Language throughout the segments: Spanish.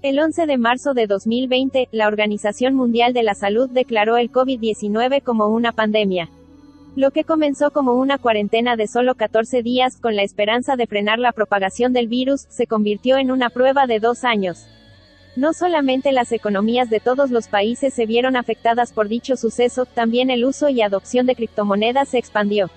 El 11 de marzo de 2020, la Organización Mundial de la Salud declaró el COVID-19 como una pandemia. Lo que comenzó como una cuarentena de solo 14 días con la esperanza de frenar la propagación del virus, se convirtió en una prueba de dos años. No solamente las economías de todos los países se vieron afectadas por dicho suceso, también el uso y adopción de criptomonedas se expandió.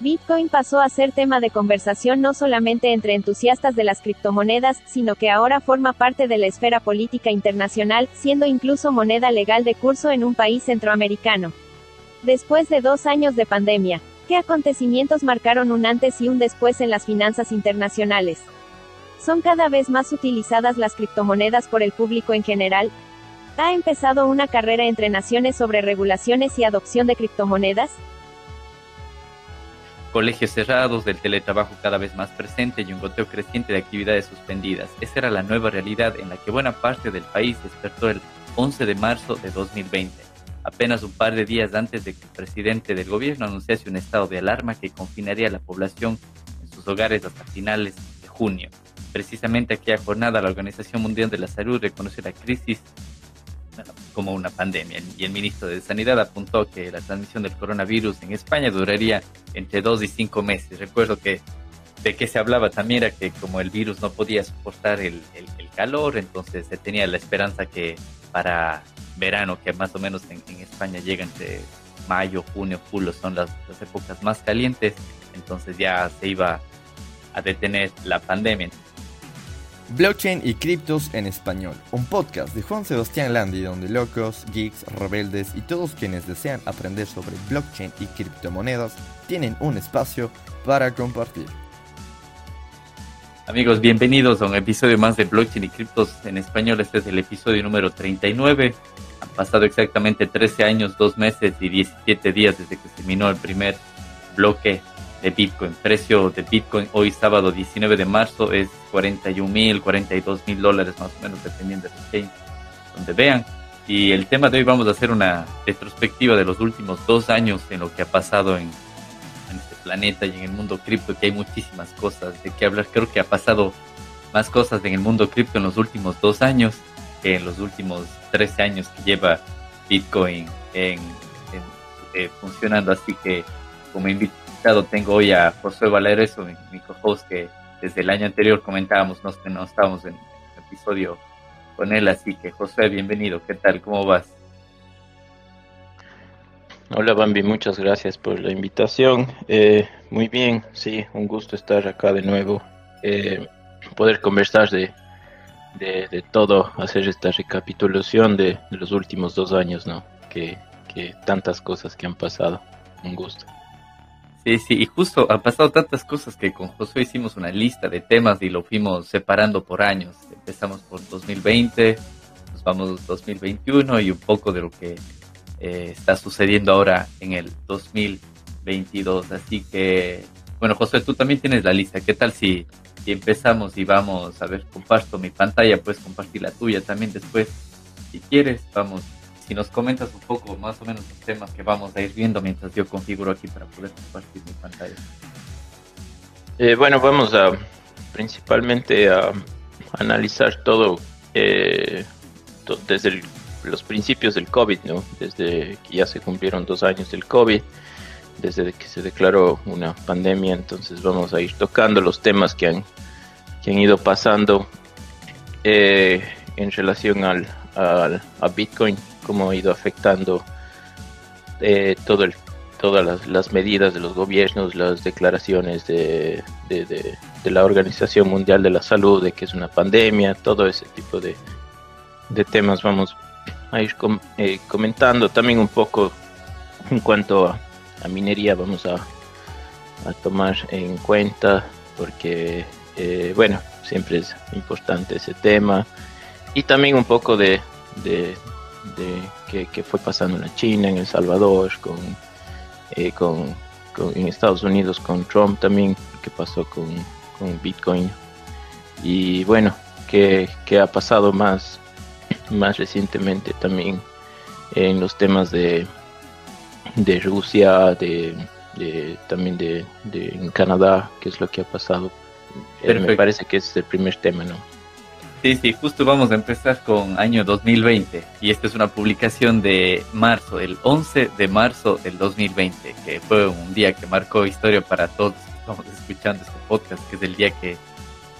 Bitcoin pasó a ser tema de conversación no solamente entre entusiastas de las criptomonedas, sino que ahora forma parte de la esfera política internacional, siendo incluso moneda legal de curso en un país centroamericano. Después de dos años de pandemia, ¿qué acontecimientos marcaron un antes y un después en las finanzas internacionales? ¿Son cada vez más utilizadas las criptomonedas por el público en general? ¿Ha empezado una carrera entre naciones sobre regulaciones y adopción de criptomonedas? Colegios cerrados, del teletrabajo cada vez más presente y un goteo creciente de actividades suspendidas. Esa era la nueva realidad en la que buena parte del país despertó el 11 de marzo de 2020, apenas un par de días antes de que el presidente del gobierno anunciase un estado de alarma que confinaría a la población en sus hogares hasta finales de junio. Precisamente aquella jornada la Organización Mundial de la Salud reconoció la crisis como una pandemia y el ministro de Sanidad apuntó que la transmisión del coronavirus en España duraría entre dos y cinco meses. Recuerdo que de qué se hablaba también era que como el virus no podía soportar el, calor, entonces se tenía la esperanza que para verano, que más o menos en, España llega entre mayo, junio, julio, son las, las épocas más calientes, entonces ya se iba a detener la pandemia. Blockchain y criptos en español, un podcast de Juan Sebastián Landi donde locos, geeks, rebeldes y todos quienes desean aprender sobre blockchain y criptomonedas tienen un espacio para compartir. Amigos, bienvenidos a un episodio más de Blockchain y criptos en español. Este es el episodio número 39. Han pasado exactamente 13 años, 2 meses y 17 días desde que terminó el primer bloque de Bitcoin. Precio de Bitcoin hoy sábado 19 de marzo es 41 mil, 42 mil dólares más o menos dependiendo del exchange donde vean. Y el tema de hoy vamos a hacer una retrospectiva de los últimos dos años en lo que ha pasado en, en este planeta y en el mundo cripto, que hay muchísimas cosas de que hablar. Creo que ha pasado más cosas en el mundo cripto en los últimos dos años que en los últimos 13 años que lleva Bitcoin en, eh, funcionando. Así que como invito tengo hoy a José Valero, mi, mi co-host que desde el año anterior comentábamos no, que no estábamos en el episodio con él, así que José, bienvenido, ¿qué tal? ¿Cómo vas? Hola Bambi, muchas gracias por la invitación. Eh, muy bien, sí, un gusto estar acá de nuevo, eh, poder conversar de, de, todo, hacer esta recapitulación de, los últimos dos años, ¿no? Que, que tantas cosas que han pasado, un gusto. Sí, sí, y justo han pasado tantas cosas que con Josué hicimos una lista de temas y lo fuimos separando por años. Empezamos por 2020, nos vamos 2021 y un poco de lo que eh, está sucediendo ahora en el 2022. Así que, bueno, Josué, tú también tienes la lista. ¿Qué tal si, empezamos y vamos a ver, comparto mi pantalla, puedes compartir la tuya también después, si quieres, vamos si nos comentas un poco más o menos los temas que vamos a ir viendo mientras yo configuro aquí para poder compartir mi pantalla. Eh, bueno, vamos a principalmente a analizar todo eh, desde los principios del COVID, ¿no? Desde que ya se cumplieron dos años del COVID, desde que se declaró una pandemia, entonces vamos a ir tocando los temas que han, que han ido pasando eh, en relación al, al, a Bitcoin cómo ha ido afectando eh, todo el, todas las, medidas de los gobiernos, las declaraciones de, de, la Organización Mundial de la Salud, de que es una pandemia, todo ese tipo de, temas vamos a ir eh, comentando. También un poco en cuanto a, minería vamos a, a, tomar en cuenta porque, eh, bueno, siempre es importante ese tema. Y también un poco de, de que, fue pasando en la China, en El Salvador, con, eh, con, en Estados Unidos con Trump también, que pasó con, Bitcoin. Y bueno, que, ha pasado más, más recientemente también en los temas de, de Rusia, de, también de, en Canadá, que es lo que ha pasado. Eh, me parece que ese es el primer tema, ¿no? Sí, sí, justo vamos a empezar con año 2020 y esta es una publicación de marzo, el 11 de marzo del 2020, que fue un día que marcó historia para todos que estamos escuchando este podcast, que es el día que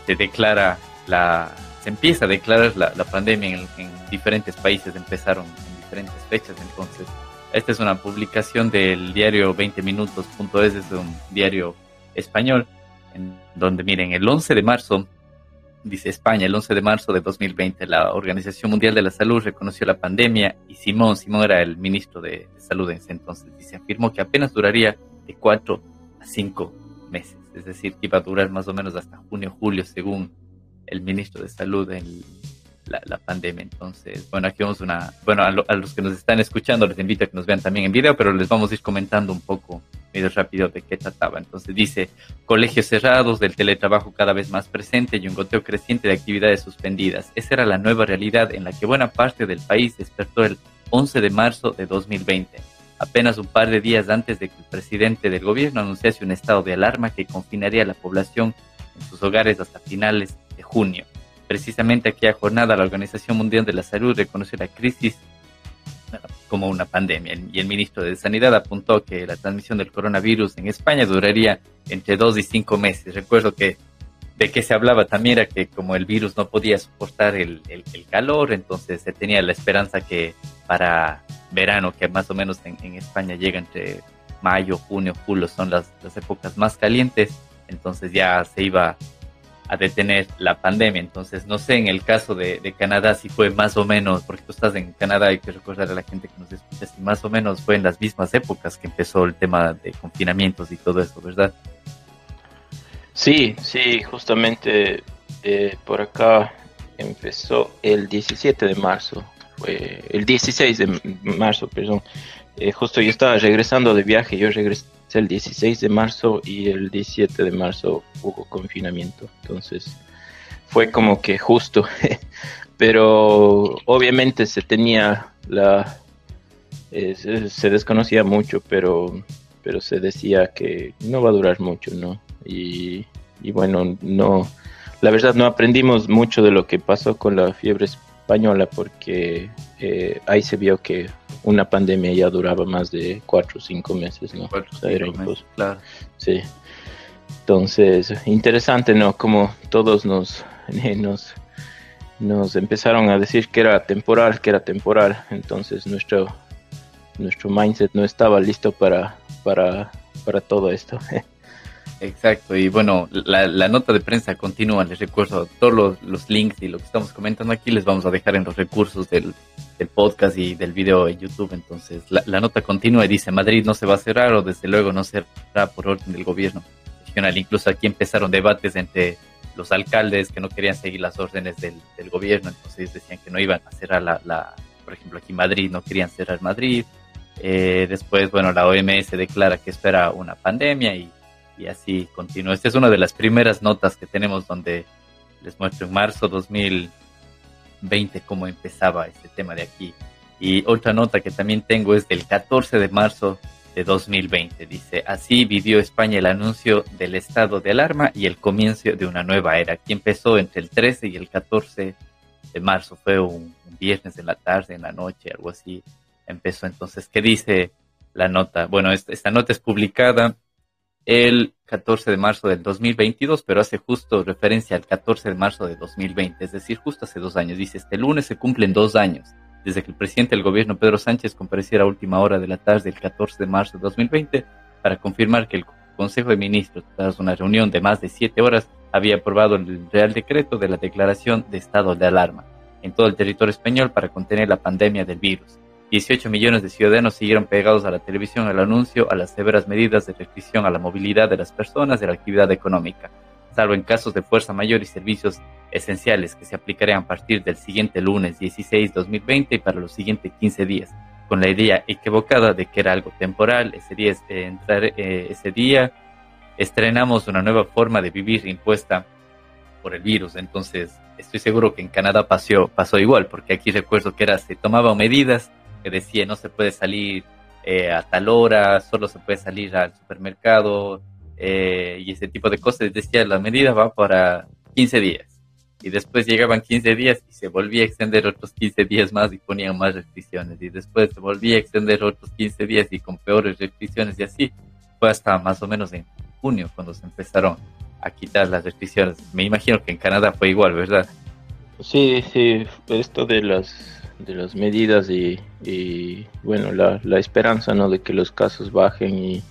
se declara la, se empieza a declarar la, pandemia en, en, diferentes países, empezaron en diferentes fechas, entonces esta es una publicación del diario 20minutos.es, es un diario español, en donde miren, el 11 de marzo dice España, el 11 de marzo de 2020, la Organización Mundial de la Salud reconoció la pandemia y Simón, Simón era el ministro de, Salud en ese entonces, dice, afirmó que apenas duraría de cuatro a cinco meses, es decir, que iba a durar más o menos hasta junio, julio, según el ministro de Salud en la, pandemia. Entonces, bueno, aquí vamos una, bueno, a, los que nos están escuchando les invito a que nos vean también en video, pero les vamos a ir comentando un poco medio rápido de qué trataba. Entonces dice, colegios cerrados, del teletrabajo cada vez más presente y un goteo creciente de actividades suspendidas. Esa era la nueva realidad en la que buena parte del país despertó el 11 de marzo de 2020 apenas un par de días antes de que el presidente del gobierno anunciase un estado de alarma que confinaría a la población en sus hogares hasta finales de junio. Precisamente aquella jornada la Organización Mundial de la Salud reconoció la crisis como una pandemia y el ministro de Sanidad apuntó que la transmisión del coronavirus en España duraría entre dos y cinco meses. Recuerdo que de qué se hablaba también era que como el virus no podía soportar el, calor, entonces se tenía la esperanza que para verano, que más o menos en, España llega entre mayo, junio, julio, son las, las épocas más calientes, entonces ya se iba a detener la pandemia. Entonces, no sé en el caso de, Canadá si fue más o menos, porque tú estás en Canadá, hay que recordar a la gente que nos escucha, si más o menos fue en las mismas épocas que empezó el tema de confinamientos y todo eso, ¿verdad? Sí, sí, justamente eh, por acá empezó el 17 de marzo, fue el 16 de marzo, perdón. Eh, justo yo estaba regresando de viaje, yo regresé el 16 de marzo y el 17 de marzo hubo confinamiento. Entonces fue como que justo. pero obviamente se tenía la... Eh, se, desconocía mucho, pero, pero se decía que no va a durar mucho, ¿no? Y, y bueno, no... La verdad no aprendimos mucho de lo que pasó con la fiebre española porque eh, ahí se vio que una pandemia ya duraba más de cuatro o cinco meses, ¿no? claro. Sí. Entonces, interesante, ¿no? Como todos nos, nos, nos empezaron a decir que era temporal, que era temporal. Entonces, nuestro, nuestro mindset no estaba listo para, para, para todo esto. Exacto, y bueno, la, nota de prensa continúa, les recuerdo, todos los, links y lo que estamos comentando aquí les vamos a dejar en los recursos del, podcast y del video en YouTube. Entonces, la, nota continúa y dice, Madrid no se va a cerrar o desde luego no cerrará por orden del gobierno regional. Incluso aquí empezaron debates entre los alcaldes que no querían seguir las órdenes del, gobierno, entonces decían que no iban a cerrar la, la, por ejemplo, aquí Madrid no querían cerrar Madrid. Eh, después, bueno, la OMS declara que espera una pandemia y y así continúa. Esta es una de las primeras notas que tenemos donde les muestro en marzo 2020 cómo empezaba este tema de aquí. Y otra nota que también tengo es del 14 de marzo de 2020. Dice, así vivió España el anuncio del estado de alarma y el comienzo de una nueva era. Aquí empezó entre el 13 y el 14 de marzo. Fue un, viernes en la tarde, en la noche, algo así. Empezó entonces, ¿qué dice la nota? Bueno, esta nota es publicada el 14 de marzo del 2022, pero hace justo referencia al 14 de marzo de 2020, es decir, justo hace dos años. Dice, este lunes se cumplen dos años desde que el presidente del gobierno, Pedro Sánchez, compareciera a última hora de la tarde del 14 de marzo de 2020 para confirmar que el Consejo de Ministros, tras una reunión de más de siete horas, había aprobado el Real Decreto de la declaración de estado de alarma en todo el territorio español para contener la pandemia del virus. 18 millones de ciudadanos siguieron pegados a la televisión al anuncio a las severas medidas de restricción a la movilidad de las personas y a la actividad económica, salvo en casos de fuerza mayor y servicios esenciales que se aplicarían a partir del siguiente lunes 16 2020 y para los siguientes 15 días, con la idea equivocada de que era algo temporal. Ese día, eh, entrar, eh, ese día estrenamos una nueva forma de vivir impuesta por el virus. Entonces, estoy seguro que en Canadá pasó, pasó igual, porque aquí recuerdo que era, se tomaban medidas que decía no se puede salir eh, a tal hora, solo se puede salir al supermercado eh, y ese tipo de cosas. Decía la medida va para 15 días. y después llegaban 15 días y se volvía a extender otros 15 días más y ponían más restricciones y después se volvía a extender otros 15 días y con peores restricciones y así fue hasta más o menos en junio cuando se empezaron a quitar las restricciones. Me imagino que en Canadá fue igual, ¿verdad? Sí, sí, esto de las de las medidas y, bueno, la, la, esperanza ¿no? de que los casos bajen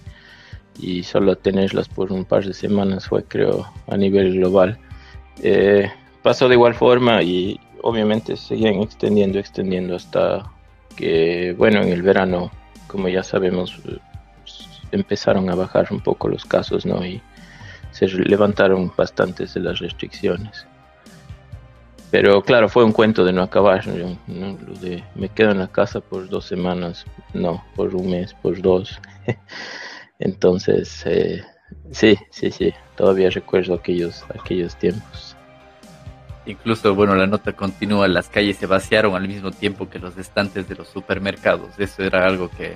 y, solo tenerlas por un par de semanas fue creo a nivel global. Eh, pasó de igual forma y obviamente seguían extendiendo, extendiendo hasta que, bueno, en el verano, como ya sabemos, empezaron a bajar un poco los casos, ¿no? Y se levantaron bastantes de las restricciones. Pero claro, fue un cuento de no acabar, ¿no? Lo de me quedo en la casa por dos semanas, no, por un mes, por dos. Entonces, eh, sí, sí, sí, todavía recuerdo aquellos, aquellos tiempos. Incluso, bueno, la nota continúa, las calles se vaciaron al mismo tiempo que los estantes de los supermercados. Eso era algo que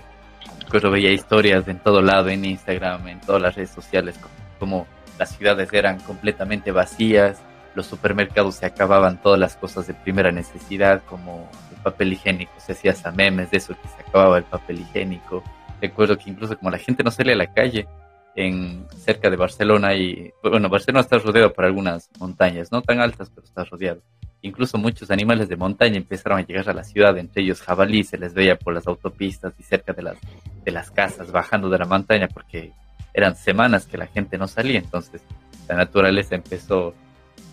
recuerdo veía historias en todo lado, en Instagram, en todas las redes sociales, como las ciudades eran completamente vacías, los supermercados se acababan todas las cosas de primera necesidad, como el papel higiénico, se hacía hasta memes de eso, que se acababa el papel higiénico. Recuerdo que incluso como la gente no sale a la calle, en cerca de Barcelona y bueno, Barcelona está rodeado por algunas montañas, no tan altas, pero está rodeado. Incluso muchos animales de montaña empezaron a llegar a la ciudad, entre ellos jabalí, se les veía por las autopistas y cerca de las, de las casas, bajando de la montaña, porque eran semanas que la gente no salía, entonces la naturaleza empezó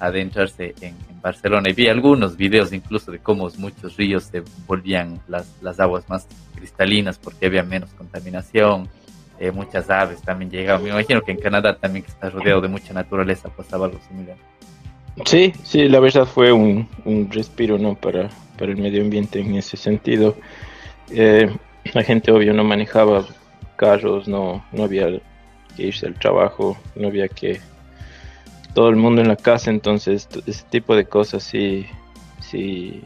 adentrarse en, Barcelona y vi algunos videos incluso de cómo muchos ríos se volvían las, las aguas más cristalinas porque había menos contaminación, eh, muchas aves también llegaban. Me imagino que en Canadá también que está rodeado de mucha naturaleza pasaba algo similar. Sí, sí, la verdad fue un, un respiro ¿no? para, para el medio ambiente en ese sentido. Eh, la gente obvio no manejaba carros, no, no había que irse al trabajo, no había que todo el mundo en la casa, entonces ese tipo de cosas sí, sí.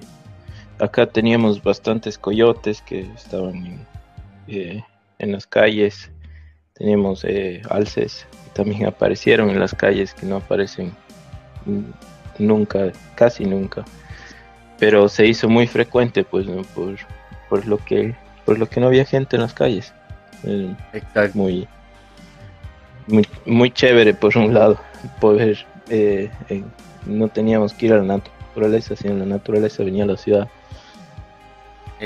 Acá teníamos bastantes coyotes que estaban en, eh, en las calles tenemos eh, alces que también aparecieron en las calles que no aparecen nunca, casi nunca. Pero se hizo muy frecuente pues por, por lo que por lo que no había gente en las calles. Eh, Exacto. Muy, muy, muy chévere por un lado poder eh, no teníamos que ir a la naturaleza, sino la naturaleza venía a la ciudad.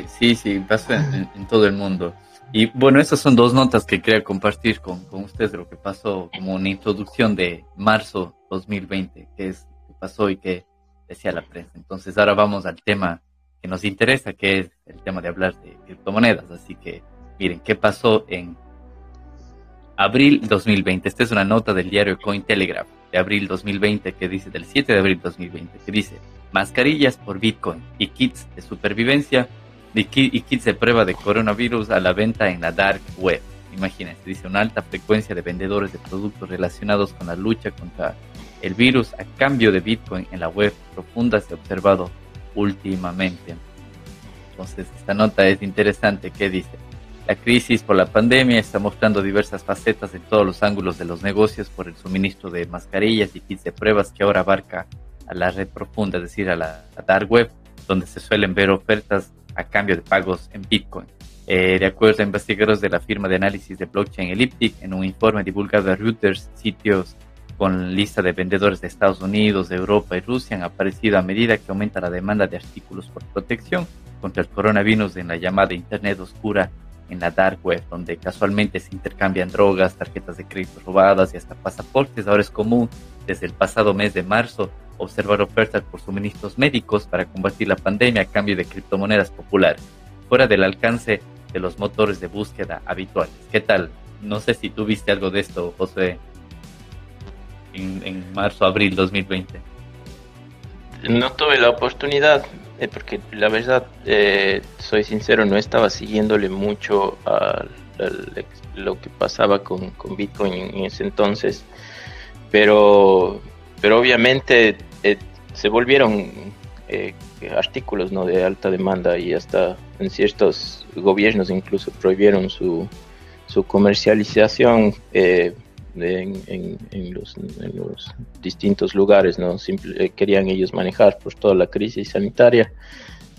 Sí, sí, pasa en todo el mundo. Y bueno, esas son dos notas que quería compartir con, con ustedes de lo que pasó como una introducción de marzo 2020, que es que pasó y que decía la prensa. Entonces ahora vamos al tema que nos interesa, que es el tema de hablar de criptomonedas. Así que miren, ¿qué pasó en abril 2020? Esta es una nota del diario Cointelegraph de abril 2020 que dice, del 7 de abril 2020, que dice, mascarillas por Bitcoin y kits de supervivencia y kits de prueba de coronavirus a la venta en la dark web. Imagínense, dice una alta frecuencia de vendedores de productos relacionados con la lucha contra el virus a cambio de Bitcoin en la web profunda se ha observado últimamente. Entonces, esta nota es interesante. ¿Qué dice? La crisis por la pandemia está mostrando diversas facetas en todos los ángulos de los negocios por el suministro de mascarillas y kits de pruebas que ahora abarca a la red profunda, es decir, a la dark web, donde se suelen ver ofertas a cambio de pagos en Bitcoin. Eh, de acuerdo a investigadores de la firma de análisis de blockchain Elliptic, en un informe divulgado a Reuters, sitios con lista de vendedores de Estados Unidos, Europa y Rusia han aparecido a medida que aumenta la demanda de artículos por protección contra el coronavirus en la llamada Internet oscura en la dark web, donde casualmente se intercambian drogas, tarjetas de crédito robadas y hasta pasaportes. Ahora es común, desde el pasado mes de marzo, observar ofertas por suministros médicos para combatir la pandemia a cambio de criptomonedas populares, fuera del alcance de los motores de búsqueda habituales. ¿Qué tal? No sé si tú viste algo de esto, José, en, en marzo, abril 2020. No tuve la oportunidad, eh, porque la verdad, eh, soy sincero, no estaba siguiéndole mucho a, lo que pasaba con, Bitcoin en ese entonces, pero, pero obviamente eh, se volvieron eh, artículos ¿no? de alta demanda y hasta en ciertos gobiernos incluso prohibieron su, su comercialización. Eh, en, los, distintos lugares, ¿no? Eh, querían ellos manejar por toda la crisis sanitaria.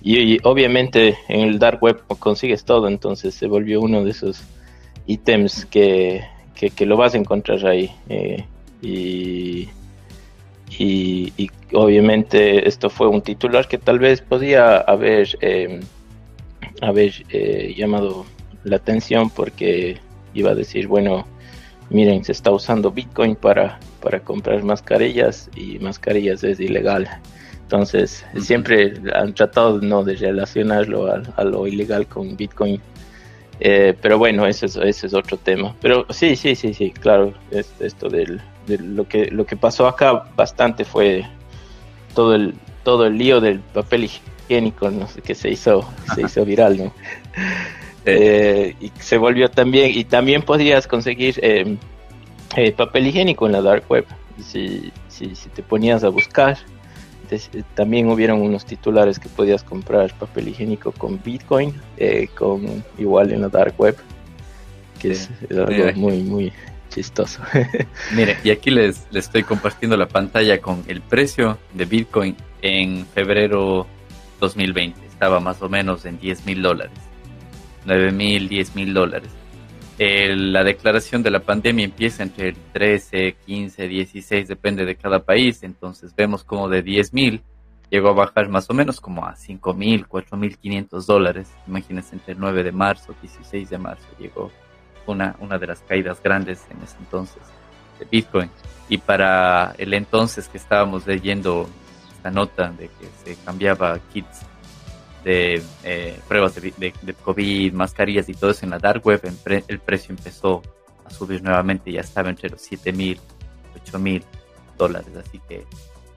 Y, obviamente en el dark web consigues todo, entonces se volvió uno de esos ítems que, que, lo vas a encontrar ahí. Eh, y, y, obviamente esto fue un titular que tal vez podía haber, eh, haber llamado la atención porque iba a decir, bueno, miren, se está usando Bitcoin para, para comprar mascarillas y mascarillas es ilegal. Entonces, siempre han tratado ¿no? de relacionarlo a, lo ilegal con Bitcoin. Eh, pero bueno, ese es, ese es otro tema. Pero sí, sí, sí, sí, claro, esto del, de lo, que, lo que pasó acá bastante fue todo el, todo el lío del papel higiénico, no que se hizo, se hizo viral, ¿no? Eh, y se volvió también, y también podías conseguir eh, eh, papel higiénico en la dark web, si, si, te ponías a buscar. también hubieron unos titulares que podías comprar papel higiénico con Bitcoin, con igual en la dark web, que es, algo muy, muy chistoso. Mire, y aquí les, les estoy compartiendo la pantalla con el precio de Bitcoin en febrero 2020. Estaba más o menos en 10 mil dólares. 9 mil, 10 mil dólares. la declaración de la pandemia empieza entre el 13, 15, 16, depende de cada país. Entonces vemos como de 10 mil llegó a bajar más o menos como a 5 mil, 4 mil 500 dólares. Imagínense entre el 9 de marzo, 16 de marzo llegó una, una de las caídas grandes en ese entonces de Bitcoin. Y para el entonces que estábamos leyendo esta nota de que se cambiaba kits de eh, pruebas de, COVID, mascarillas y todo eso en la dark web, el precio empezó a subir nuevamente, ya estaba entre los 7 mil, 8 mil dólares. Así que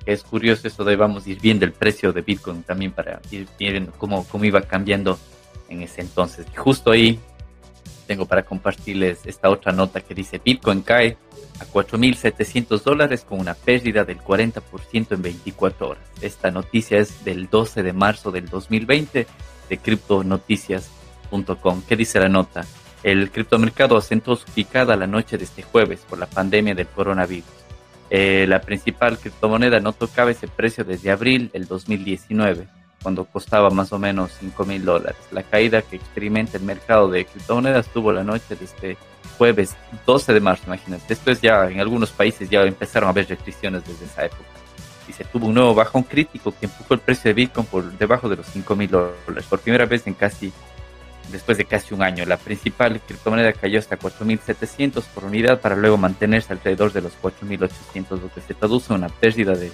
es curioso eso de vamos a ir viendo el precio de Bitcoin también para ir viendo cómo, cómo iba cambiando en ese entonces. Y justo ahí tengo para compartirles esta otra nota que dice Bitcoin cae a 4.700 dólares con una pérdida del 40% en 24 horas. Esta noticia es del 12 de marzo del 2020 de criptonoticias.com. ¿Qué dice la nota? El criptomercado asentó su picada la noche de este jueves por la pandemia del coronavirus. Eh, la principal criptomoneda no tocaba ese precio desde abril del 2019 cuando costaba más o menos 5 mil dólares. La caída que experimenta el mercado de criptomonedas tuvo la noche de este jueves 12 de marzo, imagínate. Después ya en algunos países ya empezaron a haber restricciones desde esa época. Y se tuvo un nuevo bajón crítico que empujó el precio de Bitcoin por debajo de los 5 mil dólares. Por primera vez en casi, después de casi un año. La principal criptomoneda cayó hasta 4.700 por unidad para luego mantenerse alrededor de los 4.800, lo que se traduce en una pérdida de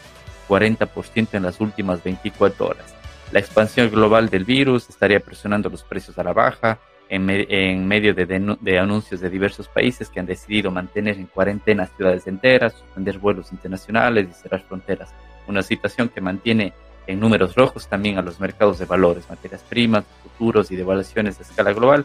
40% en las últimas 24 horas. La expansión global del virus estaría presionando los precios a la baja en, medio de, anuncios de diversos países que han decidido mantener en cuarentena ciudades enteras, suspender vuelos internacionales y cerrar fronteras. Una situación que mantiene en números rojos también a los mercados de valores, materias primas, futuros y devaluaciones a escala global,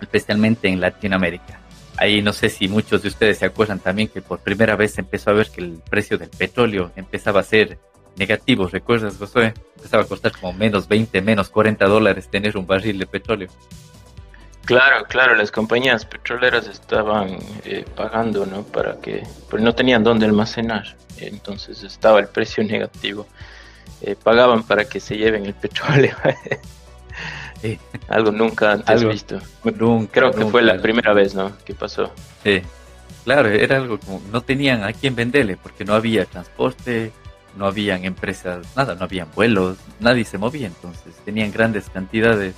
especialmente en Latinoamérica. Ahí no sé si muchos de ustedes se acuerdan también que por primera vez empezó a ver que el precio del petróleo empezaba a ser negativos, ¿recuerdas, Josué? Empezaba a costar como menos 20, menos 40 dólares tener un barril de petróleo. Claro, claro, las compañías petroleras estaban eh, pagando, ¿no? Para que, pero no tenían dónde almacenar, entonces estaba el precio negativo. Eh, pagaban para que se lleven el petróleo. Algo nunca antes visto. Creo que fue la primera vez, ¿no? Que pasó. Sí, claro, era algo como no tenían a quién venderle porque no había transporte, no habían empresas, nada, no habían vuelos, nadie se movía, entonces tenían grandes cantidades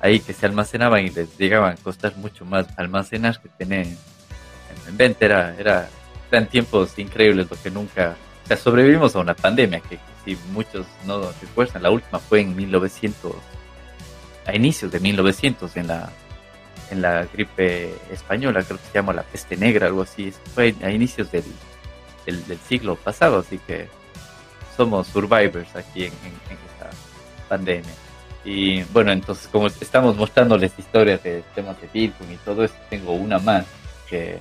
ahí que se almacenaban y les llegaban a costar mucho más almacenar que tener en venta. Era, era, eran tiempos increíbles lo que nunca, o sea, sobrevivimos a una pandemia que si muchos no recuerdan, la última fue en 1900, a inicios de 1900 en la en la gripe española, creo que se llama la peste negra, algo así, fue a inicios del, del siglo pasado, así que somos survivors aquí en, esta pandemia. Y bueno, entonces como estamos mostrándoles historias de temas de Bitcoin y todo eso, tengo una más que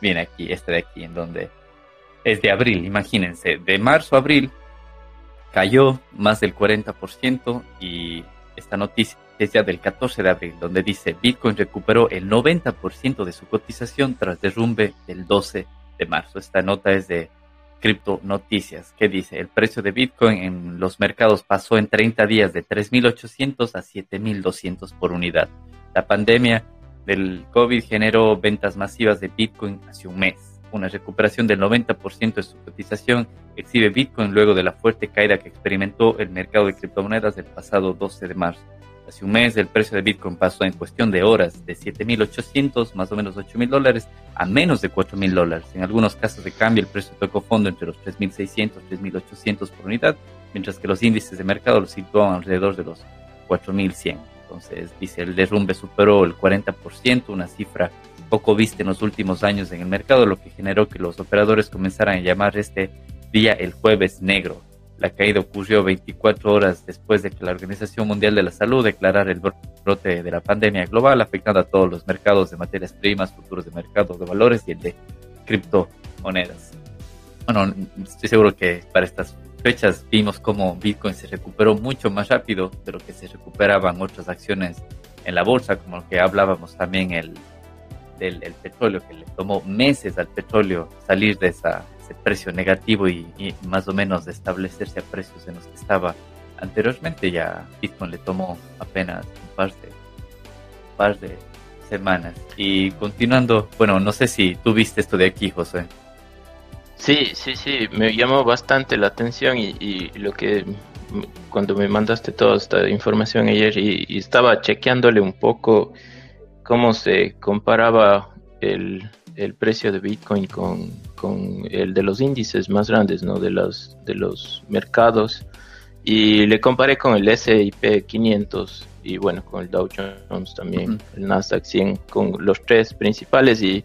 viene aquí, esta de aquí, en donde es de abril, imagínense, de marzo a abril cayó más del 40% y esta noticia es ya del 14 de abril, donde dice Bitcoin recuperó el 90% de su cotización tras derrumbe del 12 de marzo. Esta nota es de Cripto Noticias, que dice el precio de Bitcoin en los mercados pasó en 30 días de 3.800 a 7.200 por unidad. La pandemia del COVID generó ventas masivas de Bitcoin hace un mes. Una recuperación del 90% de su cotización exhibe Bitcoin luego de la fuerte caída que experimentó el mercado de criptomonedas el pasado 12 de marzo. Hace un mes el precio de Bitcoin pasó en cuestión de horas de 7.800, más o menos 8.000 dólares, a menos de 4.000 dólares. En algunos casos de cambio el precio tocó fondo entre los 3.600 y 3.800 por unidad, mientras que los índices de mercado lo situaban alrededor de los 4.100. Entonces, dice, el derrumbe superó el 40%, una cifra poco vista en los últimos años en el mercado, lo que generó que los operadores comenzaran a llamar este día el jueves negro. La caída ocurrió 24 horas después de que la Organización Mundial de la Salud declarara el brote de la pandemia global, afectando a todos los mercados de materias primas, futuros de mercado de valores y el de criptomonedas. Bueno, estoy seguro que para estas fechas vimos cómo Bitcoin se recuperó mucho más rápido de lo que se recuperaban otras acciones en la bolsa, como lo que hablábamos también el, del petróleo, que le tomó meses al petróleo salir de esa, ese precio negativo y, más o menos de establecerse a precios en los que estaba anteriormente. Ya Bitcoin le tomó apenas un par de, par de semanas. Y continuando, bueno, no sé si tú viste esto de aquí, José. Sí, sí, sí, me llamó bastante la atención y, lo que cuando me mandaste toda esta información ayer y, estaba chequeándole un poco cómo se comparaba el, precio de Bitcoin con, el de los índices más grandes, ¿no? De los, de los mercados y le comparé con el S&P 500 y bueno, con el Dow Jones también, el Nasdaq 100, con los tres principales y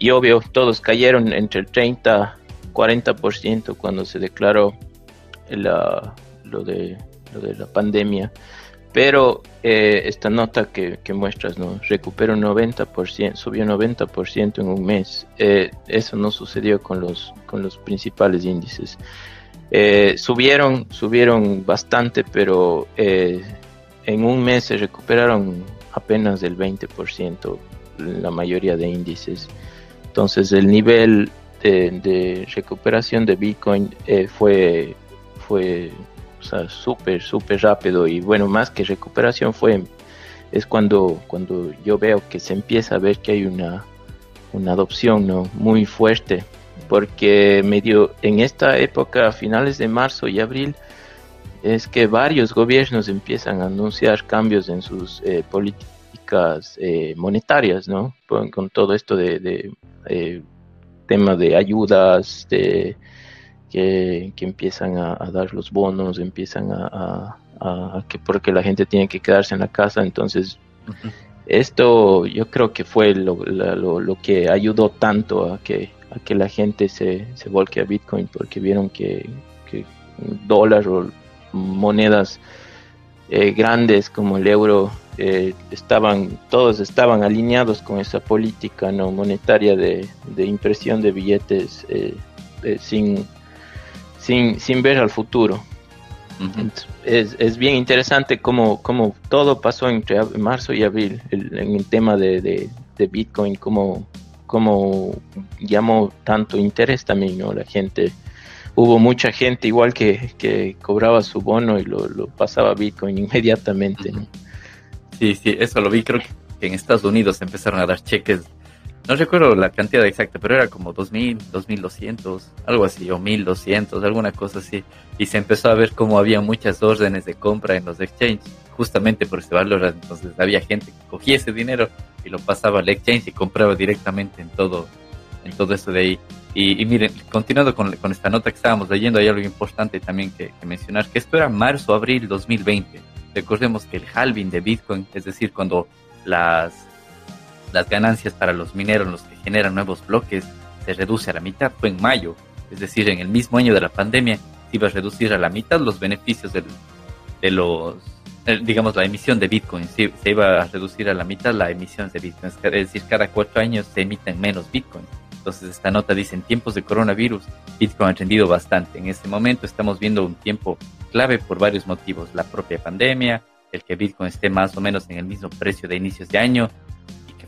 y obvio, todos cayeron entre el 30 40% cuando se declaró la, lo, de, lo de la pandemia. Pero eh, esta nota que, muestras, ¿no? Recuperó 90%, subió 90% en un mes. Eh, eso no sucedió con los, con los principales índices. Eh, subieron, subieron bastante, pero en un mes se recuperaron apenas del 20% la mayoría de índices. Entonces el nivel de, recuperación de Bitcoin eh, fue, fue súper, súper rápido y bueno, más que recuperación fue, es cuando, cuando yo veo que se empieza a ver que hay una, una adopción ¿no? muy fuerte, porque medio en esta época, a finales de marzo y abril, es que varios gobiernos empiezan a anunciar cambios en sus eh, políticas eh, monetarias, ¿no? Con, todo esto de eh, tema de ayudas, de, que, empiezan a, dar los bonos, empiezan a, que porque la gente tiene que quedarse en la casa, entonces esto yo creo que fue lo, que ayudó tanto a que, a que la gente se, se volque a Bitcoin, porque vieron que, que dólar o monedas eh, grandes como el euro eh, estaban todos estaban alineados con esa política no monetaria de, impresión de billetes eh, sin, sin, sin ver al futuro es, es, bien interesante cómo, cómo, todo pasó entre marzo y abril en el tema de, de, Bitcoin, cómo, cómo, llamó tanto interés también, ¿no? La gente, hubo mucha gente igual que, que cobraba su bono y lo, lo pasaba a Bitcoin inmediatamente, ¿no? Sí, sí, eso lo vi. Creo que en Estados Unidos empezaron a dar cheques. No recuerdo la cantidad exacta, pero era como 2.000, 2.200, algo así, o 1.200, alguna cosa así. Y se empezó a ver como había muchas órdenes de compra en los exchanges, justamente por ese valor. Entonces había gente que cogía ese dinero y lo pasaba al exchange y compraba directamente en todo, en todo eso de ahí. Y, miren, continuando con, con, esta nota que estábamos leyendo, hay algo importante también que, que mencionar, que esto era marzo-abril 2020 Recordemos que el halving de Bitcoin, es decir, cuando las, las ganancias para los mineros, los que generan nuevos bloques, se reduce a la mitad, fue en mayo. Es decir, en el mismo año de la pandemia se iba a reducir a la mitad los beneficios de los, digamos, la emisión de Bitcoin. se iba a reducir a la mitad la emisión de Bitcoin. Es decir, cada cuatro años se emiten menos Bitcoin. Entonces esta nota dice, en tiempos de coronavirus, Bitcoin ha rendido bastante. En este momento estamos viendo un tiempo clave por varios motivos. La propia pandemia, el que Bitcoin esté más o menos en el mismo precio de inicios de año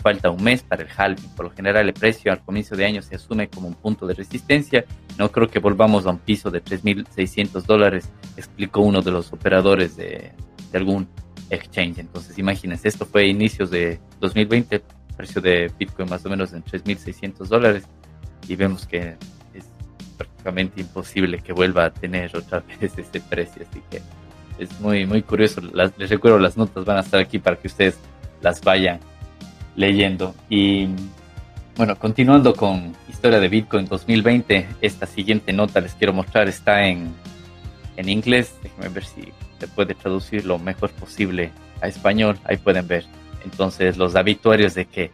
falta un mes para el halving. Por lo general el precio al comienzo de año se asume como un punto de resistencia. No creo que volvamos a un piso de 3.600 dólares, explicó uno de los operadores de, de algún exchange. Entonces imagínense, esto fue inicios de 2020, precio de Bitcoin más o menos en 3.600 dólares y vemos que es prácticamente imposible que vuelva a tener otra vez ese precio. Así que es muy, muy curioso. les recuerdo, las notas van a estar aquí para que ustedes las vayan leyendo. Y bueno, continuando con historia de Bitcoin 2020, esta siguiente nota les quiero mostrar está en, en inglés. Déjenme ver si se puede traducir lo mejor posible a español. Ahí pueden ver. Entonces, los habituarios de que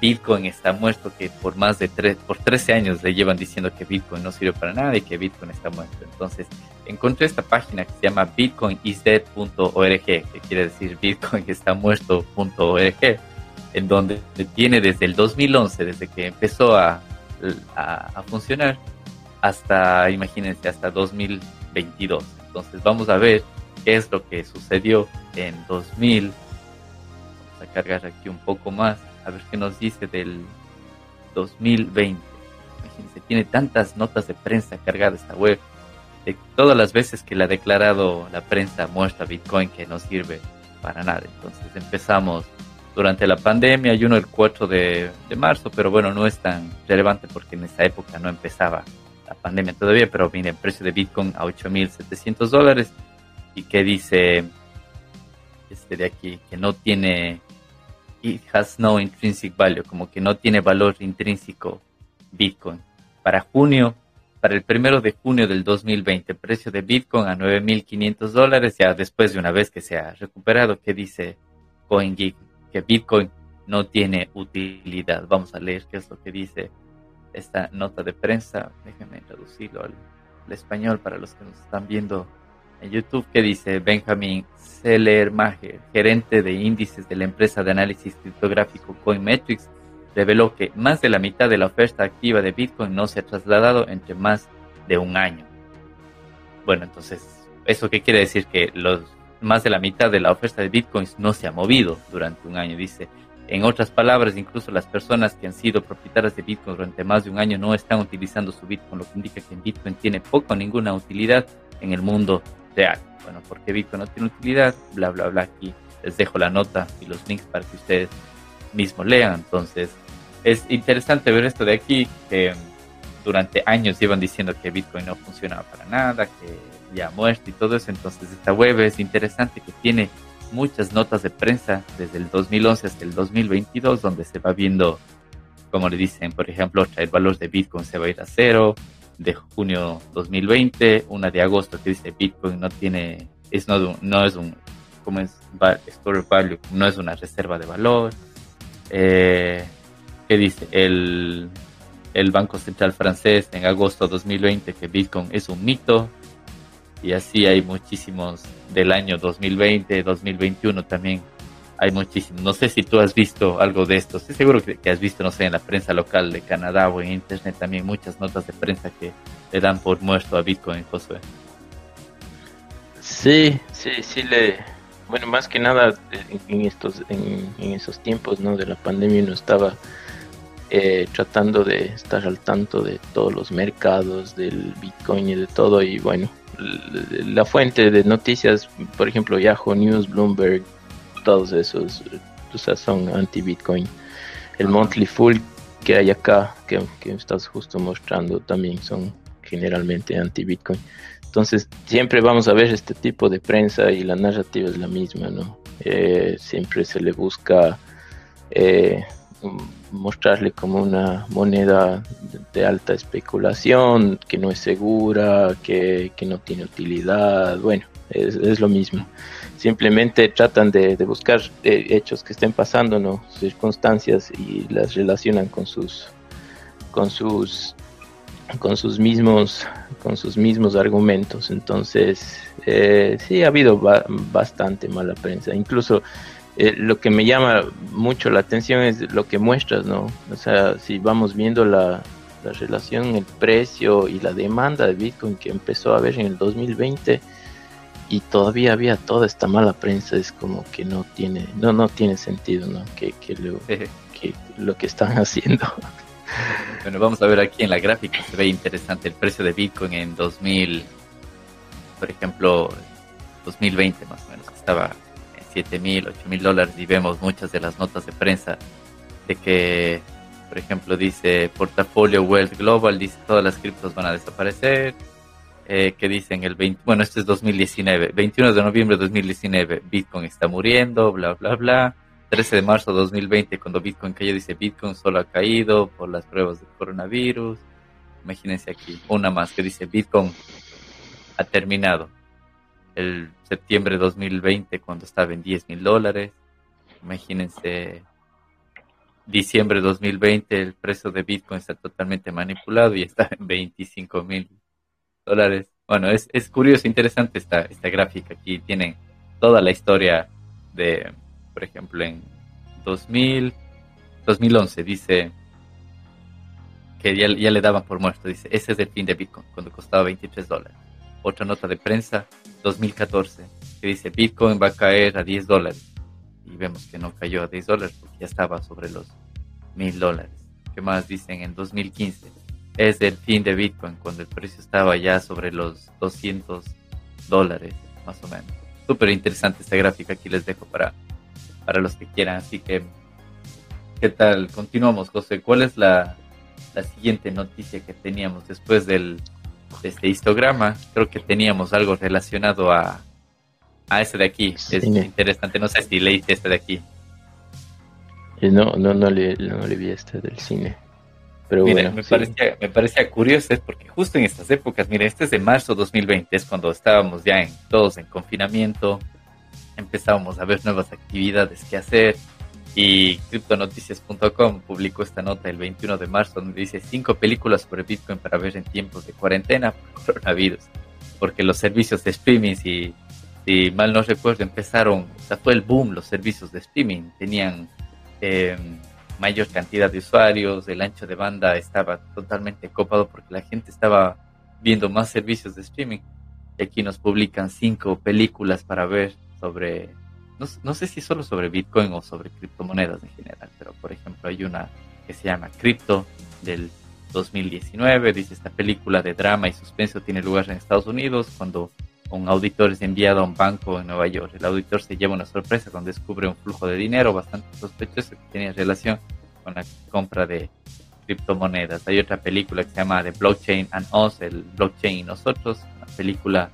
Bitcoin está muerto, que por más de tres, por 13 años le llevan diciendo que Bitcoin no sirve para nada y que Bitcoin está muerto. Entonces, encontré esta página que se llama bitcoinisdead.org, que quiere decir Bitcoin está muerto.org, en donde tiene desde el 2011, desde que empezó a, funcionar, hasta, imagínense, hasta 2022. Entonces, vamos a ver qué es lo que sucedió en 2000. Vamos a cargar aquí un poco más a ver qué nos dice del 2020. Imagínense, tiene tantas notas de prensa cargadas esta web, de todas las veces que le ha declarado la prensa muestra Bitcoin que no sirve para nada. Entonces empezamos durante la pandemia, hay uno el 4 de, marzo, pero bueno, no es tan relevante porque en esa época no empezaba la pandemia todavía, pero el precio de Bitcoin a 8.700 dólares y que dice este de aquí que no tiene it has no intrinsic value, como que no tiene valor intrínseco Bitcoin. Para junio, para el primero de junio del 2020, precio de Bitcoin a 9.500 dólares, ya después de una vez que se ha recuperado, ¿qué dice CoinGeek? Bitcoin no tiene utilidad. Vamos a leer qué es lo que dice esta nota de prensa. Déjenme traducirlo al, al español para los que nos están viendo en YouTube que dice Benjamin Sellermacher, gerente de índices de la empresa de análisis criptográfico CoinMetrics, reveló que más de la mitad de la oferta activa de Bitcoin no se ha trasladado entre más de un año. Bueno, entonces, ¿eso qué quiere decir? Que los más de la mitad de la oferta de Bitcoins no se ha movido durante un año, dice. En otras palabras, incluso las personas que han sido propietarias de Bitcoin durante más de un año no están utilizando su Bitcoin, lo que indica que Bitcoin tiene poco o ninguna utilidad en el mundo bueno, porque Bitcoin no tiene utilidad, bla, bla, bla. Aquí les dejo la nota y los links para que ustedes mismos lean. Entonces, es interesante ver esto de aquí, que durante años llevan diciendo que Bitcoin no funcionaba para nada, que ya muerto y todo eso. Entonces, esta web es interesante que tiene muchas notas de prensa desde el 2011 hasta el 2022, donde se va viendo, como le dicen, por ejemplo, el valor de Bitcoin se va a ir a cero, de junio 2020, una de agosto que dice Bitcoin no tiene, es no, no es un, como es store value, no es una reserva de valor. Eh, ¿Qué dice? El, el Banco Central francés en agosto 2020 que Bitcoin es un mito. Y así hay muchísimos del año 2020, 2021 también hay muchísimos. No sé si tú has visto algo de esto. Estoy seguro que, has visto, no sé, en la prensa local de Canadá o en Internet también muchas notas de prensa que le dan por muerto a Bitcoin, Josué. Sí, sí, sí le... Bueno, más que nada en estos en, esos tiempos ¿no? de la pandemia uno estaba eh, tratando de estar al tanto de todos los mercados, del Bitcoin y de todo. Y bueno, la fuente de noticias, por ejemplo, Yahoo News, Bloomberg, todos esos o sea, son anti-Bitcoin. El monthly full que hay acá, que, que estás justo mostrando, también son generalmente anti-Bitcoin. Entonces, siempre vamos a ver este tipo de prensa y la narrativa es la misma, ¿no? Eh, siempre se le busca eh, mostrarle como una moneda de, alta especulación, que no es segura, que, que no tiene utilidad. Bueno, es, es lo mismo simplemente tratan de, buscar eh, hechos que estén pasando, ¿no? circunstancias y las relacionan con sus con sus con sus mismos con sus mismos argumentos entonces eh, sí ha habido bastante mala prensa incluso eh, lo que me llama mucho la atención es lo que muestras no o sea si vamos viendo la, la relación el precio y la demanda de Bitcoin que empezó a ver en el 2020 y todavía había toda esta mala prensa, es como que no tiene, no, no tiene sentido, ¿no? Que, que, lo, que lo que están haciendo. Bueno, vamos a ver aquí en la gráfica, se ve interesante el precio de Bitcoin en 2000, por ejemplo, 2020 más o menos, estaba 7 mil, 8 mil dólares y vemos muchas de las notas de prensa de que, por ejemplo, dice portafolio Wealth Global, dice todas las criptos van a desaparecer, eh, que dicen el 20, bueno, este es 2019, 21 de noviembre de 2019, Bitcoin está muriendo, bla, bla, bla. 13 de marzo de 2020, cuando Bitcoin cayó, dice Bitcoin solo ha caído por las pruebas del coronavirus. Imagínense aquí, una más que dice Bitcoin ha terminado. El septiembre de 2020, cuando estaba en 10 mil dólares. Imagínense, diciembre de 2020, el precio de Bitcoin está totalmente manipulado y está en 25 mil dólares. Bueno, es, es curioso, interesante esta, esta gráfica. Aquí tienen toda la historia de, por ejemplo, en 2000, 2011 dice que ya, ya le daban por muerto. Dice, ese es el fin de Bitcoin, cuando costaba 23 dólares. Otra nota de prensa, 2014, que dice, Bitcoin va a caer a 10 dólares. Y vemos que no cayó a 10 dólares porque ya estaba sobre los 1000 dólares. ¿Qué más dicen en 2015? es el fin de Bitcoin, cuando el precio estaba ya sobre los 200 dólares, más o menos. Súper interesante esta gráfica, aquí les dejo para, para los que quieran. Así que, ¿qué tal? Continuamos, José. ¿Cuál es la, la siguiente noticia que teníamos después del, de este histograma? Creo que teníamos algo relacionado a, a ese de aquí. Es interesante, no sé si leíste este de aquí. Eh, no, no, no le, no le vi este del cine. Pero bueno, me, parecía, me parecía curioso, es porque justo en estas épocas, mire, este es de marzo 2020, es cuando estábamos ya en, todos en confinamiento, empezábamos a ver nuevas actividades que hacer y criptonoticias.com publicó esta nota el 21 de marzo donde dice cinco películas sobre Bitcoin para ver en tiempos de cuarentena por coronavirus, porque los servicios de streaming, si, si mal no recuerdo, empezaron, o sea, fue el boom los servicios de streaming, tenían... Eh, mayor cantidad de usuarios, el ancho de banda estaba totalmente copado porque la gente estaba viendo más servicios de streaming. Y aquí nos publican cinco películas para ver sobre, no, no, sé si solo sobre Bitcoin o sobre criptomonedas en general, pero por ejemplo hay una que se llama Crypto del 2019, dice esta película de drama y suspenso tiene lugar en Estados Unidos cuando un auditor es enviado a un banco en Nueva York. El auditor se lleva una sorpresa cuando descubre un flujo de dinero bastante sospechoso que tenía relación con la compra de criptomonedas. Hay otra película que se llama The Blockchain and Us, el blockchain y nosotros, una película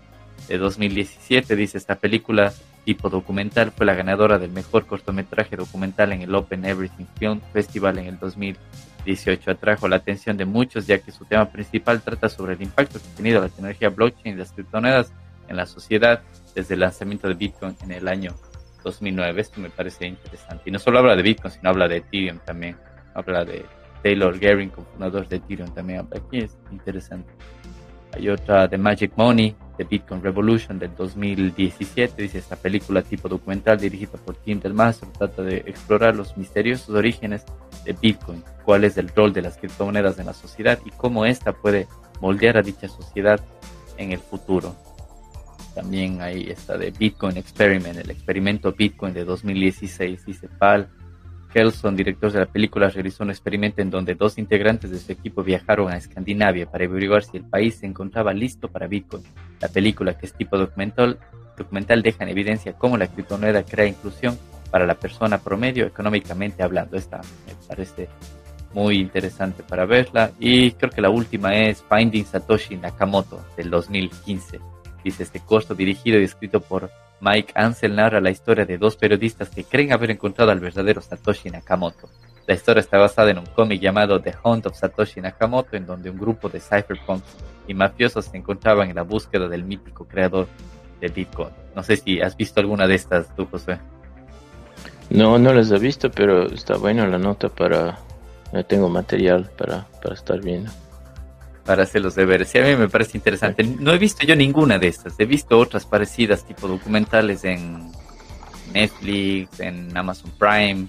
de 2017. Dice esta película tipo documental fue la ganadora del mejor cortometraje documental en el Open Everything Film Festival en el 2018. Atrajo la atención de muchos ya que su tema principal trata sobre el impacto que ha tenido la tecnología blockchain y las criptomonedas en la sociedad desde el lanzamiento de Bitcoin en el año 2009. Esto me parece interesante. Y no solo habla de Bitcoin, sino habla de Ethereum también. Habla de Taylor Gehring, cofundador de Ethereum, también habla aquí. Es interesante. Hay otra de Magic Money, Bitcoin Revolution del 2017. Dice esta película tipo documental dirigida por Tim Del Mastro trata de explorar los misteriosos orígenes de Bitcoin, cuál es el rol de las criptomonedas en la sociedad y cómo ésta puede moldear a dicha sociedad en el futuro. También hay esta de Bitcoin Experiment, el experimento Bitcoin de 2016. Dice Pal Kelson, director de la película, realizó un experimento en donde dos integrantes de su equipo viajaron a Escandinavia para averiguar si el país se encontraba listo para Bitcoin. La película, que es tipo documental, documental deja en evidencia cómo la criptomoneda crea inclusión para la persona promedio económicamente hablando. Esta me parece muy interesante para verla. Y creo que la última es Finding Satoshi Nakamoto del 2015 Dice este corto dirigido y escrito por Mike Ansel narra la historia de dos periodistas que creen haber encontrado al verdadero Satoshi Nakamoto. La historia está basada en un cómic llamado The Hunt of Satoshi Nakamoto, en donde un grupo de cypherpunks y mafiosos se encontraban en la búsqueda del mítico creador de Bitcoin. No sé si has visto alguna de estas tú, José. No, no las he visto, pero está buena la nota para... No tengo material para, para estar viendo para hacer los deberes. Y a mí me parece interesante. No he visto yo ninguna de estas. He visto otras parecidas, tipo documentales en Netflix, en Amazon Prime.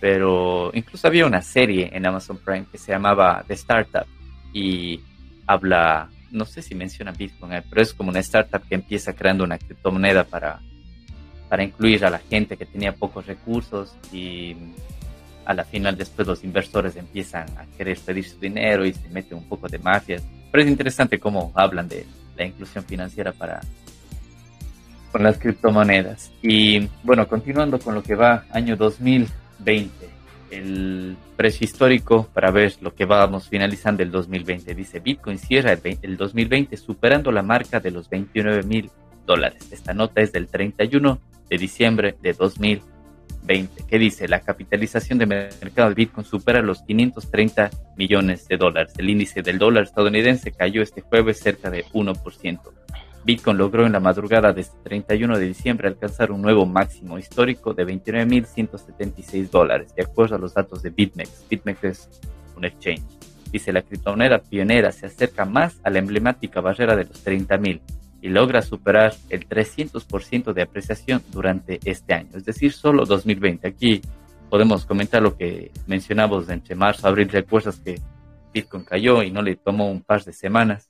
Pero incluso había una serie en Amazon Prime que se llamaba The Startup y habla no sé si menciona Bitcoin, eh, pero es como una startup que empieza creando una criptomoneda para, para incluir a la gente que tenía pocos recursos y a la final después los inversores empiezan a querer pedir su dinero y se meten un poco de mafias. Pero es interesante cómo hablan de la inclusión financiera para con las criptomonedas. Y bueno, continuando con lo que va año 2020, el precio histórico para ver lo que vamos finalizando el 2020. Dice Bitcoin cierra el, el 2020 superando la marca de los 29 mil dólares. Esta nota es del 31 de diciembre de 2020, que dice la capitalización de mercado de Bitcoin supera los 530 millones de dólares. El índice del dólar estadounidense cayó este jueves cerca de 1%. Bitcoin logró en la madrugada de este 31 de diciembre alcanzar un nuevo máximo histórico de 29.176 dólares, de acuerdo a los datos de BitMEX. BitMEX es un exchange. Dice la criptomoneda pionera se acerca más a la emblemática barrera de los 30.000 y logra superar el 300% de apreciación durante este año, es decir, solo 2020. Aquí podemos comentar lo que mencionamos entre marzo abril. Recuerdas que Bitcoin cayó y no le tomó un par de semanas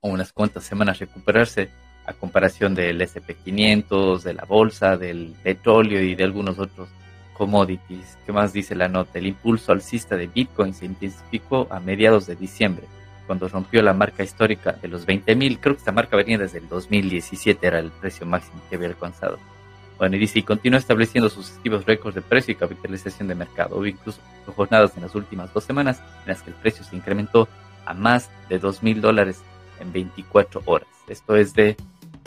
o unas cuantas semanas recuperarse a comparación del SP500, de la bolsa, del petróleo y de algunos otros commodities. ¿Qué más dice la nota? El impulso alcista de Bitcoin se intensificó a mediados de diciembre cuando rompió la marca histórica de los 20.000. Creo que esta marca venía desde el 2017, era el precio máximo que había alcanzado. Bueno, y dice, y continúa estableciendo sucesivos récords de precio y capitalización de mercado. Hubo incluso jornadas en las últimas dos semanas en las que el precio se incrementó a más de 2.000 dólares en 24 horas. Esto es de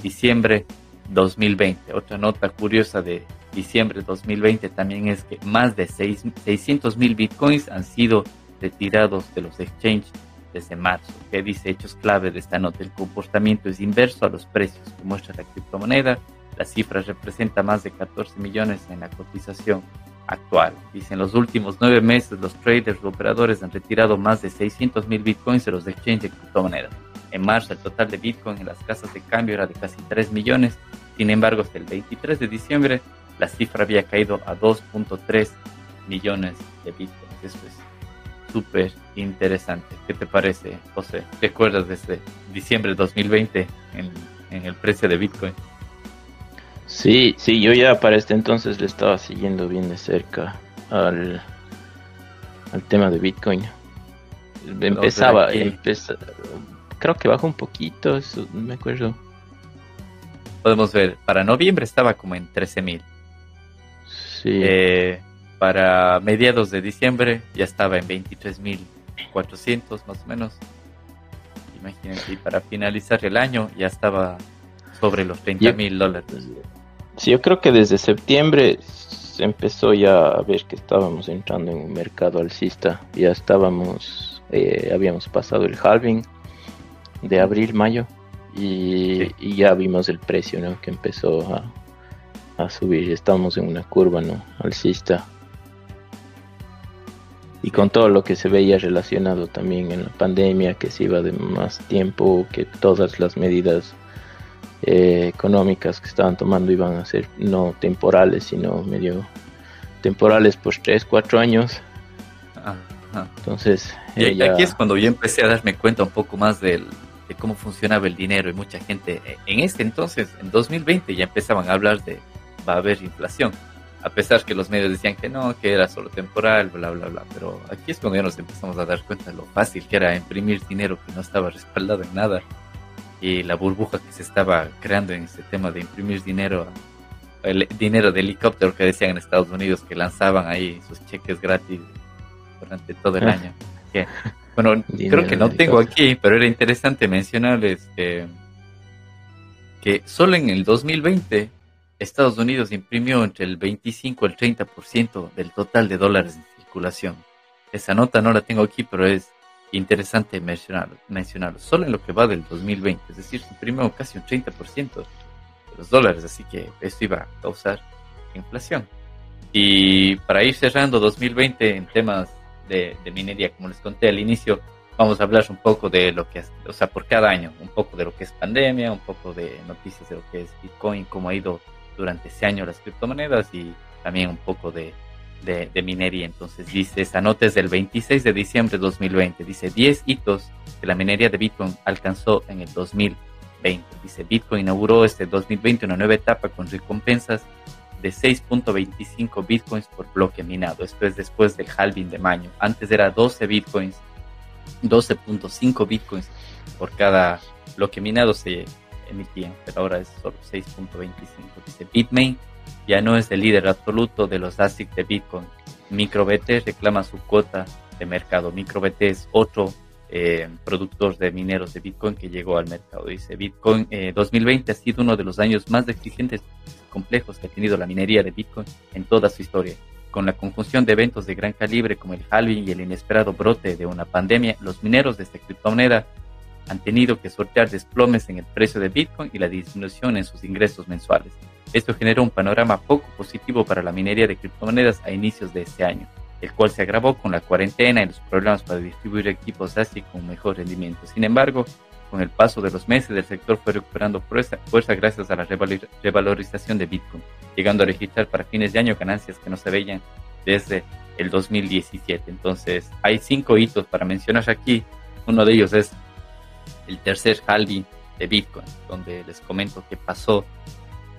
diciembre 2020. Otra nota curiosa de diciembre 2020 también es que más de 600.000 bitcoins han sido retirados de los exchanges desde marzo. ¿Qué dice hechos clave de esta nota? El comportamiento es inverso a los precios que muestra la criptomoneda. La cifra representa más de 14 millones en la cotización actual. Dice, en los últimos nueve meses los traders y operadores han retirado más de 600 mil bitcoins de los exchanges de criptomonedas. En marzo el total de bitcoin en las casas de cambio era de casi 3 millones. Sin embargo, hasta el 23 de diciembre la cifra había caído a 2.3 millones de bitcoins. Eso es súper interesante. ¿Qué te parece, José? ¿Te acuerdas desde diciembre de 2020 en, en el precio de Bitcoin? Sí, sí, yo ya para este entonces le estaba siguiendo bien de cerca al, al tema de Bitcoin. Empezaba, creo que bajó un poquito, eso no me acuerdo. Podemos ver, para noviembre estaba como en 13.000. Sí. Eh, para mediados de diciembre ya estaba en 23.400 más o menos. Imagínense, y para finalizar el año ya estaba sobre los 30 mil dólares. Sí, yo creo que desde septiembre se empezó ya a ver que estábamos entrando en un mercado alcista. Ya estábamos, eh, habíamos pasado el halving de abril, mayo. Y, y, ya vimos el precio, ¿no? Que empezó a, a subir. Estamos en una curva, ¿no? Alcista y con todo lo que se veía relacionado también en la pandemia, que se iba de más tiempo, que todas las medidas eh, económicas que estaban tomando iban a ser no temporales, sino medio temporales por 3, 4 años. Entonces, y aquí es cuando yo empecé a darme cuenta un poco más del, de cómo funcionaba el dinero y mucha gente en este entonces, en 2020, ya empezaban a hablar de va a haber inflación a pesar que los medios decían que no, que era solo temporal, bla, bla, bla. Pero aquí es cuando ya nos empezamos a dar cuenta de lo fácil que era imprimir dinero que no estaba respaldado en nada y la burbuja que se estaba creando en ese tema de imprimir dinero, el dinero de helicóptero que decían en Estados Unidos que lanzaban ahí sus cheques gratis durante todo el ah. año. Bueno, creo que no tengo aquí, pero era interesante mencionarles que, que solo en el 2020 Estados Unidos imprimió entre el 25 y el 30% del total de dólares en circulación. Esa nota no la tengo aquí, pero es interesante mencionarlo, mencionarlo. Solo en lo que va del 2020, es decir, se imprimió casi un 30% de los dólares, así que esto iba a causar inflación. Y para ir cerrando 2020 en temas de, de minería, como les conté al inicio, vamos a hablar un poco de lo que es, o sea, por cada año, un poco de lo que es pandemia, un poco de noticias de lo que es Bitcoin, cómo ha ido durante ese año las criptomonedas y también un poco de de, minería. Entonces dice, esa nota es del 26 de diciembre de 2020. Dice, 10 hitos que la minería de Bitcoin alcanzó en el 2020. Dice, Bitcoin inauguró este 2020 una nueva etapa con recompensas de 6.25 Bitcoins por bloque minado. Esto es después del halving de mayo. Antes era 12 Bitcoins, 12.5 Bitcoins por cada bloque minado se emitían, pero ahora es solo 6.25. Dice, Bitmain ya no es el líder absoluto de los ASIC de Bitcoin. MicroBT reclama su cuota de mercado. MicroBT es otro eh, productor de mineros de Bitcoin que llegó al mercado. Dice Bitcoin 2020 eh, ha sido uno de los años más exigentes y complejos que ha tenido la minería de Bitcoin en toda su historia. Con la conjunción de eventos de gran calibre como el halving y el inesperado brote de una pandemia, los mineros de esta criptomoneda han tenido que sortear desplomes en el precio de Bitcoin y la disminución en sus ingresos mensuales. Esto generó un panorama poco positivo para la minería de criptomonedas a inicios de este año, el cual se agravó con la cuarentena y los problemas para distribuir equipos así con mejor rendimiento. Sin embargo, con el paso de los meses, el sector fue recuperando fuerza, fuerza gracias a la revalorización de Bitcoin, llegando a registrar para fines de año ganancias que no se veían desde el 2017. Entonces, hay cinco hitos para mencionar aquí. Uno de ellos es el tercer halving de Bitcoin, donde les comento que pasó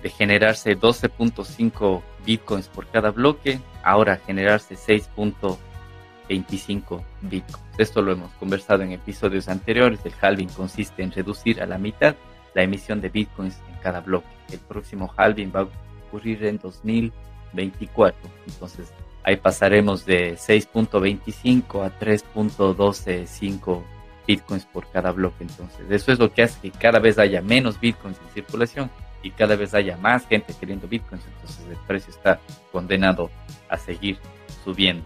de generarse 12.5 Bitcoins por cada bloque, ahora generarse 6.25 Bitcoins. Esto lo hemos conversado en episodios anteriores. El halving consiste en reducir a la mitad la emisión de Bitcoins en cada bloque. El próximo halving va a ocurrir en 2024. Entonces ahí pasaremos de 6.25 a 3.125 bitcoins por cada bloque. Entonces, eso es lo que hace que cada vez haya menos bitcoins en circulación y cada vez haya más gente queriendo bitcoins. Entonces, el precio está condenado a seguir subiendo.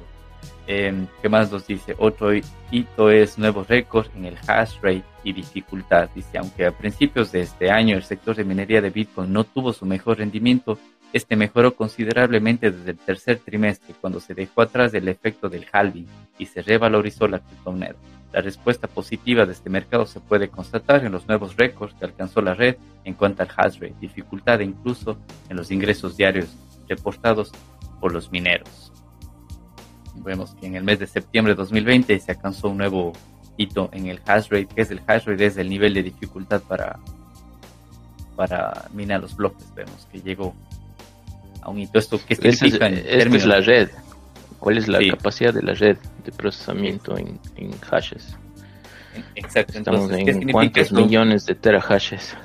Em, ¿Qué más nos dice? Otro hito es nuevo récord en el hash rate y dificultad. Dice, aunque a principios de este año el sector de minería de Bitcoin no tuvo su mejor rendimiento, este mejoró considerablemente desde el tercer trimestre, cuando se dejó atrás el efecto del halving y se revalorizó la criptomoneda. La respuesta positiva de este mercado se puede constatar en los nuevos récords que alcanzó la red en cuanto al hash rate, dificultad incluso en los ingresos diarios reportados por los mineros. Vemos que en el mes de septiembre de 2020 se alcanzó un nuevo hito en el hash rate, que es el hash rate, es el nivel de dificultad para, para minar los bloques. Vemos que llegó a un hito. ¿Esto qué significa? Es, la red. ¿Cuál es la capacidad de la red de procesamiento en, hashes? Exacto. Estamos en cuántos millones de terahashes.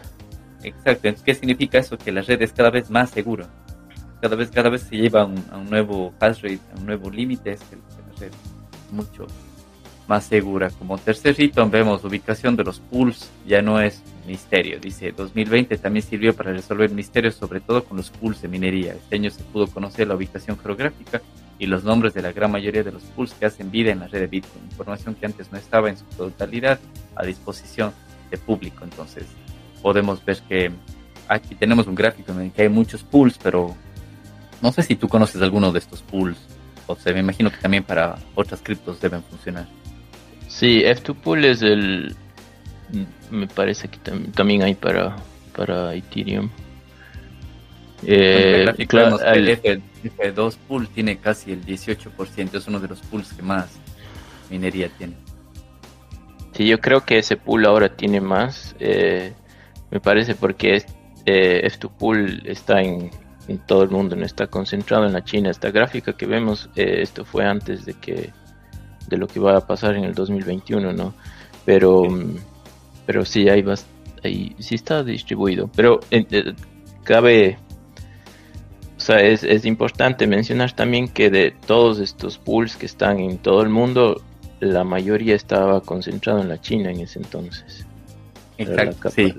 Exacto. ¿qué significa eso? Que la red es cada vez más segura. Cada vez, cada vez se lleva a un, nuevo hash rate, a un nuevo límite, es que la red es mucho más segura. Como tercer hito vemos ubicación de los pools, ya no es misterio. Dice, 2020 también sirvió para resolver misterios, sobre todo con los pools de minería. Este año se pudo conocer la ubicación geográfica y los nombres de la gran mayoría de los pools que hacen vida en la red de Bitcoin, información que antes no estaba en su totalidad a disposición de público. Entonces, podemos ver que aquí tenemos un gráfico en el que hay muchos pools, pero no sé si tú conoces alguno de estos pools. O sea, me imagino que también para otras criptos deben funcionar. Sí, F2Pool es el. Me parece que también hay para, para Ethereum. Eh, claro, el, F, 2 pool tiene casi el 18%, es uno de los pools que más minería tiene. Sí, yo creo que ese pool ahora tiene más, eh, me parece porque eh, F2 pool está en, en, todo el mundo, no está concentrado en la China. Esta gráfica que vemos, eh, esto fue antes de que de lo que va a pasar en el 2021, ¿no? Pero, pero sí, ahí, va, ahí sí está distribuido. Pero eh, cabe, o sea, es, es importante mencionar también que de todos estos pools que están en todo el mundo, la mayoría estaba concentrado en la China en ese entonces. Exacto, sí,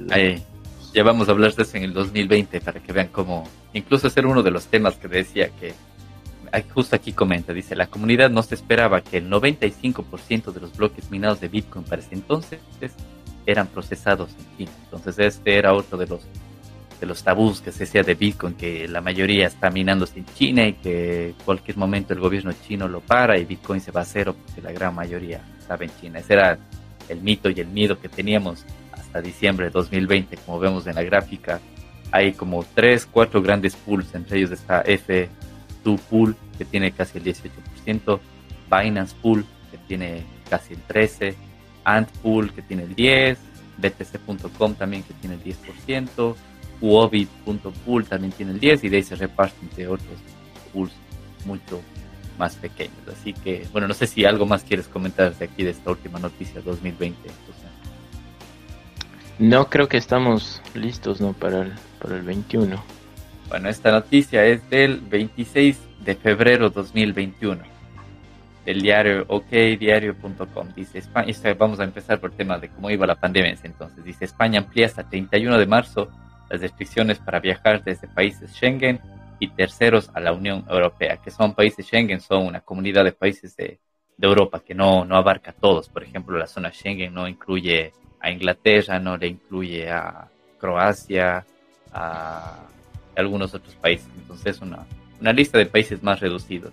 ya vamos a hablar de eso en el 2020 para que vean cómo, incluso ser uno de los temas que decía que justo aquí comenta, dice, la comunidad no se esperaba que el 95% de los bloques minados de Bitcoin para ese entonces eran procesados en China. Entonces este era otro de los de los tabús que se hacía de Bitcoin, que la mayoría está minándose en China y que cualquier momento el gobierno chino lo para y Bitcoin se va a cero porque la gran mayoría estaba en China. Ese era el mito y el miedo que teníamos hasta diciembre de 2020, como vemos en la gráfica. Hay como tres, cuatro grandes pools, entre ellos está F Bit2 Pool, que tiene casi el 18%, Binance Pool, que tiene casi el 13%, Ant Pool, que tiene el 10%, BTC.com también, que tiene el 10%, Uobit.pool también tiene el 10% y de ahí se reparten de otros pools mucho más pequeños. Así que, bueno, no sé si algo más quieres comentar de aquí de esta última noticia 2020. No creo que estamos listos ¿no? para, el, para el 21. Bueno, esta noticia es del 26 de febrero 2021 del diario okdiario.com. Dice España, vamos a empezar por el tema de cómo iba la pandemia entonces. Dice España amplía hasta 31 de marzo las restricciones para viajar desde países Schengen y terceros a la Unión Europea, que son países Schengen, son una comunidad de países de, Europa que no, no abarca a todos. Por ejemplo, la zona Schengen no incluye a Inglaterra, no le incluye a Croacia, a algunos otros países. Entonces, una, una lista de países más reducidos.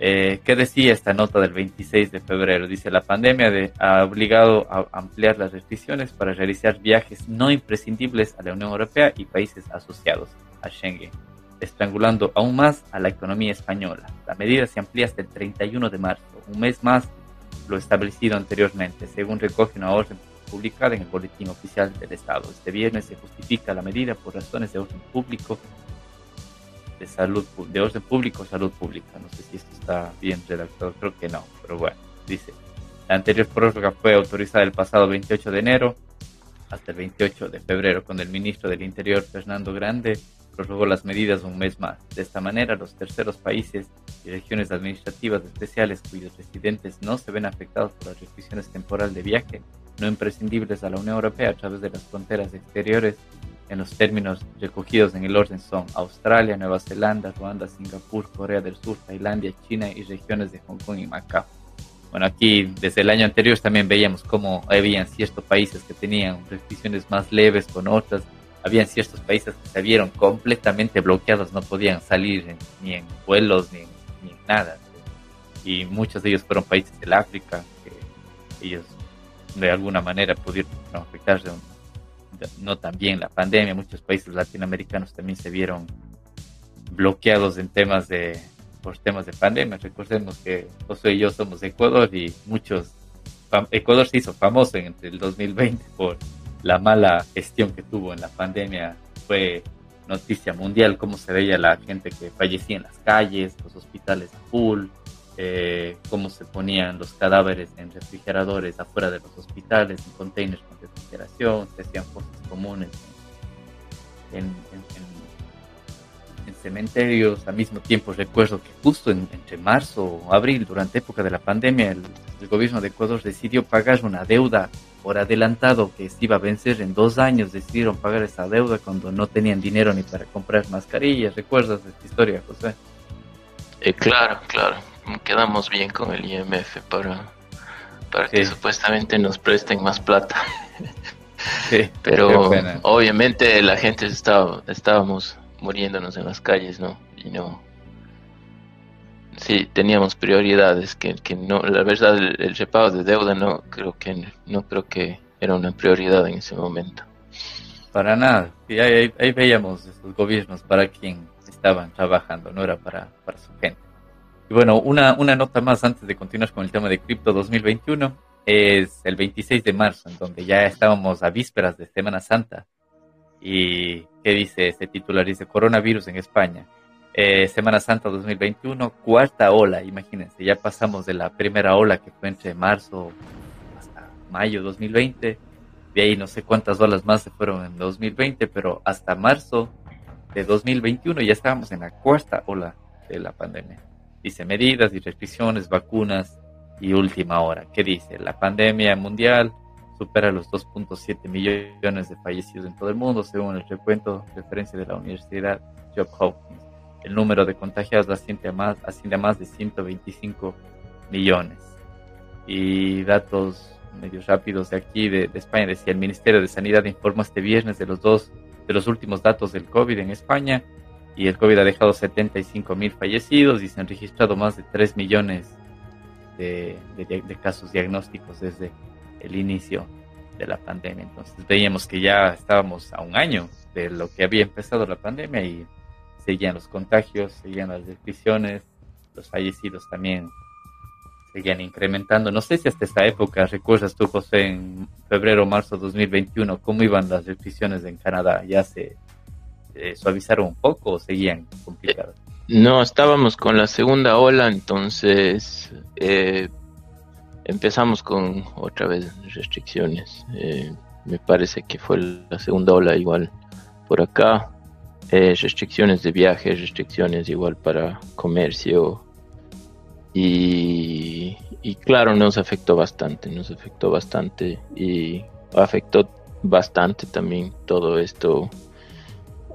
Eh, ¿Qué decía esta nota del 26 de febrero? Dice, la pandemia de, ha obligado a ampliar las restricciones para realizar viajes no imprescindibles a la Unión Europea y países asociados a Schengen estrangulando aún más a la economía española. La medida se amplía hasta el 31 de marzo, un mes más lo establecido anteriormente, según recoge una orden publicada en el Boletín Oficial del Estado. Este viernes se justifica la medida por razones de orden público, de salud, de orden público salud pública. No sé si esto está bien redactado, creo que no, pero bueno, dice. La anterior prórroga fue autorizada el pasado 28 de enero hasta el 28 de febrero, cuando el ministro del Interior, Fernando Grande, prorrogó las medidas un mes más. De esta manera, los terceros países y regiones administrativas especiales cuyos residentes no se ven afectados por las restricciones temporales de viaje no imprescindibles a la Unión Europea a través de las fronteras exteriores en los términos recogidos en el orden son Australia, Nueva Zelanda, Ruanda, Singapur, Corea del Sur, Tailandia, China y regiones de Hong Kong y Macao. Bueno, aquí desde el año anterior también veíamos cómo habían ciertos países que tenían restricciones más leves con otras habían ciertos países que se vieron completamente bloqueados, no podían salir ni en vuelos ni, ni en nada. Y muchos de ellos fueron países del África, que ellos de alguna manera pudieron afectarse no tan bien la pandemia. Muchos países latinoamericanos también se vieron bloqueados en temas de por temas de pandemia. Recordemos que José y yo somos de Ecuador y muchos Ecuador se hizo famoso entre el 2020 por la mala gestión que tuvo en la pandemia fue noticia mundial, cómo se veía la gente que fallecía en las calles, los hospitales a full, eh, cómo se ponían los cadáveres en refrigeradores afuera de los hospitales, en containers con refrigeración, se hacían cosas comunes en, cementerios. Al mismo tiempo recuerdo que justo entre marzo o abril, durante época de la pandemia, el gobierno de Ecuador decidió pagar una deuda por adelantado que se iba a vencer en dos años, decidieron pagar esa deuda cuando no tenían dinero ni para comprar mascarillas. ¿Recuerdas esta historia, José? Eh, claro, claro. Quedamos bien con el IMF para, para que supuestamente nos presten más plata. Sí, Pero obviamente la gente estaba, estábamos muriéndonos en las calles, ¿no? Y no, sí teníamos prioridades que, que no la verdad el, repago de deuda no creo que no creo que era una prioridad en ese momento. Para nada. Y ahí, veíamos estos gobiernos para quien estaban trabajando no era para, para su gente. Y bueno una, una nota más antes de continuar con el tema de cripto 2021 es el 26 de marzo en donde ya estábamos a vísperas de Semana Santa. Y qué dice este titular dice coronavirus en España. Eh, Semana Santa 2021, cuarta ola, imagínense, ya pasamos de la primera ola que fue entre marzo hasta mayo 2020, de ahí no sé cuántas olas más se fueron en 2020, pero hasta marzo de 2021 ya estábamos en la cuarta ola de la pandemia. Dice medidas y restricciones, vacunas y última hora. ¿Qué dice? La pandemia mundial supera los 2.7 millones de fallecidos en todo el mundo, según el recuento referencia de la Universidad Johns Hopkins el número de contagiados asciende a más, asciende a más de 125 millones. Y datos medios rápidos de aquí, de, España, decía el Ministerio de Sanidad informó este viernes de los dos, de los últimos datos del COVID en España y el COVID ha dejado 75 mil fallecidos y se han registrado más de 3 millones de, casos diagnósticos desde el inicio de la pandemia. Entonces veíamos que ya estábamos a un año de lo que había empezado la pandemia y seguían los contagios, seguían las descripciones, los fallecidos también seguían incrementando. No sé si hasta esta época, recuerdas tú, José, en febrero, marzo de 2021, cómo iban las restricciones en Canadá. ¿Ya se suavizaron un poco o seguían complicadas? No, estábamos con la segunda ola, entonces eh, empezamos con otra vez restricciones. Eh, me parece que fue la segunda ola igual por acá. Eh, restricciones de viaje, restricciones igual para comercio, y, claro, nos afectó bastante, nos afectó bastante y afectó bastante también todo esto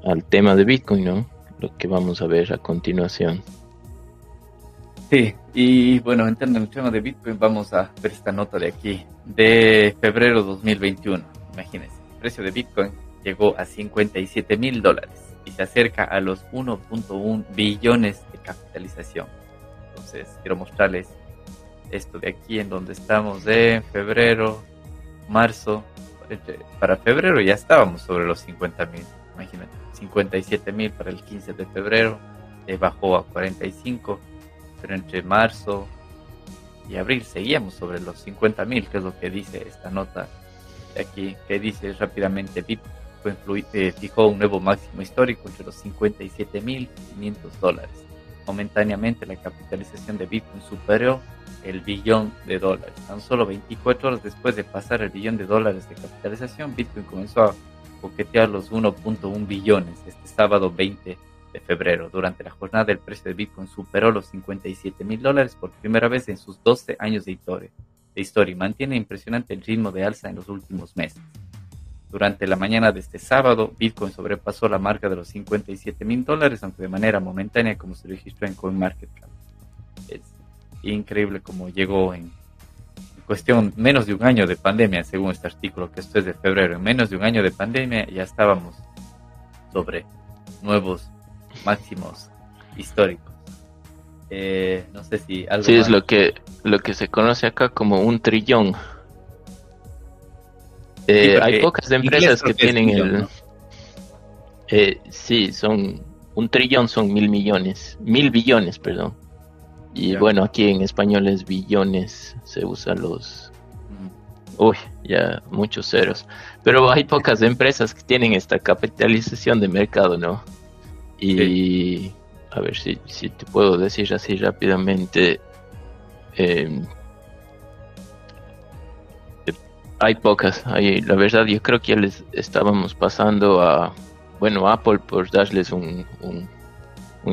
al tema de Bitcoin, ¿no? Que vamos a ver a continuación. Sí, y bueno, entrando en el tema de Bitcoin, vamos a ver esta nota de aquí, de febrero 2021. Imagínense, el precio de Bitcoin llegó a 57 mil dólares y se acerca a los 1.1 billones de capitalización entonces quiero mostrarles esto de aquí en donde estamos de febrero, marzo. Para febrero ya estábamos sobre los 50 mil, imagínate, 57 mil para el 15 de febrero, eh, bajó a 45, pero entre marzo y abril seguíamos sobre los 50 mil, que es lo que dice esta nota aquí, que dice rápidamente Bitcoin eh, fijó un nuevo máximo histórico entre los 57 mil 500 dólares momentáneamente la capitalización de Bitcoin superó el billón de dólares. Tan solo 24 horas después de pasar el billón de dólares de capitalización, Bitcoin comenzó a coquetear los 1.1 billones este sábado 20 de febrero. Durante la jornada el precio de Bitcoin superó los 57 mil dólares por primera vez en sus 12 años de historia, y mantiene impresionante el ritmo de alza en los últimos meses. Durante la mañana de este sábado, Bitcoin sobrepasó la marca de los 57 mil dólares, aunque de manera momentánea, como se registró en CoinMarketCap. Es increíble cómo llegó en, cuestión menos de un año de pandemia, según este artículo, que esto es de febrero. En menos de un año de pandemia ya estábamos sobre nuevos máximos históricos. Eh, no sé si algo. Sí, es lo que, lo que se conoce acá como un trillón. Eh, hay pocas empresas que tienen el... Eh, sí, son un trillón, son mil millones, mil billones, perdón. Y bueno, aquí en español es billones, se usa los... Uy, ya muchos ceros. Pero hay pocas empresas que tienen esta capitalización de mercado, ¿no? Y a ver si, si te puedo decir así rápidamente. Eh, hay pocas, hay, la verdad yo creo que ya les estábamos pasando a, bueno, Apple por darles un, un,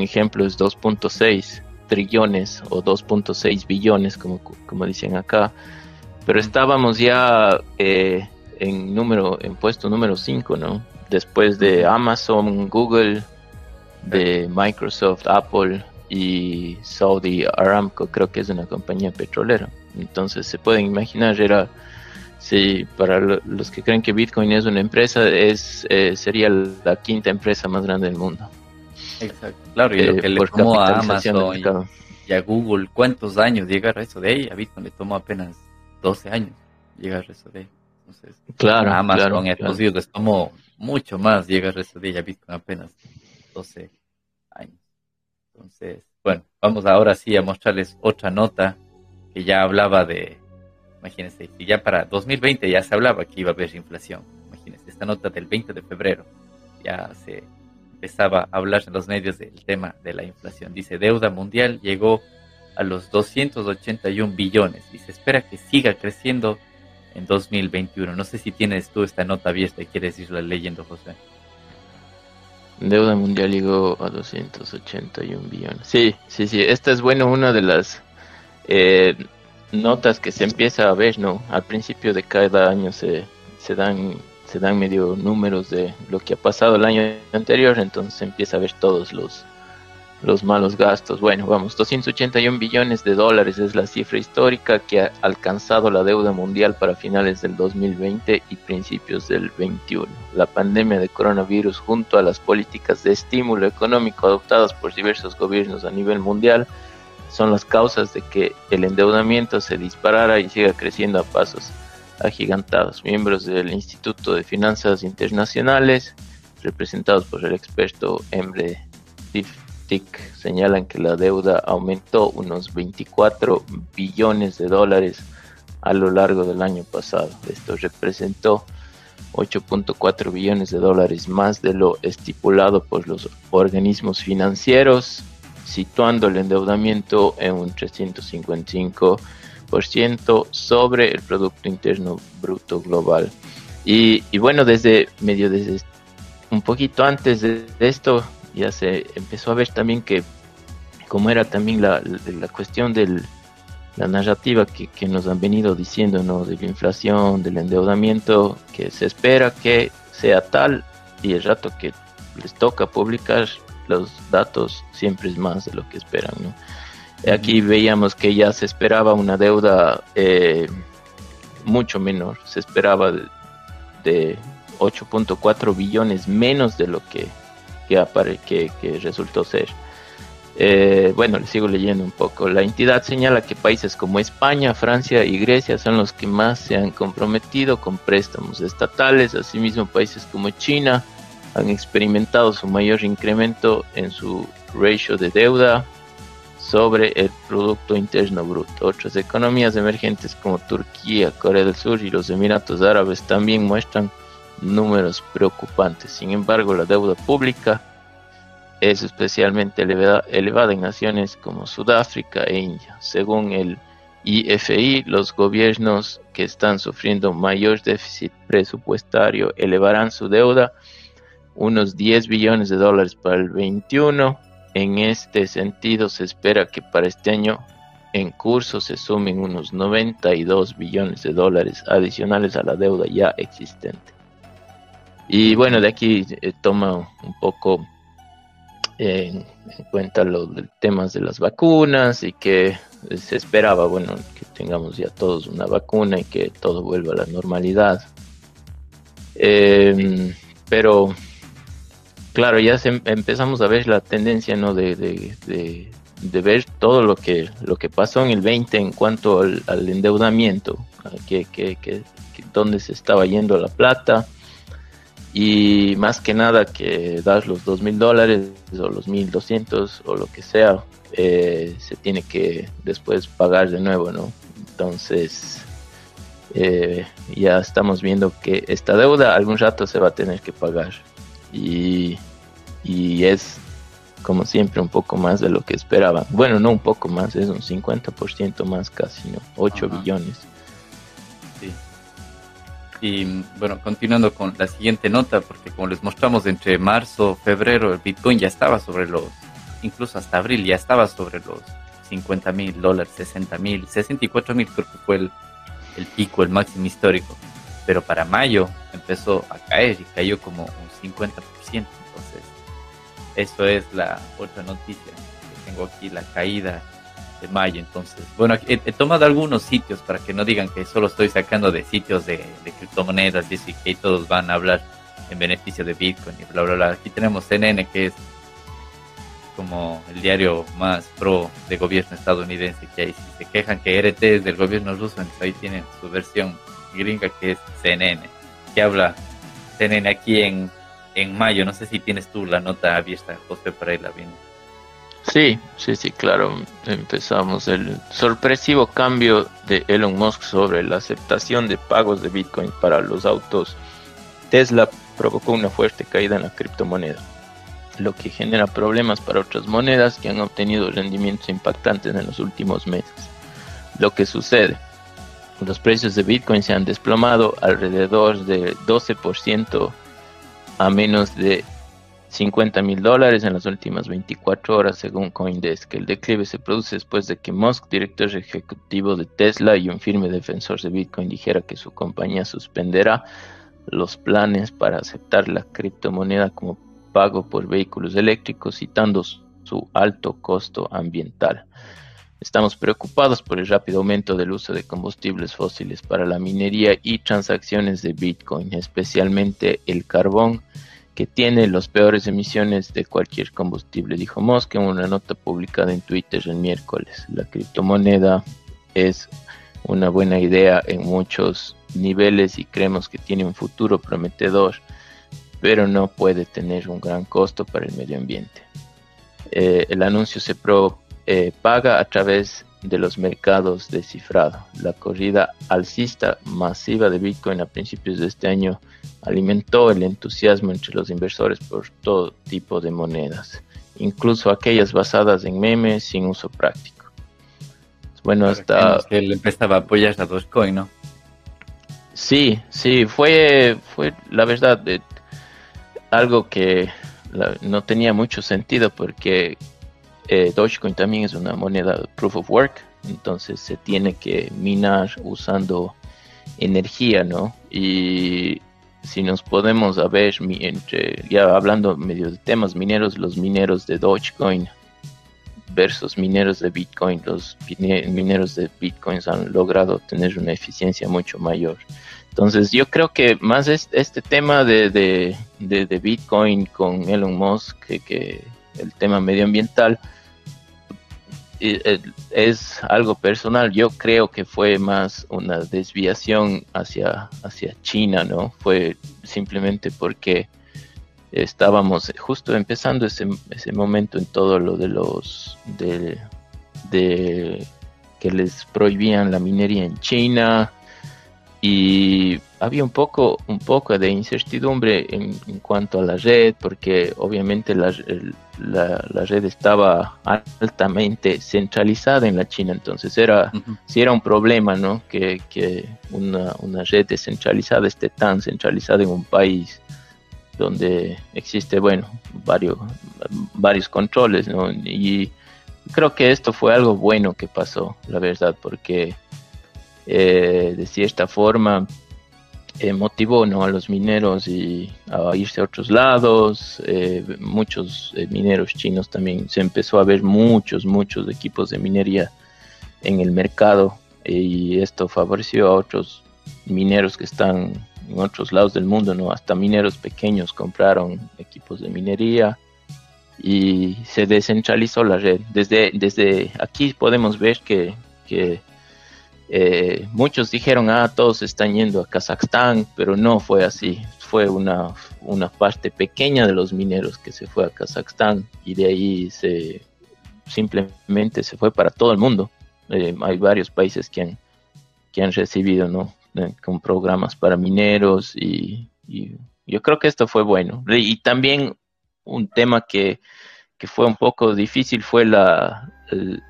ejemplo es 2.6 trillones o 2.6 billones como, como dicen acá, pero estábamos ya eh, en número, en puesto número 5, ¿no? Después de Amazon, Google, de Microsoft, Apple y Saudi Aramco, creo que es una compañía petrolera. Entonces se pueden imaginar, era Sí, para los que creen que Bitcoin es una empresa, es eh, sería la quinta empresa más grande del mundo. Exacto, claro, y lo que le tomó a Amazon y, a Google, ¿cuántos años llegar a eso de ahí? A Bitcoin le tomó apenas 12 años llegar a eso de ahí. Entonces, claro, a Amazon y a ellos les tomó mucho más llegar a eso de ahí, a Bitcoin apenas 12 años. Entonces, bueno, vamos ahora sí a mostrarles otra nota que ya hablaba de Imagínense, si ya para 2020 ya se hablaba que iba a haber inflación. Imagínense, esta nota del 20 de febrero ya se empezaba a hablar en los medios del tema de la inflación. Dice, deuda mundial llegó a los 281 billones y se espera que siga creciendo en 2021. No sé si tienes tú esta nota abierta y quieres irla leyendo, José. Deuda mundial llegó a 281 billones. Sí, sí, sí. Esta es, bueno, una de las eh, notas que se empieza a ver, ¿no? Al principio de cada año se, se dan se dan medio números de lo que ha pasado el año anterior, entonces empieza a ver todos los los malos gastos. Bueno, vamos, 281 billones de dólares es la cifra histórica que ha alcanzado la deuda mundial para finales del 2020 y principios del 21. La pandemia de coronavirus junto a las políticas de estímulo económico adoptadas por diversos gobiernos a nivel mundial son las causas de que el endeudamiento se disparara y siga creciendo a pasos agigantados. Miembros del Instituto de Finanzas Internacionales, representados por el experto Emre DIFTIC señalan que la deuda aumentó unos 24 billones de dólares a lo largo del año pasado. Esto representó 8.4 billones de dólares más de lo estipulado por los organismos financieros, situando el endeudamiento en un 355% sobre el Producto Interno Bruto Global. Y, bueno, desde medio desde un poquito antes de, esto ya se empezó a ver también que como era también la, la cuestión de la narrativa que, que, nos han venido diciendo, ¿no? De la inflación, del endeudamiento, que se espera que sea tal y el rato que les toca publicar los datos siempre es más de lo que esperan, ¿no? Aquí veíamos que ya se esperaba una deuda eh, mucho menor, se esperaba de, 8.4 billones menos de lo que, que, que, resultó ser. Eh, bueno, le sigo leyendo un poco. La entidad señala que países como España, Francia y Grecia son los que más se han comprometido con préstamos estatales. Asimismo, países como China han experimentado su mayor incremento en su ratio de deuda sobre el Producto Interno Bruto. Otras economías emergentes como Turquía, Corea del Sur y los Emiratos Árabes también muestran números preocupantes. Sin embargo, la deuda pública es especialmente elevada, elevada en naciones como Sudáfrica e India. Según el IFI, los gobiernos que están sufriendo mayor déficit presupuestario elevarán su deuda unos 10 billones de dólares para el 21 en este sentido, se espera que para este año en curso se sumen unos 92 billones de dólares adicionales a la deuda ya existente. Y bueno, de aquí eh, toma un poco en, cuenta los temas de las vacunas y que se esperaba, bueno, que tengamos ya todos una vacuna y que todo vuelva a la normalidad. Em, pero claro, ya empezamos a ver la tendencia, ¿no? De, de, ver todo lo que, lo que pasó en el 20 en cuanto al, endeudamiento, que, que, que, dónde se estaba yendo la plata y más que nada que dar los dos mil dólares o los mil doscientos o lo que sea, eh, se tiene que después pagar de nuevo, ¿no? Entonces, eh, ya estamos viendo que esta deuda algún rato se va a tener que pagar y, es como siempre un poco más de lo que esperaban. Bueno, no un poco más, es un 50% más casi, ¿no? 8 billones. Sí. Y bueno, continuando con la siguiente nota, porque como les mostramos entre marzo, febrero, el Bitcoin ya estaba sobre los, incluso hasta abril ya estaba sobre los 50 mil dólares, 60 mil, 64 mil creo que fue el, el pico, el máximo histórico. Pero para mayo empezó a caer y cayó como un 50%. Entonces, eso es la otra noticia tengo aquí, la caída de mayo. Entonces, bueno, he, tomado algunos sitios para que no digan que solo estoy sacando de sitios de, criptomonedas y así que todos van a hablar en beneficio de Bitcoin y bla, bla, bla. Aquí tenemos CNN, que es como el diario más pro de gobierno estadounidense que hay. Si se quejan que RT es del gobierno ruso, entonces ahí tienen su versión gringa que es CNN, que habla CNN aquí en en mayo. No sé si tienes tú la nota abierta, José, para irla viendo. Sí, sí, sí, claro. Empezamos el sorpresivo cambio de Elon Musk sobre la aceptación de pagos de Bitcoin para los autos. Tesla provocó una fuerte caída en la criptomoneda, lo que genera problemas para otras monedas que han obtenido rendimientos impactantes en los últimos meses. Lo que sucede, los precios de Bitcoin se han desplomado alrededor de 12% a menos de 50 mil dólares en las últimas 24 horas según Coindesk. El declive se produce después de que Musk, director ejecutivo de Tesla y un firme defensor de Bitcoin, dijera que su compañía suspenderá los planes para aceptar la criptomoneda como pago por vehículos eléctricos, citando su alto costo ambiental. Estamos preocupados por el rápido aumento del uso de combustibles fósiles para la minería y transacciones de Bitcoin, especialmente el carbón, que tiene las peores emisiones de cualquier combustible, dijo Musk en una nota publicada en Twitter el miércoles. La criptomoneda es una buena idea en muchos niveles y creemos que tiene un futuro prometedor, pero no puede tener un gran costo para el medio ambiente. eh, el anuncio se propaga a través de los mercados de cifrado. La corrida alcista masiva de Bitcoin a principios de este año alimentó el entusiasmo entre los inversores por todo tipo de monedas, incluso aquellas basadas en memes sin uso práctico. Bueno, hasta... Que él empezaba a apoyar a Dogecoin, ¿no? Sí, sí, fue, fue la verdad algo que no tenía mucho sentido porque eh, Dogecoin también es una moneda proof of work, entonces se tiene que minar usando energía, ¿no? Y si nos podemos ver, entre, ya hablando medio de temas mineros, los mineros de Dogecoin versus mineros de Bitcoin, los mineros de Bitcoins han logrado tener una eficiencia mucho mayor. Entonces yo creo que más este tema de, de, Bitcoin con Elon Musk que, que el tema medioambiental es algo personal. Yo creo que fue más una desviación hacia, hacia China, ¿no? Fue simplemente porque estábamos justo empezando ese, ese momento en todo lo de los de, de que les prohibían la minería en China y había un poco un poco de incertidumbre en, cuanto a la red porque obviamente la, la, red estaba altamente centralizada en la China entonces era si era un problema no que, que una, una red descentralizada esté tan centralizada en un país donde existe, bueno, varios, varios controles, ¿no? Y creo que esto fue algo bueno que pasó, la verdad, porque eh, de cierta forma eh, motivó ¿no? a los mineros y a irse a otros lados. Eh, muchos mineros chinos también se empezó a ver muchos, muchos equipos de minería en el mercado y esto favoreció a otros mineros que están en otros lados del mundo, ¿no? Hasta mineros pequeños compraron equipos de minería y se descentralizó la red. Desde, desde aquí podemos ver que, eh, muchos dijeron, ah, todos están yendo a Kazajstán, pero no fue así. Fue una, una parte pequeña de los mineros que se fue a Kazajstán y de ahí se simplemente se fue para todo el mundo. Eh, hay varios países que han, que han recibido, ¿no? con programas para mineros y, yo creo que esto fue bueno. Y también un tema que, fue un poco difícil fue la,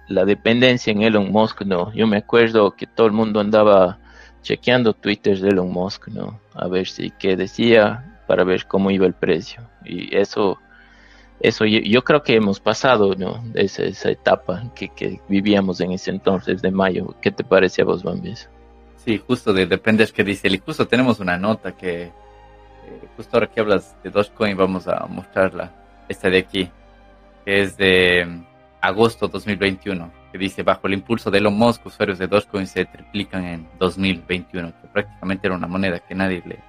la dependencia en Elon Musk, ¿no? Yo me acuerdo que todo el mundo andaba chequeando Twitter de Elon Musk, ¿no? A ver si qué decía para ver cómo iba el precio. Y eso, eso yo, creo que hemos pasado, ¿no? Esa, esa etapa que, que, vivíamos en ese entonces de mayo. ¿Qué te parece a vos, Bambis? Sí, justo de, depende de qué dice Y justo tenemos una nota que, eh, justo ahora que hablas de Dogecoin, vamos a mostrarla. Esta de aquí, que es de agosto 2021, que dice: Bajo el impulso de Elon Musk, usuarios de Dogecoin se triplican en 2021, que prácticamente era una moneda que nadie le,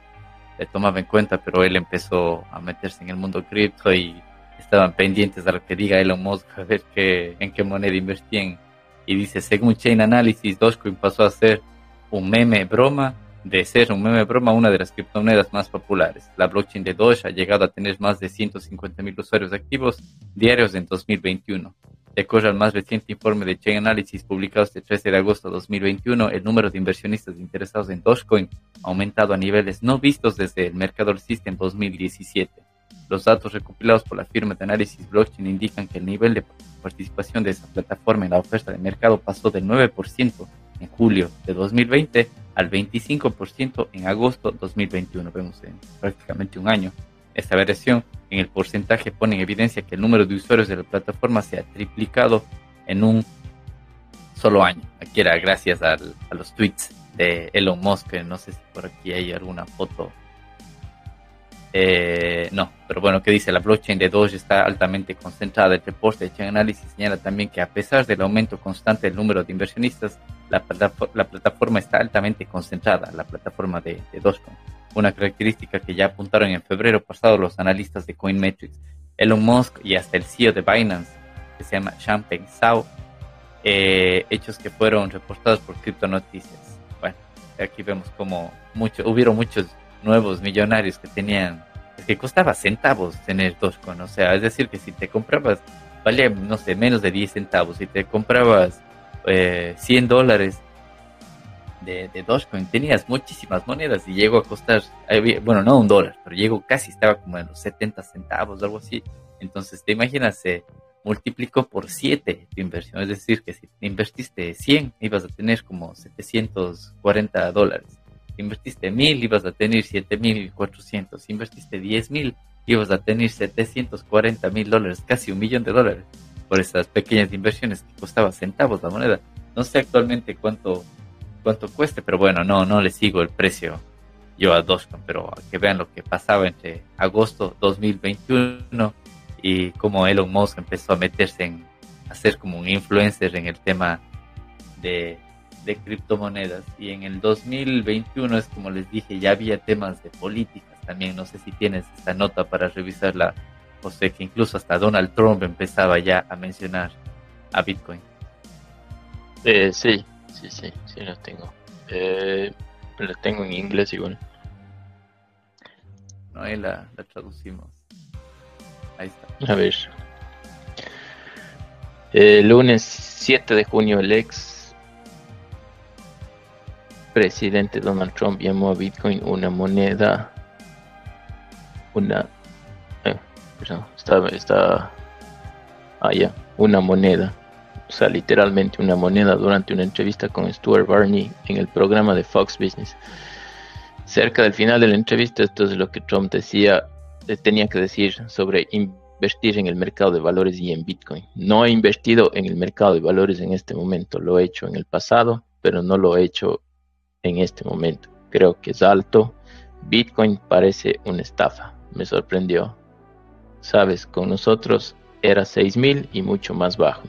tomaba en cuenta, pero él empezó a meterse en el mundo cripto y estaban pendientes a lo que diga Elon Musk a ver qué, en qué moneda invertían. Y dice: Según Chain Analysis, Dogecoin pasó a ser un meme broma de ser un meme broma una de las criptomonedas más populares. La blockchain de Doge ha llegado a tener más de 150 mil usuarios activos diarios en 2021. De acuerdo al más reciente informe de Chain Analysis publicado este 13 de agosto de 2021, el número de inversionistas interesados en Dogecoin ha aumentado a niveles no vistos desde el mercado alcista en 2017. Los datos recopilados por la firma de análisis blockchain indican que el nivel de participación de esa plataforma en la oferta de mercado pasó del 9% en julio de 2020 al 25% en agosto de 2021. Vemos en prácticamente un año. Esta variación en el porcentaje pone en evidencia que el número de usuarios de la plataforma se ha triplicado en un solo año. Aquí era gracias a los tweets de Elon Musk. No sé si por aquí hay alguna foto eh, no, pero bueno, ¿qué dice? La blockchain de Doge está altamente concentrada. El reporte de Chain Analysis señala también que a pesar del aumento constante del número de inversionistas, la, la plataforma está altamente concentrada, la plataforma de, de. Una característica que ya apuntaron en febrero pasado los analistas de CoinMetrics. Elon Musk y hasta el CEO de Binance, que se llama Champagne Zhao, eh, hechos que fueron reportados por Crypto Noticias. Bueno, aquí vemos como mucho, hubieron muchos nuevos millonarios que tenían, que costaba centavos tener Dogecoin, o sea, es decir, que si te comprabas valía, no sé, menos de 10 centavos. Y te comprabas eh, 100 dólares de, de, Dogecoin, tenías muchísimas monedas y llegó a costar, bueno, no un dólar, pero llegó casi, estaba como en los 70 centavos, algo así. Entonces, te imaginas, se multiplicó por 7 tu inversión. Es decir, que si invertiste 100, ibas a tener como 740 dólares. Invertiste 1000, ibas a tener 7400. Si invertiste 10000, ibas a tener 740 mil dólares, casi un millón de dólares, por esas pequeñas inversiones que costaba centavos la moneda. No sé actualmente cuánto cuánto cueste, pero bueno, no, no le sigo el precio yo a Dogecoin, pero que vean lo que pasaba entre agosto 2021 y cómo Elon Musk empezó a meterse en hacer como un influencer en el tema de, de criptomonedas. Y en el 2021 es como les dije, ya había temas de políticas también. No sé si tienes esta nota para revisarla, José, que incluso hasta Donald Trump empezaba ya a mencionar a Bitcoin. Eh, sí, sí, sí, sí lo tengo. Eh, lo tengo en inglés igual. No, ahí la, la traducimos. Ahí está. A ver. El lunes 7 de junio el ex presidente Donald Trump llamó a Bitcoin una moneda, una, eh, está, está, ah, ya, una moneda o sea, literalmente una moneda durante una entrevista con Stuart Barney en el programa de Fox Business. Cerca del final de la entrevista, esto es lo que Trump decía, eh, tenía que decir sobre invertir en el mercado de valores y en Bitcoin. No he invertido en el mercado de valores en este momento, lo he hecho en el pasado, pero no lo he hecho en este momento. Creo que es alto. Bitcoin parece una estafa. Me sorprendió. Sabes, con nosotros era 6000 y mucho más bajo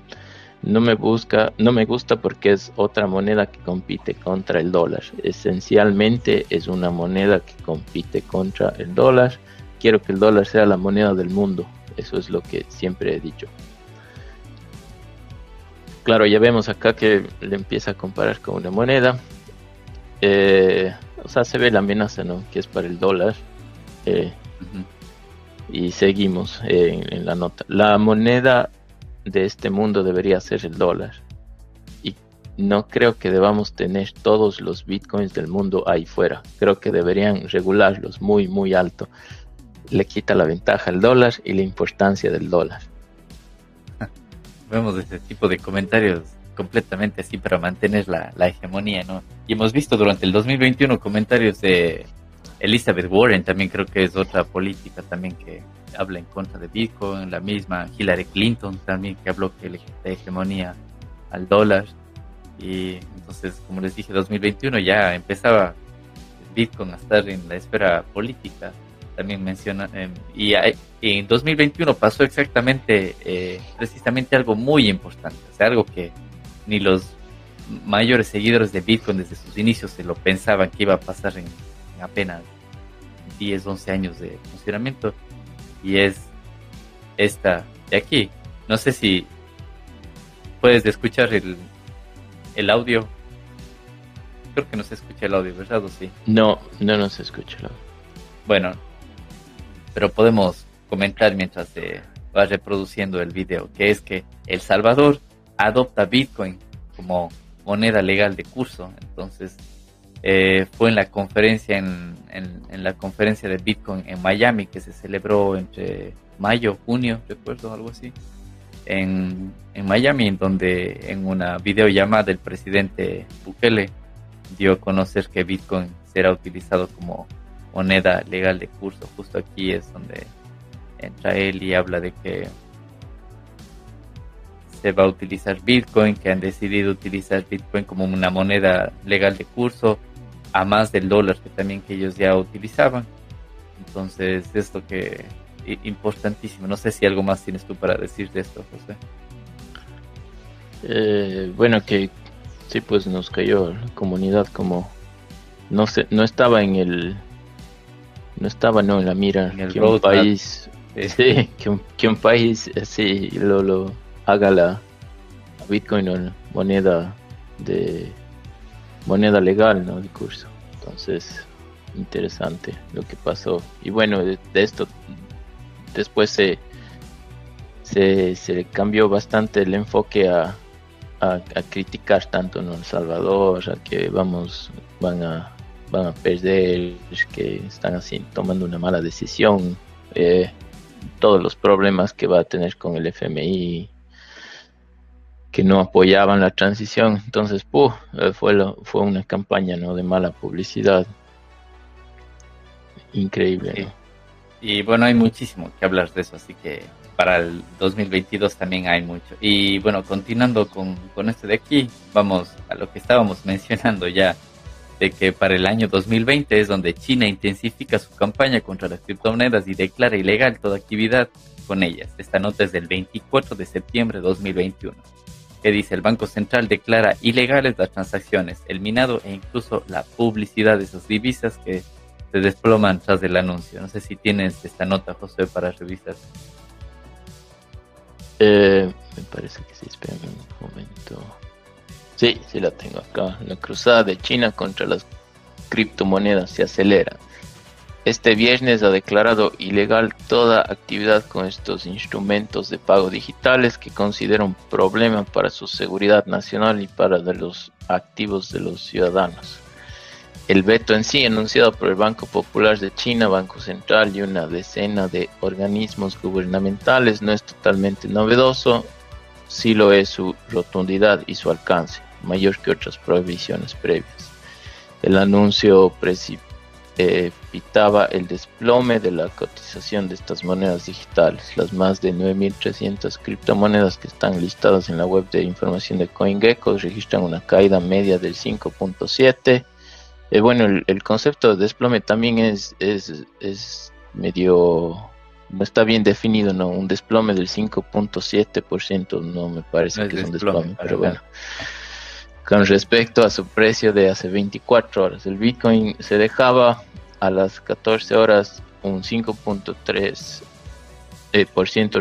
no me busca, no me gusta porque es otra moneda que compite contra el dólar. Esencialmente es una moneda que compite contra el dólar. Quiero que el dólar sea la moneda del mundo. Eso es lo que siempre he dicho. Claro, ya vemos acá que le empieza a comparar con una moneda. Eh, o sea, se ve la amenaza, ¿no? Que es para el dólar. Eh, y seguimos en la nota. La moneda de este mundo debería ser el dólar. Y no creo que debamos tener todos los bitcoins del mundo ahí fuera. Creo que deberían regularlos muy, muy alto. Le quita la ventaja al dólar y la importancia del dólar. Vemos ese tipo de comentarios completamente así para mantener la, la hegemonía, ¿no? Y hemos visto durante el 2021 comentarios de Elizabeth Warren, también creo que es otra política también que, habla en contra de Bitcoin, la misma Hillary Clinton también que habló que le hegemonía al dólar. Y entonces, como les dije, 2021 ya empezaba Bitcoin a estar en la esfera política. También menciona, em, y, en 2021 pasó exactamente, eh, precisamente algo muy importante, o sea, algo que ni los mayores seguidores de Bitcoin desde sus inicios se lo pensaban que iba a pasar en, en apenas 10, 11 años de funcionamiento y es esta de aquí. No sé si puedes escuchar el, el audio. Creo que no se escucha el audio, ¿verdad? ¿O sí? No, no, no se escucha el audio. Bueno, pero podemos comentar mientras se va reproduciendo el video, que es que El Salvador adopta Bitcoin como moneda legal de curso. Entonces, eh, fue en la conferencia en, la conferencia de Bitcoin en Miami que se celebró entre mayo junio recuerdo algo así en, en Miami en donde en una videollamada el presidente Bukele dio a conocer que Bitcoin será utilizado como moneda legal de curso justo aquí es donde entra él y habla de que se va a utilizar Bitcoin, que han decidido utilizar Bitcoin como una moneda legal de curso a más del dólar que también que ellos ya utilizaban. Entonces, esto que importantísimo. No sé si algo más tienes tú para decir de esto, José. Eh, bueno, que sí, pues nos cayó la comunidad como no sé, no estaba en el no estaba no en la mira que un país sí, que, un, que un país así lo, lo haga la Bitcoin o moneda de moneda legal, ¿no? El curso. Entonces, interesante lo que pasó. Y bueno, de, esto después se se, se cambió bastante el enfoque a, a, criticar tanto en El Salvador, a que vamos, van a, van a perder, que están así tomando una mala decisión, eh, todos los problemas que va a tener con el FMI, que no apoyaban la transición, entonces eh, fue, fue una campaña ¿no? de mala publicidad. Increíble. Y bueno, hay muchísimo que hablar de eso, así que para el 2022 también hay mucho. Y bueno, continuando con, con esto de aquí, vamos a lo que estábamos mencionando ya, de que para el año 2020 es donde China intensifica su campaña contra las criptomonedas y declara ilegal toda actividad con ellas. Esta nota es del 24 de septiembre de 2021, que dice el Banco Central declara ilegales las transacciones, el minado e incluso la publicidad de sus divisas que se desploman tras del anuncio. No sé si tienes esta nota, José, para revisar. Eh, me parece que sí, espera un momento. Sí, sí la tengo acá. La cruzada de China contra las criptomonedas se acelera. Este viernes ha declarado ilegal toda actividad con estos instrumentos de pago digitales que considera un problema para su seguridad nacional y para los activos de los ciudadanos. El veto en sí, anunciado por el Banco Popular de China, Banco Central y una decena de organismos gubernamentales, no es totalmente novedoso, sí lo es su rotundidad y su alcance, mayor que otras prohibiciones previas. El anuncio precipitaba el desplome de la cotización de estas monedas digitales. Las más de 9.300 criptomonedas que están listadas en la web de información de CoinGecko registran una caída media del 5.7 eh, bueno, el, concepto de desplome también es, es, medio, no está bien definido, ¿no? Un desplome del 5.7% no me parece que es un desplome, pero bueno. Con respecto a su precio de hace 24 horas, el Bitcoin se dejaba a las 14 horas un 5.3% eh,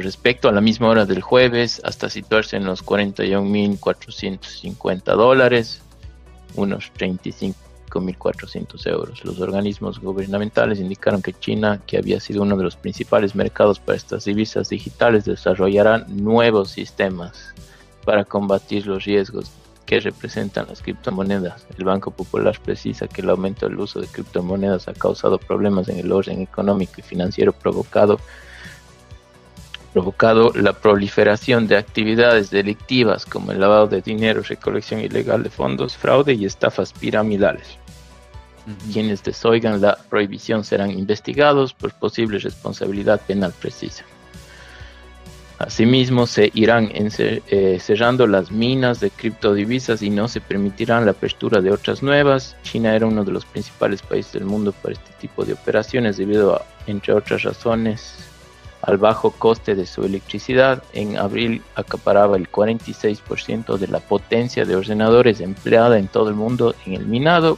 respecto a la misma hora del jueves hasta situarse en los 41.450 dólares, unos 35 1.400 euros. Los organismos gubernamentales indicaron que China, que había sido uno de los principales mercados para estas divisas digitales, desarrollará nuevos sistemas para combatir los riesgos que representan las criptomonedas. El Banco Popular precisa que el aumento del uso de criptomonedas ha causado problemas en el orden económico y financiero provocado provocado la proliferación de actividades delictivas como el lavado de dinero, recolección ilegal de fondos, fraude y estafas piramidales. Quienes desoigan la prohibición serán investigados por posible responsabilidad penal precisa. Asimismo, se irán eh, cerrando las minas de criptodivisas y no se permitirán la apertura de otras nuevas. China era uno de los principales países del mundo para este tipo de operaciones debido a, entre otras razones, al bajo coste de su electricidad. En abril acaparaba el 46% de la potencia de ordenadores empleada en todo el mundo en el minado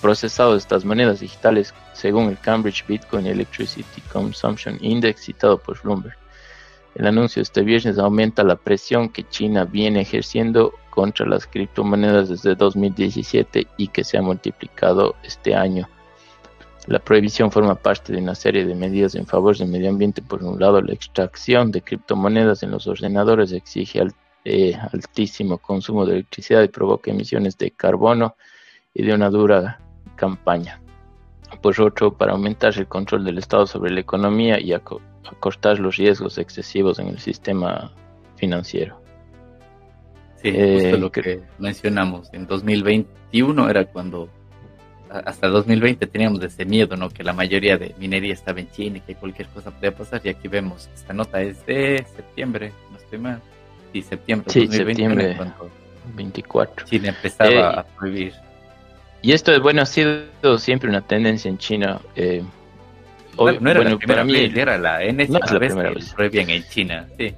procesado de estas monedas digitales según el Cambridge Bitcoin Electricity Consumption Index citado por Bloomberg. El anuncio este viernes aumenta la presión que China viene ejerciendo contra las criptomonedas desde 2017 y que se ha multiplicado este año. La prohibición forma parte de una serie de medidas en favor del medio ambiente. Por un lado, la extracción de criptomonedas en los ordenadores exige eh, altísimo consumo de electricidad y provoca emisiones de carbono y de una dura campaña. Por otro, para aumentar el control del Estado sobre la economía y acortar los riesgos excesivos en el sistema financiero. Sí, justo eh, lo que mencionamos. En 2021 era cuando, hasta 2020 teníamos ese miedo, ¿no? Que la mayoría de minería estaba en China y que cualquier cosa podía pasar. Y aquí vemos, esta nota es de septiembre, no estoy mal. Sí, septiembre. Sí, septiembre 24. China empezaba eh, a prohibir y esto, es bueno, ha sido siempre una tendencia en China. Eh, no, era la primera vez, era la vez en China, sí.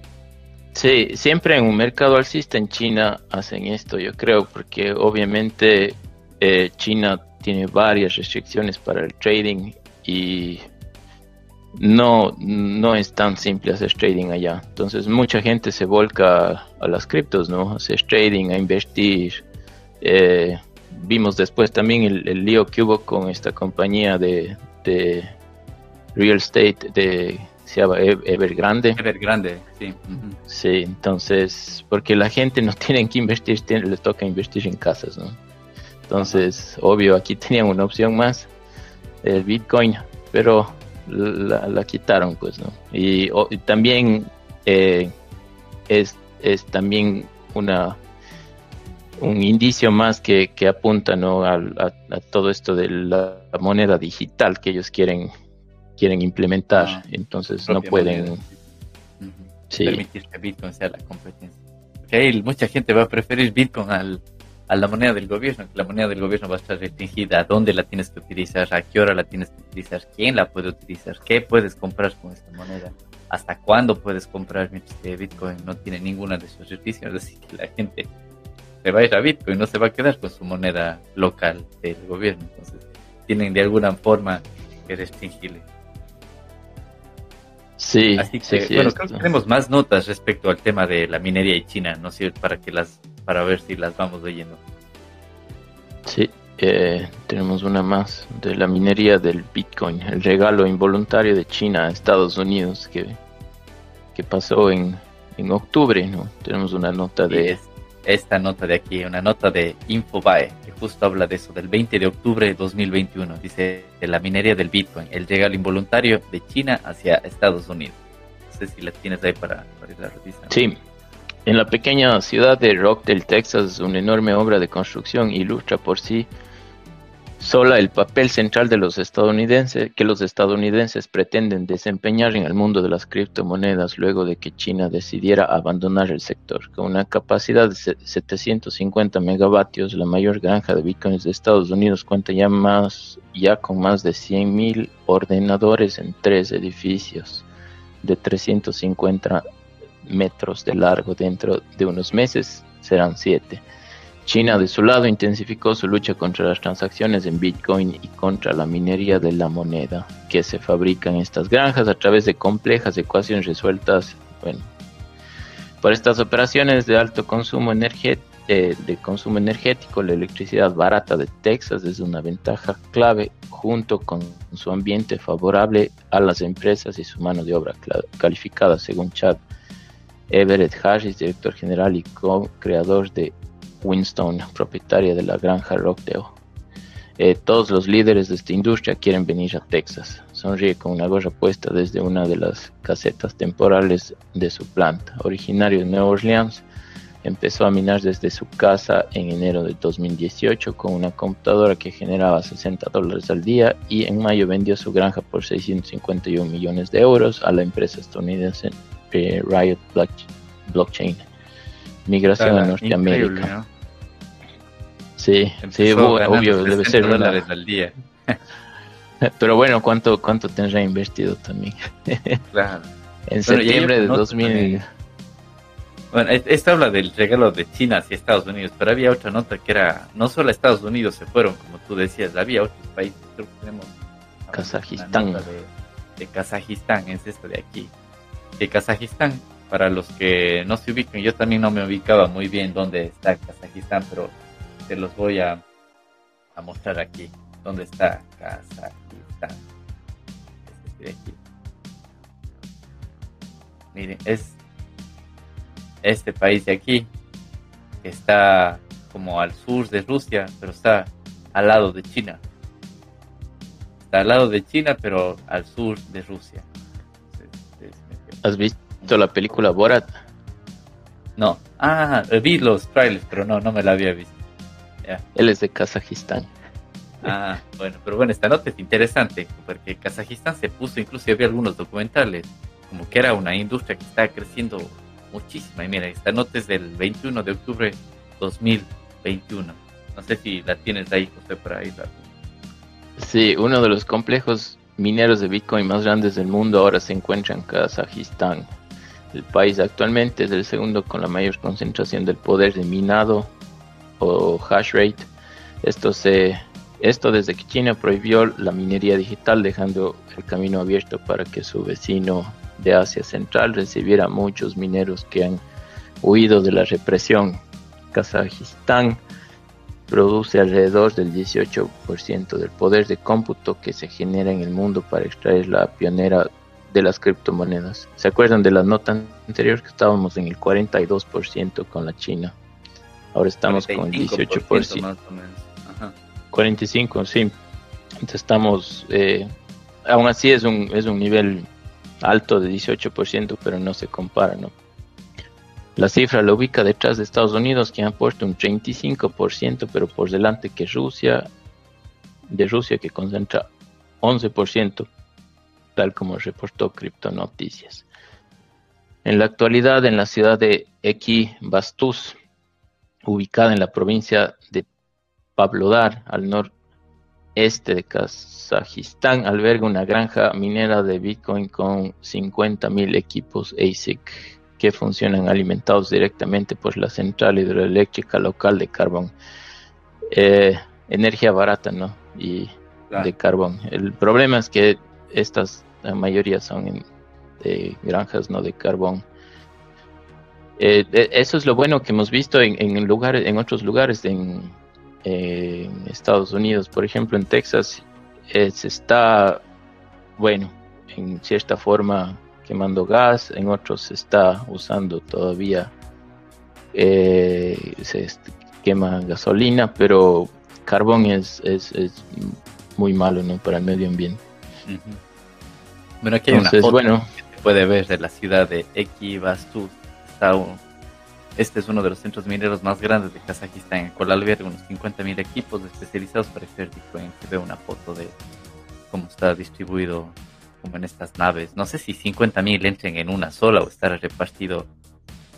Sí, siempre en un mercado alcista en China hacen esto, yo creo, porque obviamente eh, China tiene varias restricciones para el trading y no, no es tan simple hacer trading allá. Entonces mucha gente se volca a las criptos, ¿no? hacer trading, a invertir. Eh, vimos después también el, lío que hubo con esta compañía de, real estate de decía Evergrande. Evergrande, sí. Sí, entonces, porque la gente no tiene que invertir, les toca invertir en casas, ¿no? Entonces, obvio, aquí tenían una opción más, el Bitcoin, pero la, quitaron, pues, ¿no? Y, también eh, es, es también una un indicio más que, que apunta ¿no? a, todo esto de la moneda digital que ellos quieren quieren implementar, ah, entonces no pueden permitir que Bitcoin sea la competencia. mucha gente va a preferir Bitcoin al, a la moneda del gobierno, que la moneda del gobierno va a estar restringida, a dónde la tienes que utilizar, a qué hora la tienes que utilizar, quién la puede utilizar, qué puedes comprar con esta moneda, hasta cuándo puedes comprar, mientras que Bitcoin no tiene ninguna de sus restricciones, así que la gente se va a ir a Bitcoin, no se va a quedar con su moneda local del gobierno. Entonces, tienen de alguna forma que restringirle. Sí, Así que, bueno, creo que tenemos más notas respecto al tema de la minería y China, ¿no? sé para que las, para ver si las vamos leyendo. Sí, eh, tenemos una más de la minería del Bitcoin, el regalo involuntario de China a Estados Unidos que, que pasó en, en octubre, ¿no? Tenemos una nota de esta nota de aquí, una nota de Infobae, que justo habla de eso, del 20 de octubre de 2021. Dice, de la minería del Bitcoin, el regalo involuntario de China hacia Estados Unidos. No sé si la tienes ahí para, para la Sí, en la pequeña ciudad de Rockdale, Texas, una enorme obra de construcción ilustra por sí sola el papel central de los estadounidenses que los estadounidenses pretenden desempeñar en el mundo de las criptomonedas luego de que China decidiera abandonar el sector. Con una capacidad de 750 megavatios, la mayor granja de bitcoins de Estados Unidos cuenta ya más ya con más de 100.000 ordenadores en tres edificios de 350 metros de largo. Dentro de unos meses serán siete. China, de su lado, intensificó su lucha contra las transacciones en Bitcoin y contra la minería de la moneda que se fabrica en estas granjas a través de complejas ecuaciones resueltas. Bueno, por estas operaciones de alto consumo energético, eh, consumo energético, la electricidad barata de Texas es una ventaja clave junto con su ambiente favorable a las empresas y su mano de obra calificada, según Chad Everett Harris, director general y co-creador de Winston, propietaria de la granja Rockdale. Eh, todos los líderes de esta industria quieren venir a Texas. Sonríe con una gorra puesta desde una de las casetas temporales de su planta. Originario de Nueva Orleans, empezó a minar desde su casa en enero de 2018 con una computadora que generaba 60 dólares al día y en mayo vendió su granja por 651 millones de euros a la empresa estadounidense eh, Riot Blockchain migración a Norteamérica. Sí, sí, obvio, debe ser dólares al día. Pero bueno, ¿cuánto, cuánto tendrá invertido también? claro. en septiembre de 2000. Bueno, esto habla del regalo de China hacia Estados Unidos, pero había otra nota que era, no solo Estados Unidos se fueron, como tú decías, había otros países, creo que tenemos Kazajistán. De, de, Kazajistán, es esto de aquí. De Kazajistán para los que no se ubican, yo también no me ubicaba muy bien dónde está Kazajistán, pero te los voy a, mostrar aquí. ¿Dónde está Kazajistán? Este aquí. Miren, es este país de aquí, que está como al sur de Rusia, pero está al lado de China. Está al lado de China, pero al sur de Rusia. ¿Has visto? La película Borat? No. Ah, vi los trailers, pero no, no me la había visto. Él es de Kazajistán. Ah, bueno, pero bueno, esta nota es interesante, porque Kazajistán se puso, incluso había algunos documentales, como que era una industria que estaba creciendo muchísima. Y mira, esta nota es del 21 de octubre 2021. No sé si la tienes ahí, José, por ahí. Sí, uno de los complejos mineros de Bitcoin más grandes del mundo ahora se encuentra en Kazajistán. El país actualmente es el segundo con la mayor concentración del poder de minado o hash rate. Esto, se, esto desde que China prohibió la minería digital, dejando el camino abierto para que su vecino de Asia Central recibiera muchos mineros que han huido de la represión. Kazajistán produce alrededor del 18% del poder de cómputo que se genera en el mundo para extraer la pionera de las criptomonedas. ¿Se acuerdan de la nota anterior que estábamos en el 42% con la China? Ahora estamos con el 18%. Más o menos. Ajá. 45, sí. Entonces estamos, eh, aún así es un, es un nivel alto de 18%, pero no se compara, ¿no? La cifra lo ubica detrás de Estados Unidos, que han puesto un 35%, pero por delante que Rusia, de Rusia que concentra 11%, tal como reportó Crypto Noticias. En la actualidad, en la ciudad de Equibastus, ubicada en la provincia de Pavlodar, al noreste de Kazajistán, alberga una granja minera de Bitcoin con 50.000 equipos ASIC que funcionan alimentados directamente por la central hidroeléctrica local de carbón. Eh, energía barata, ¿no? Y de carbón. El problema es que estas, la mayoría son de granjas, no de carbón. Eh, eso es lo bueno que hemos visto en, lugares, en otros lugares en, Estados Unidos, por ejemplo en Texas, se está, bueno, en cierta forma quemando gas, en otros se está usando todavía, eh, se quema gasolina, pero carbón es, es, muy malo ¿no? para el medio ambiente. Bueno, aquí hay una foto bueno, que se puede ver de la ciudad de Ekibastu. Este es uno de los centros mineros más grandes de Kazajistán, en el cual alberga unos 50.000 equipos especializados para extraer Bitcoin. Se ve una foto de cómo está distribuido como en estas naves. No sé si 50.000 entren en una sola o estará repartido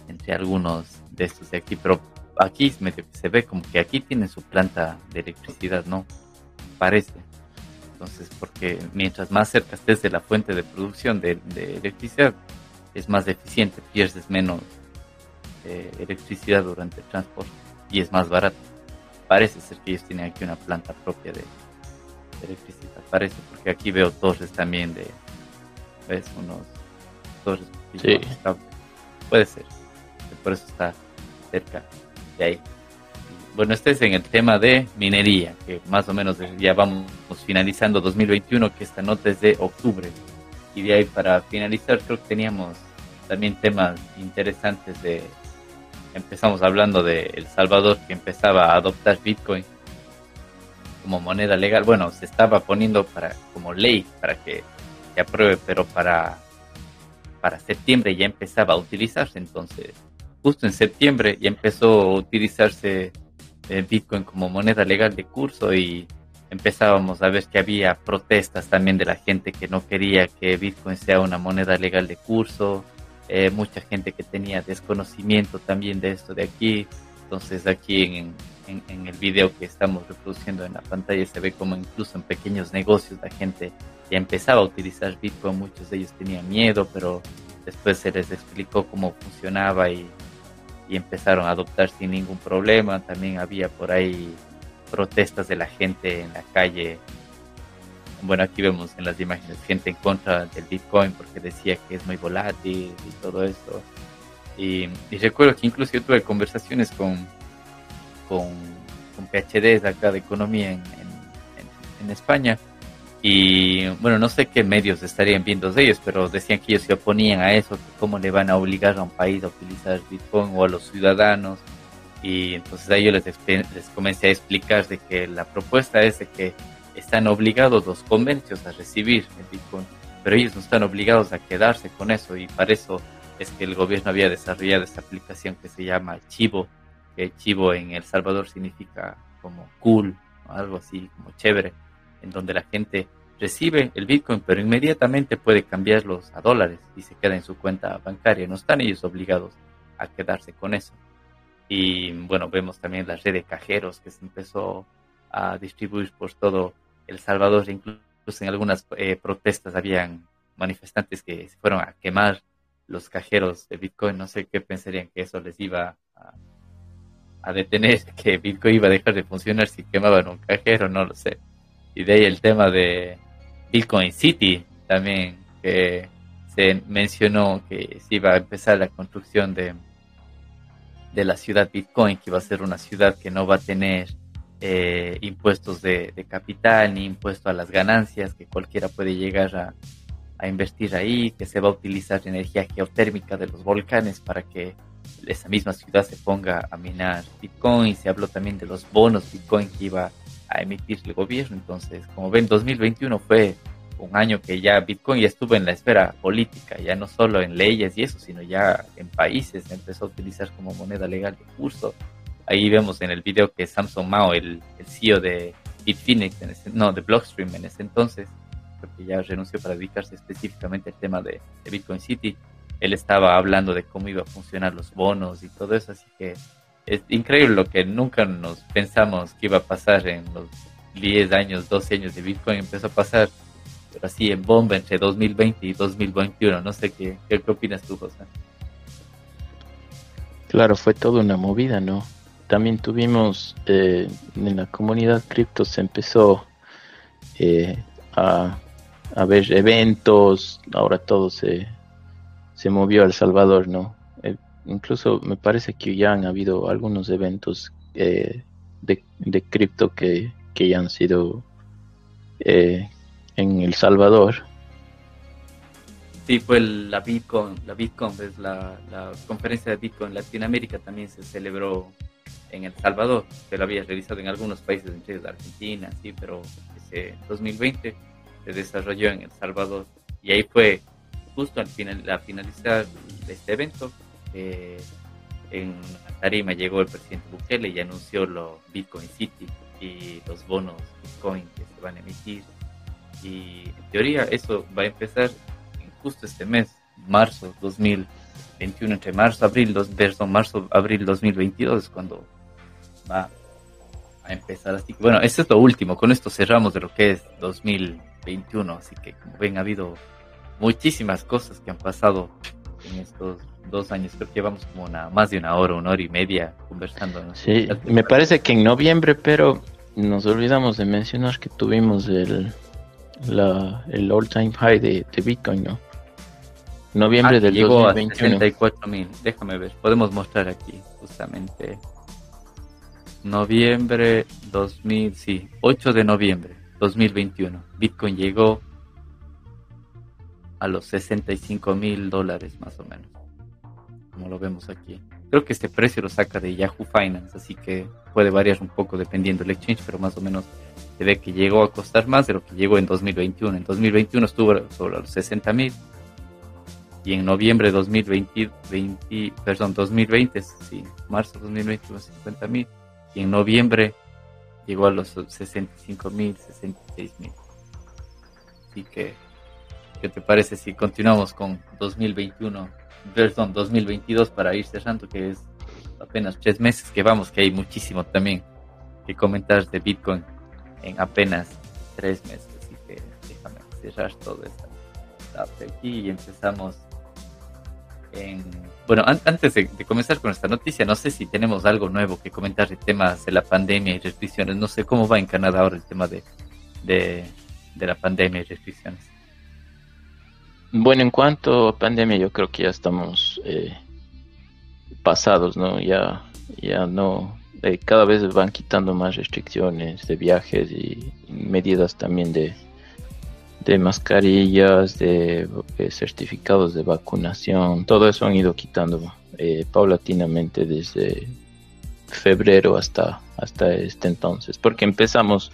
entre algunos de estos de aquí, pero aquí se ve como que aquí tienen su planta de electricidad, ¿no? Parece. Entonces, porque mientras más cerca estés de la fuente de producción de, electricidad, es más eficiente, pierdes menos eh, electricidad durante el transporte y es más barato. Parece ser que ellos tienen aquí una planta propia de, electricidad, parece, porque aquí veo torres también de, ¿ves? Unos torres. Sí. puede ser, por eso está cerca de ahí. Bueno, este es en el tema de minería, que más o menos ya vamos finalizando 2021, que esta nota es de octubre. Y de ahí para finalizar creo que teníamos también temas interesantes de... Empezamos hablando de El Salvador, que empezaba a adoptar Bitcoin como moneda legal. Bueno, se estaba poniendo para como ley para que se apruebe, pero para, para septiembre ya empezaba a utilizarse. Entonces, justo en septiembre ya empezó a utilizarse Bitcoin como moneda legal de curso y empezábamos a ver que había protestas también de la gente que no quería que Bitcoin sea una moneda legal de curso. Eh, mucha gente que tenía desconocimiento también de esto de aquí. Entonces aquí en, en, el video que estamos reproduciendo en la pantalla se ve como incluso en pequeños negocios la gente ya empezaba a utilizar Bitcoin, muchos de ellos tenían miedo, pero después se les explicó cómo funcionaba y, y empezaron a adoptar sin ningún problema. También había por ahí protestas de la gente en la calle. Bueno, aquí vemos en las imágenes gente en contra del Bitcoin porque decía que es muy volátil y todo eso. Y, recuerdo que incluso yo tuve conversaciones con, con, con PhDs acá de economía en, en, España. Y bueno, no sé qué medios estarían viendo de ellos, pero decían que ellos se oponían a eso, que cómo le van a obligar a un país a utilizar Bitcoin o a los ciudadanos. Y entonces a ellos les, les comencé a explicar de que la propuesta es de que están obligados los comercios a recibir el Bitcoin, pero ellos no están obligados a quedarse con eso y para eso es que el gobierno había desarrollado esta aplicación que se llama Chivo, que chivo en El Salvador significa como cool, algo así, como chévere, en donde la gente recibe el Bitcoin, pero inmediatamente puede cambiarlos a dólares y se queda en su cuenta bancaria. No están ellos obligados a quedarse con eso. Y bueno, vemos también la red de cajeros que se empezó a distribuir por todo El Salvador. Incluso en algunas eh, protestas habían manifestantes que se fueron a quemar los cajeros de Bitcoin. No sé qué pensarían que eso les iba a a detener que Bitcoin iba a dejar de funcionar si quemaban un cajero, no lo sé. Y de ahí el tema de Bitcoin City también, que se mencionó que se iba a empezar la construcción de, de la ciudad Bitcoin, que iba a ser una ciudad que no va a tener eh, impuestos de, capital ni impuesto a las ganancias, que cualquiera puede llegar a, a invertir ahí, que se va a utilizar energía geotérmica de los volcanes para que esa misma ciudad se ponga a minar Bitcoin. Se habló también de los bonos Bitcoin que iba a emitir el gobierno. Entonces, como ven, 2021 fue un año que ya Bitcoin ya estuvo en la esfera política, ya no solo en leyes y eso, sino ya en países, empezó a utilizar como moneda legal de curso. Ahí vemos en el video que Samson Mao, el, el CEO de Bitfinex, no, de Blockstream en ese entonces, porque ya renunció para dedicarse específicamente al tema de, Bitcoin City, él estaba hablando de cómo iba a funcionar los bonos y todo eso, así que es increíble lo que nunca nos pensamos que iba a pasar en los 10 años, 12 años de Bitcoin, empezó a pasar pero así en bomba entre 2020 y 2021. No sé qué, qué, opinas tú, José. Claro, fue toda una movida, ¿no? También tuvimos eh, en la comunidad cripto se empezó eh, a, a, ver eventos, ahora todo se, se movió a El Salvador, ¿no? Eh, incluso me parece que ya han habido algunos eventos de, de cripto que, que ya han sido en El Salvador. Sí, fue la Bitcoin, la Bitcoin, es la, conferencia de Bitcoin Latinoamérica también se celebró en El Salvador, se lo había realizado en algunos países, entre Argentina, sí, pero ese 2020 se desarrolló en El Salvador y ahí fue justo al final, a finalizar este evento, eh, en Tarima llegó el presidente Bukele y anunció lo Bitcoin City y los bonos Bitcoin que se van a emitir. Y en teoría eso va a empezar justo este mes, marzo 2021, entre marzo, abril, dos, marzo, abril 2022 cuando va a empezar. Así que bueno, esto es lo último, con esto cerramos de lo que es 2021, así que como ven ha habido muchísimas cosas que han pasado en estos dos años, creo que llevamos como una, más de una hora, una hora y media conversando. Sí, me parece que en noviembre, pero nos olvidamos de mencionar que tuvimos el, la, el all time high de, Bitcoin, ¿no? Noviembre ah, del llegó 2021. a 64 mil. Déjame ver, podemos mostrar aquí justamente. Noviembre 2000, sí, 8 de noviembre 2021. Bitcoin llegó a los 65 mil dólares más o menos. Como lo vemos aquí. Creo que este precio lo saca de Yahoo Finance, así que puede variar un poco dependiendo del exchange, pero más o menos se ve que llegó a costar más de lo que llegó en 2021. En 2021 estuvo sobre los 60 mil y en noviembre de 2020, perdón, 2020, sí, marzo de 2020 50 mil y en noviembre llegó a los 65 mil, 66 mil. Así que, ¿qué te parece si continuamos con 2021, perdón, 2022 para ir cerrando, que es apenas tres meses que vamos, que hay muchísimo también que comentar de Bitcoin en apenas tres meses. Así que déjame cerrar todo esto aquí y empezamos en... Bueno, antes de, comenzar con esta noticia, no sé si tenemos algo nuevo que comentar de temas de la pandemia y restricciones. No sé cómo va en Canadá ahora el tema de, de, la pandemia y restricciones. Bueno, en cuanto a pandemia, yo creo que ya estamos eh, pasados, ¿no? Ya, ya no, eh, cada vez van quitando más restricciones de viajes y medidas también de, de mascarillas, de, eh, certificados de vacunación, todo eso han ido quitando eh, paulatinamente desde febrero hasta, hasta este entonces, porque empezamos,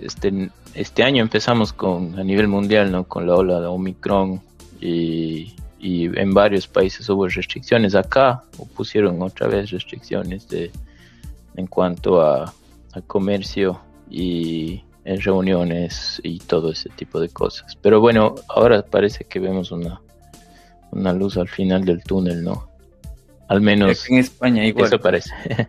este, este año empezamos con a nivel mundial, ¿no? con la ola de Omicron y y en varios países hubo restricciones. Acá pusieron otra vez restricciones de, en cuanto a, comercio y en reuniones y todo ese tipo de cosas. Pero bueno, ahora parece que vemos una, una luz al final del túnel, ¿no? Al menos en España igual. Eso parece.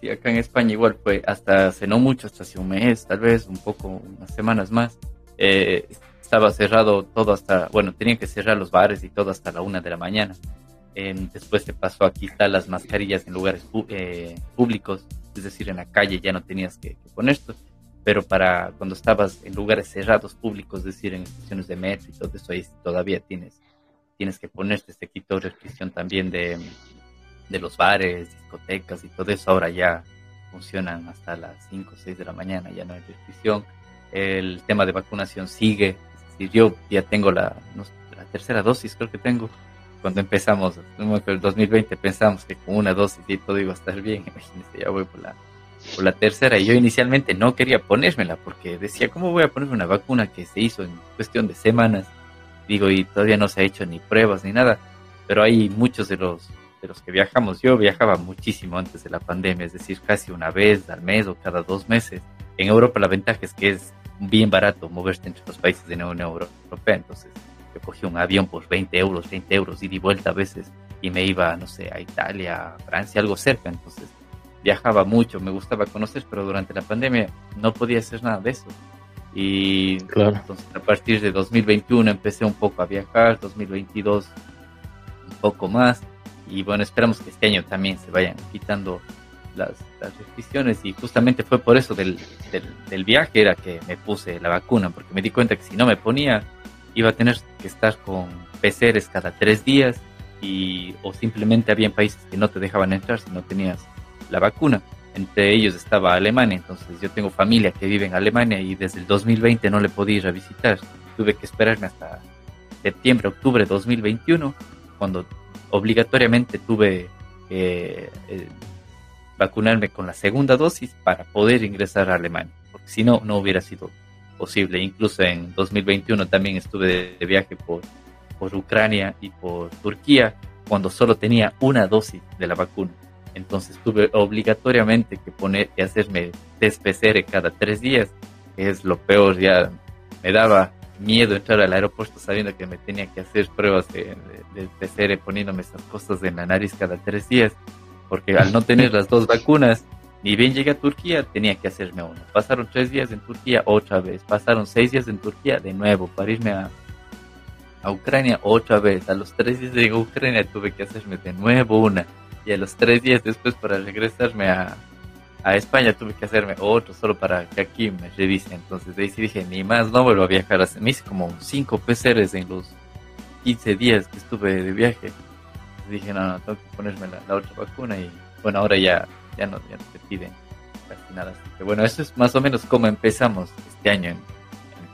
sí, acá en España igual fue hasta hace no mucho, hasta hace un mes, tal vez, un poco, unas semanas más. Eh, estaba cerrado todo hasta, bueno, tenían que cerrar los bares y todo hasta la una de la mañana. después se pasó a quitar las mascarillas en lugares eh, públicos, es decir, en la calle ya no tenías que, poner esto, pero para cuando estabas en lugares cerrados públicos, es decir, en estaciones de metro y todo eso, ahí todavía tienes, tienes que ponerte, se quitó restricción también de, de los bares, discotecas y todo eso, ahora ya funcionan hasta las 5 o 6 de la mañana, ya no hay restricción. El tema de vacunación sigue, decir, yo ya tengo la, tercera dosis, creo que tengo. Cuando empezamos, el 2020 pensamos que con una dosis y todo iba a estar bien. Imagínense, ya voy por la, por la tercera. Y yo inicialmente no quería ponérmela porque decía, ¿cómo voy a ponerme una vacuna que se hizo en cuestión de semanas? Digo, y todavía no se ha hecho ni pruebas ni nada. Pero hay muchos de los de los que viajamos. Yo viajaba muchísimo antes de la pandemia, es decir, casi una vez al mes o cada dos meses. En Europa la ventaja es que es bien barato moverse entre los países de la Unión Europea, entonces yo cogí un avión por 20 euros, 20 euros, ida y vuelta a veces, y me iba, no sé, a Italia, a Francia, algo cerca, entonces viajaba mucho, me gustaba conocer, pero durante la pandemia no podía hacer nada de eso. Y claro. entonces a partir de 2021 empecé un poco a viajar, 2022 un poco más, y bueno, esperamos que este año también se vayan quitando las, restricciones y justamente fue por eso del, del, viaje era que me puse la vacuna, porque me di cuenta que si no me ponía iba a tener que estar con PCRs cada tres días y o simplemente había países que no te dejaban entrar si no tenías la vacuna. Entre ellos estaba Alemania, entonces yo tengo familia que vive en Alemania y desde el 2020 no le podía ir a visitar. Tuve que esperarme hasta septiembre, octubre de 2021, cuando obligatoriamente tuve que eh, vacunarme con la segunda dosis para poder ingresar a Alemania, porque si no, no hubiera sido posible. Incluso en 2021 también estuve de, viaje por, por Ucrania y por Turquía cuando solo tenía una dosis de la vacuna. Entonces tuve obligatoriamente que poner que hacerme test cada tres días, que es lo peor, ya me daba miedo entrar al aeropuerto sabiendo que me tenía que hacer pruebas de, de, poniéndome esas cosas en la nariz cada tres días, porque al no tener las dos vacunas, ni bien llegué a Turquía, tenía que hacerme una. Pasaron tres días en Turquía otra vez, pasaron seis días en Turquía de nuevo para irme a, a Ucrania otra vez. A los tres días de Ucrania tuve que hacerme de nuevo una. Y a los tres días después para regresarme a, a España tuve que hacerme otro solo para que aquí me revise. Entonces de ahí sí dije, ni más, no vuelvo a viajar. Me hice como cinco PCRs en los 15 días que estuve de viaje. Entonces dije, no, no, tengo que ponerme la, otra vacuna y bueno, ahora ya, ya, no, ya no te piden casi nada. Así que bueno, eso es más o menos como empezamos este año en,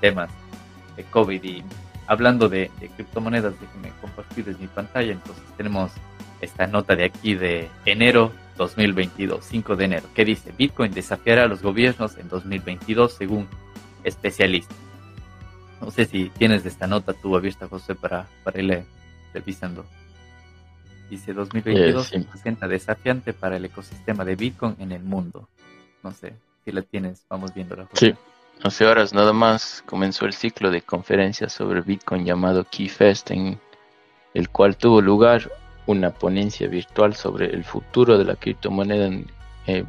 temas de COVID y hablando de, de criptomonedas, déjenme compartirles mi pantalla. Entonces tenemos esta nota de aquí de enero 2022, 5 de enero, que dice Bitcoin desafiará a los gobiernos en 2022 según especialistas. No sé si tienes esta nota tú abierta, José, para, para ir revisando. Dice 2022 se presenta desafiante para el ecosistema de Bitcoin en el mundo. No sé si la tienes, vamos viéndola. Sí, hace horas nada más comenzó el ciclo de conferencias sobre Bitcoin llamado KeyFest, en el cual tuvo lugar una ponencia virtual sobre el futuro de la criptomoneda en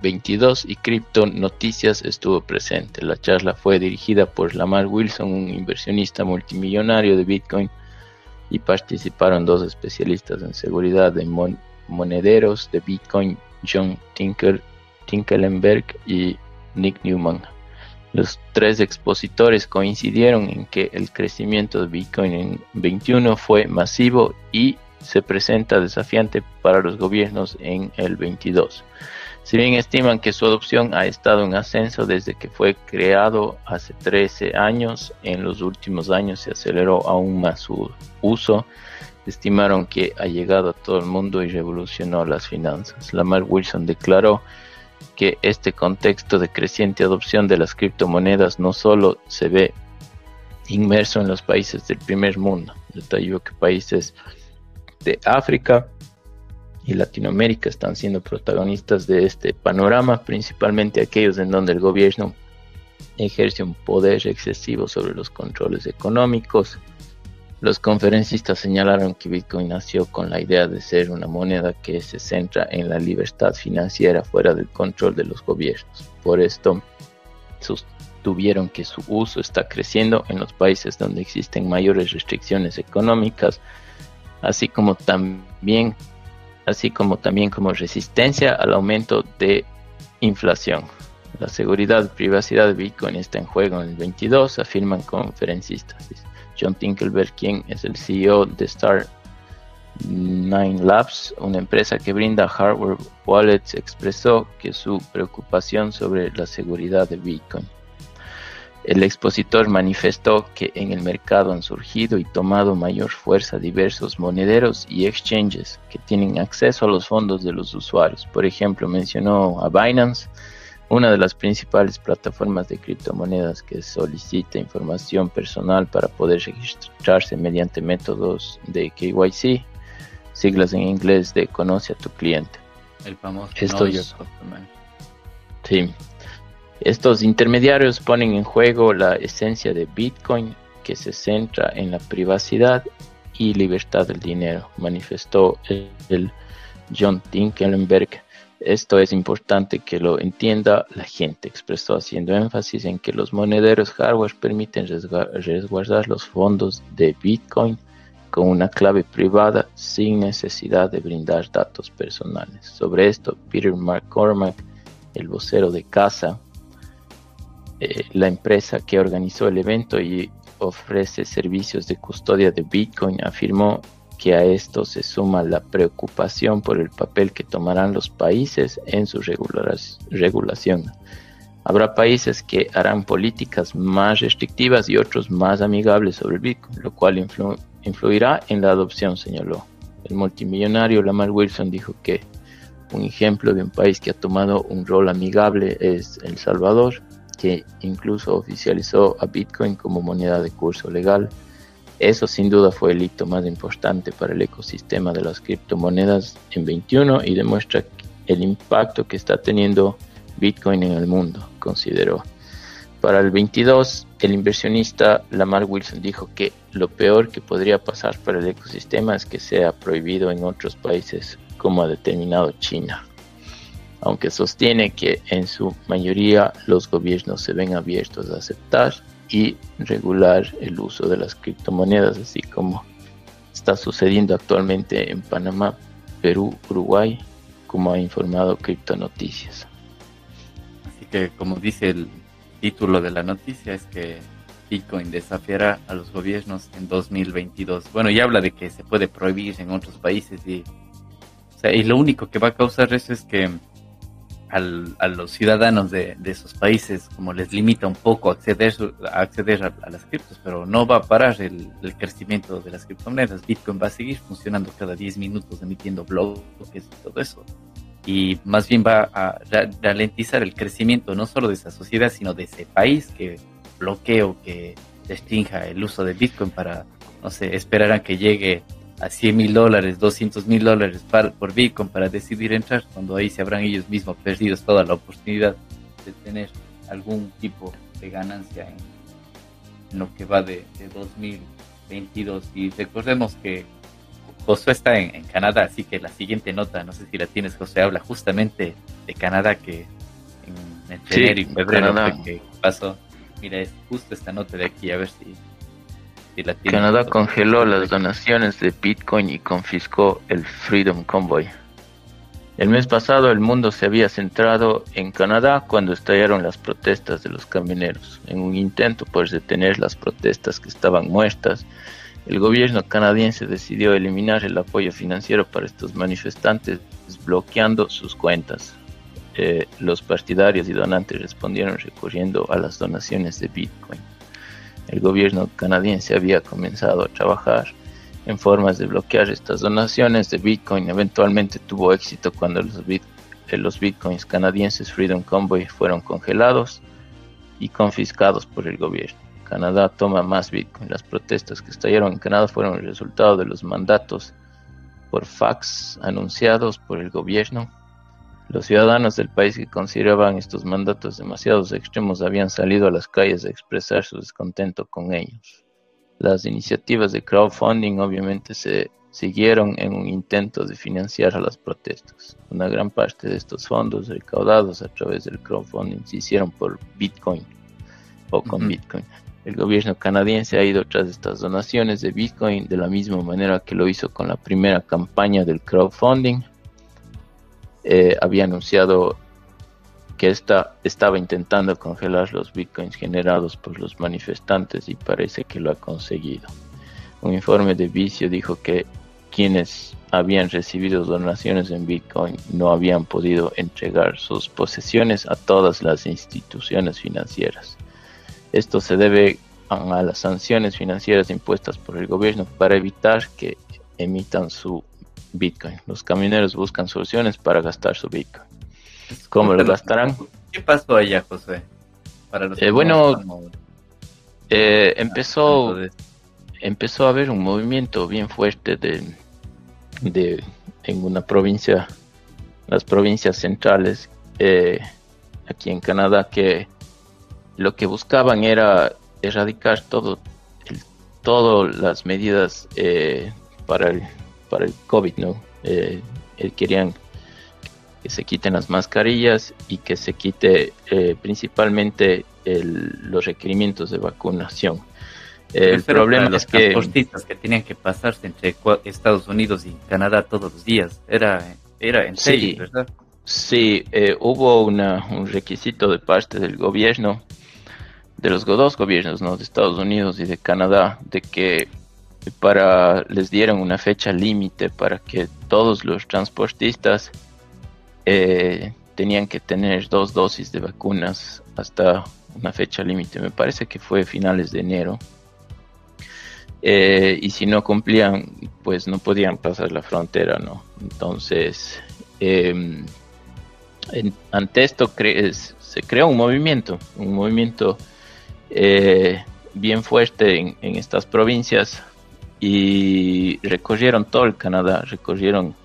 22 eh, y Cripto Noticias estuvo presente. La charla fue dirigida por Lamar Wilson, un inversionista multimillonario de Bitcoin, y participaron dos especialistas en seguridad de monederos de Bitcoin, John Tinker, Tinkelenberg y Nick Newman. Los tres expositores coincidieron en que el crecimiento de Bitcoin en 21 fue masivo y se presenta desafiante para los gobiernos en el 22. Si bien estiman que su adopción ha estado en ascenso desde que fue creado hace 13 años, en los últimos años se aceleró aún más su uso. Estimaron que ha llegado a todo el mundo y revolucionó las finanzas. Lamar Wilson declaró que este contexto de creciente adopción de las criptomonedas no solo se ve inmerso en los países del primer mundo, detalló que países de África y Latinoamérica están siendo protagonistas de este panorama, principalmente aquellos en donde el gobierno ejerce un poder excesivo sobre los controles económicos. Los conferencistas señalaron que Bitcoin nació con la idea de ser una moneda que se centra en la libertad financiera fuera del control de los gobiernos. Por esto, sostuvieron que su uso está creciendo en los países donde existen mayores restricciones económicas así como también así como también como resistencia al aumento de inflación. La seguridad y privacidad de Bitcoin está en juego en el 22, afirman conferencistas. John Tinkelberg, quien es el CEO de Star 9 Labs, una empresa que brinda hardware wallets, expresó que su preocupación sobre la seguridad de Bitcoin. El expositor manifestó que en el mercado han surgido y tomado mayor fuerza diversos monederos y exchanges que tienen acceso a los fondos de los usuarios. Por ejemplo, mencionó a Binance, una de las principales plataformas de criptomonedas que solicita información personal para poder registrarse mediante métodos de KYC, siglas en inglés de conoce a tu cliente. El famoso Estos, sí, estos intermediarios ponen en juego la esencia de Bitcoin que se centra en la privacidad y libertad del dinero, manifestó el, John Tinkelenberg. Esto es importante que lo entienda la gente, expresó haciendo énfasis en que los monederos hardware permiten resguardar los fondos de Bitcoin con una clave privada sin necesidad de brindar datos personales. Sobre esto, Peter McCormack, el vocero de casa, eh, la empresa que organizó el evento y ofrece servicios de custodia de Bitcoin afirmó que a esto se suma la preocupación por el papel que tomarán los países en su regulación. Habrá países que harán políticas más restrictivas y otros más amigables sobre el Bitcoin, lo cual influirá en la adopción, señaló. El multimillonario Lamar Wilson dijo que un ejemplo de un país que ha tomado un rol amigable es El Salvador, que incluso oficializó a Bitcoin como moneda de curso legal. Eso sin duda fue el hito más importante para el ecosistema de las criptomonedas en 21 y demuestra el impacto que está teniendo Bitcoin en el mundo, consideró. Para el 22, el inversionista Lamar Wilson dijo que lo peor que podría pasar para el ecosistema es que sea prohibido en otros países como ha determinado China aunque sostiene que en su mayoría los gobiernos se ven abiertos a aceptar y regular el uso de las criptomonedas, así como está sucediendo actualmente en Panamá, Perú, Uruguay, como ha informado Cripto Noticias. Así que como dice el título de la noticia es que Bitcoin desafiará a los gobiernos en 2022. Bueno, y habla de que se puede prohibir en otros países y, y lo único que va a causar eso es que a los ciudadanos de, esos países, como les limita un poco acceder, a acceder a, las criptos, pero no va a parar el, crecimiento de las criptomonedas. Bitcoin va a seguir funcionando cada 10 minutos, emitiendo bloques y todo eso. Y más bien va a ralentizar el crecimiento no solo de esa sociedad, sino de ese país que bloquea o que restrinja el uso de Bitcoin para, no sé, esperar a que llegue a 100 mil dólares, 200 mil dólares por Bitcoin para decidir entrar, cuando ahí se habrán ellos mismos perdido toda la oportunidad de tener algún tipo de ganancia en, lo que va de, 2022. Y recordemos que Josué está en, Canadá, así que la siguiente nota, no sé si la tienes, José, habla justamente de Canadá, que en, enero y febrero que pasó. Mira, es justo esta nota de aquí, a ver si Canadá congeló las donaciones de Bitcoin y confiscó el Freedom Convoy. El mes pasado el mundo se había centrado en Canadá cuando estallaron las protestas de los camioneros. En un intento por detener las protestas que estaban muertas, el gobierno canadiense decidió eliminar el apoyo financiero para estos manifestantes, bloqueando sus cuentas. Eh, los partidarios y donantes respondieron recurriendo a las donaciones de Bitcoin el gobierno canadiense había comenzado a trabajar en formas de bloquear estas donaciones de Bitcoin. Eventualmente tuvo éxito cuando los, eh, los Bitcoins canadienses Freedom Convoy fueron congelados y confiscados por el gobierno. Canadá toma más Bitcoin. Las protestas que estallaron en Canadá fueron el resultado de los mandatos por fax anunciados por el gobierno los ciudadanos del país que consideraban estos mandatos demasiado extremos habían salido a las calles a expresar su descontento con ellos. Las iniciativas de crowdfunding obviamente se siguieron en un intento de financiar a las protestas. Una gran parte de estos fondos recaudados a través del crowdfunding se hicieron por Bitcoin o con Bitcoin. El gobierno canadiense ha ido tras estas donaciones de Bitcoin de la misma manera que lo hizo con la primera campaña del crowdfunding eh, había anunciado que esta estaba intentando congelar los bitcoins generados por los manifestantes y parece que lo ha conseguido. Un informe de Vicio dijo que quienes habían recibido donaciones en bitcoin no habían podido entregar sus posesiones a todas las instituciones financieras. Esto se debe a las sanciones financieras impuestas por el gobierno para evitar que emitan su Bitcoin. Los camioneros buscan soluciones para gastar su Bitcoin. ¿Cómo lo gastarán? ¿Qué pasó allá, José? Para los eh, bueno, eh, empezó, empezó a haber un movimiento bien fuerte de, de en una provincia, las provincias centrales eh, aquí en Canadá, que lo que buscaban era erradicar todo, todas las medidas para el para el COVID, ¿no? Eh, eh, querían que se quiten las mascarillas y que se quite eh, principalmente los requerimientos de vacunación. el problema es que transportistas que tenían que pasarse entre Estados Unidos y Canadá todos los días era era en serio, ¿verdad? Sí, hubo una, un requisito de parte del gobierno, de los dos gobiernos, ¿no? de Estados Unidos y de Canadá, de que para les dieron una fecha límite para que todos los transportistas eh, tenían que tener dos dosis de vacunas hasta una fecha límite. Me parece que fue finales de enero. Eh, y si no cumplían, pues no podían pasar la frontera, ¿no? Entonces, em, ante esto se creó un movimiento, un movimiento eh, bien fuerte en estas provincias y recorrieron todo el Canadá, recorrieron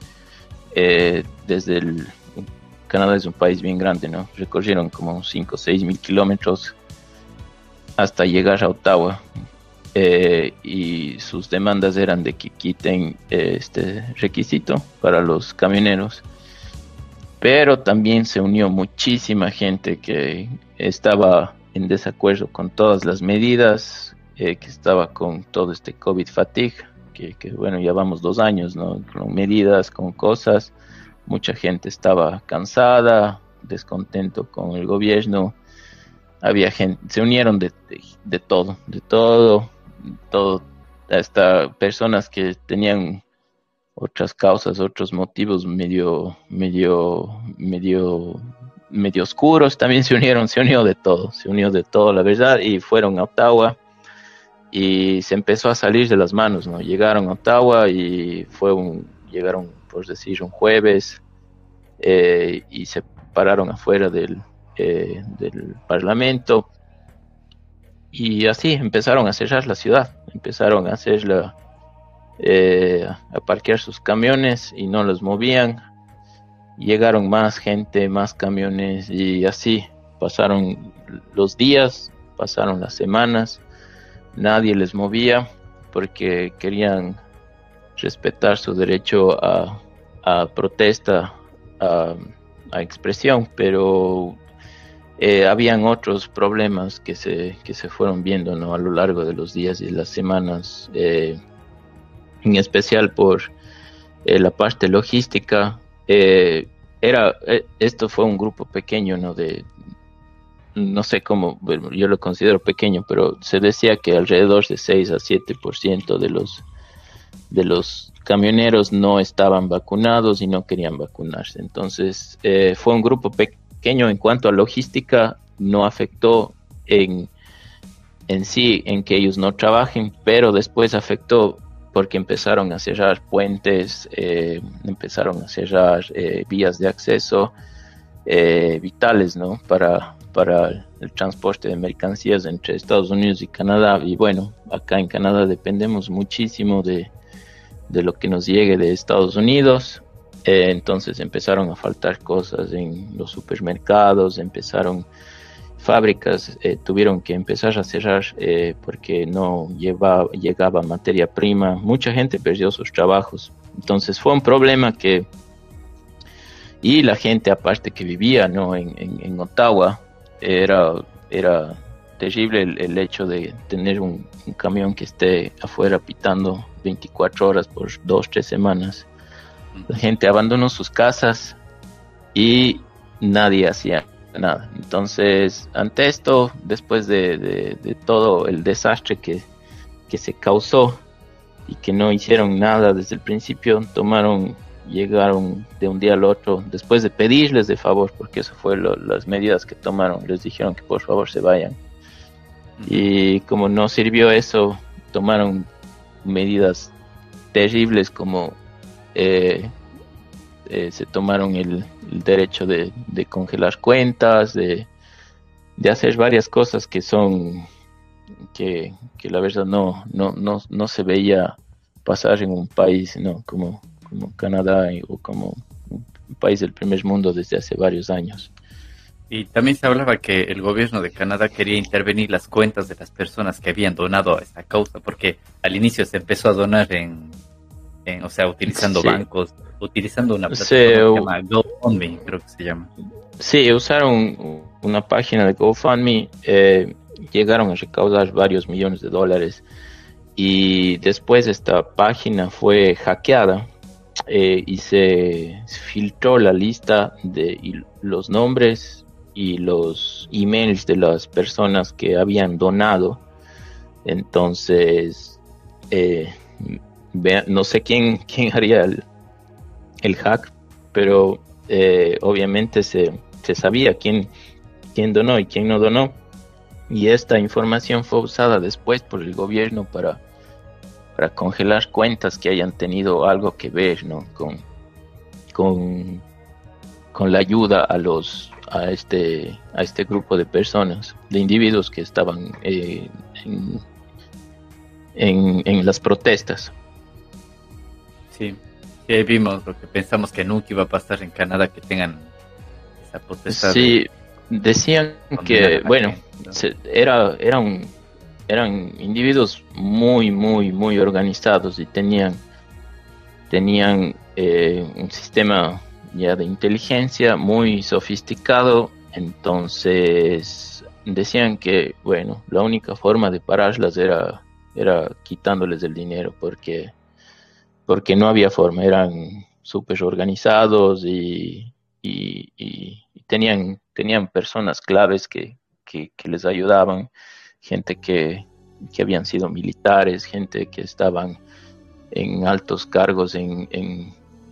eh, desde el... Canadá es un país bien grande, ¿no? Recorrieron como 5 o 6 mil kilómetros hasta llegar a Ottawa. Eh, y sus demandas eran de que quiten eh, este requisito para los camioneros. Pero también se unió muchísima gente que estaba en desacuerdo con todas las medidas, eh, que estaba con todo este COVID fatigue, que, que, bueno, ya vamos dos años, ¿no? Con medidas, con cosas. Mucha gente estaba cansada, descontento con el gobierno. Había gente, se unieron de, de, todo, de todo, todo, hasta personas que tenían otras causas, otros motivos medio, medio, medio, medio oscuros, también se unieron, se unió de todo, se unió de todo, la verdad, y fueron a Ottawa y se empezó a salir de las manos, ¿no? Llegaron a Ottawa y fue un, llegaron, por decir, un jueves eh, y se pararon afuera del, eh, del Parlamento y así empezaron a cerrar la ciudad, empezaron a hacerla, eh, a parquear sus camiones y no los movían. Llegaron más gente, más camiones y así pasaron los días, pasaron las semanas nadie les movía porque querían respetar su derecho a, protesta, a, expresión, pero eh, habían otros problemas que se, que se fueron viendo ¿no? a lo largo de los días y las semanas, eh, en especial por eh, la parte logística. era, esto fue un grupo pequeño ¿no? de, no sé cómo, yo lo considero pequeño, pero se decía que alrededor de 6 a 7% de los, de los camioneros no estaban vacunados y no querían vacunarse. Entonces, eh, fue un grupo pequeño en cuanto a logística, no afectó en, en sí, en que ellos no trabajen, pero después afectó porque empezaron a cerrar puentes, eh, empezaron a cerrar eh, vías de acceso vitales, ¿no? Para, para el transporte de mercancías entre Estados Unidos y Canadá. Y bueno, acá en Canadá dependemos muchísimo de, lo que nos llegue de Estados Unidos. Eh, entonces empezaron a faltar cosas en los supermercados, empezaron fábricas, eh, tuvieron que empezar a cerrar eh, porque no llevaba, llegaba materia prima. Mucha gente perdió sus trabajos. Entonces fue un problema que... Y la gente aparte que vivía ¿no? en, en Ottawa, era, era terrible el, hecho de tener un, camión que esté afuera pitando 24 horas por dos, tres semanas. La gente abandonó sus casas y nadie hacía nada. Entonces, ante esto, después de, todo el desastre que, que se causó y que no hicieron nada desde el principio, tomaron llegaron de un día al otro, después de pedirles de favor, porque eso fue las medidas que tomaron, les dijeron que por favor se vayan. Y como no sirvió eso, tomaron medidas terribles como eh, eh, se tomaron el, derecho de, congelar cuentas, de, hacer varias cosas que son que, la verdad no, no, no, no se veía pasar en un país ¿no? como, como Canadá o como un país del primer mundo desde hace varios años. Y también se hablaba que el gobierno de Canadá quería intervenir las cuentas de las personas que habían donado a esta causa, porque al inicio se empezó a donar en, o sea, utilizando bancos, utilizando una plataforma que se llama GoFundMe, creo que se llama. Sí, usaron una página de GoFundMe, eh, llegaron a recaudar varios millones de dólares y después esta página fue hackeada eh, y se filtró la lista de los nombres y los emails de las personas que habían donado. Entonces, eh, no sé quién, quién haría el, hack, pero eh, obviamente se, se, sabía quién, quién donó y quién no donó. Y esta información fue usada después por el gobierno para, para congelar cuentas que hayan tenido algo que ver ¿no? con, con, con la ayuda a los a este a este grupo de personas de individuos que estaban eh, en, en, en, las protestas Sí, sí, vimos lo que pensamos que nunca iba a pasar en Canadá, que tengan esa. Sí, decían que, bueno, era, eran, eran individuos muy, muy, muy organizados y tenían, tenían eh, un sistema ya de inteligencia muy sofisticado, entonces decían que, bueno, la única forma de pararlas era, era quitándoles el dinero, porque porque no había forma, eran súper organizados y, tenían, tenían personas claves que, les ayudaban, gente que, habían sido militares, gente que estaban en altos cargos en,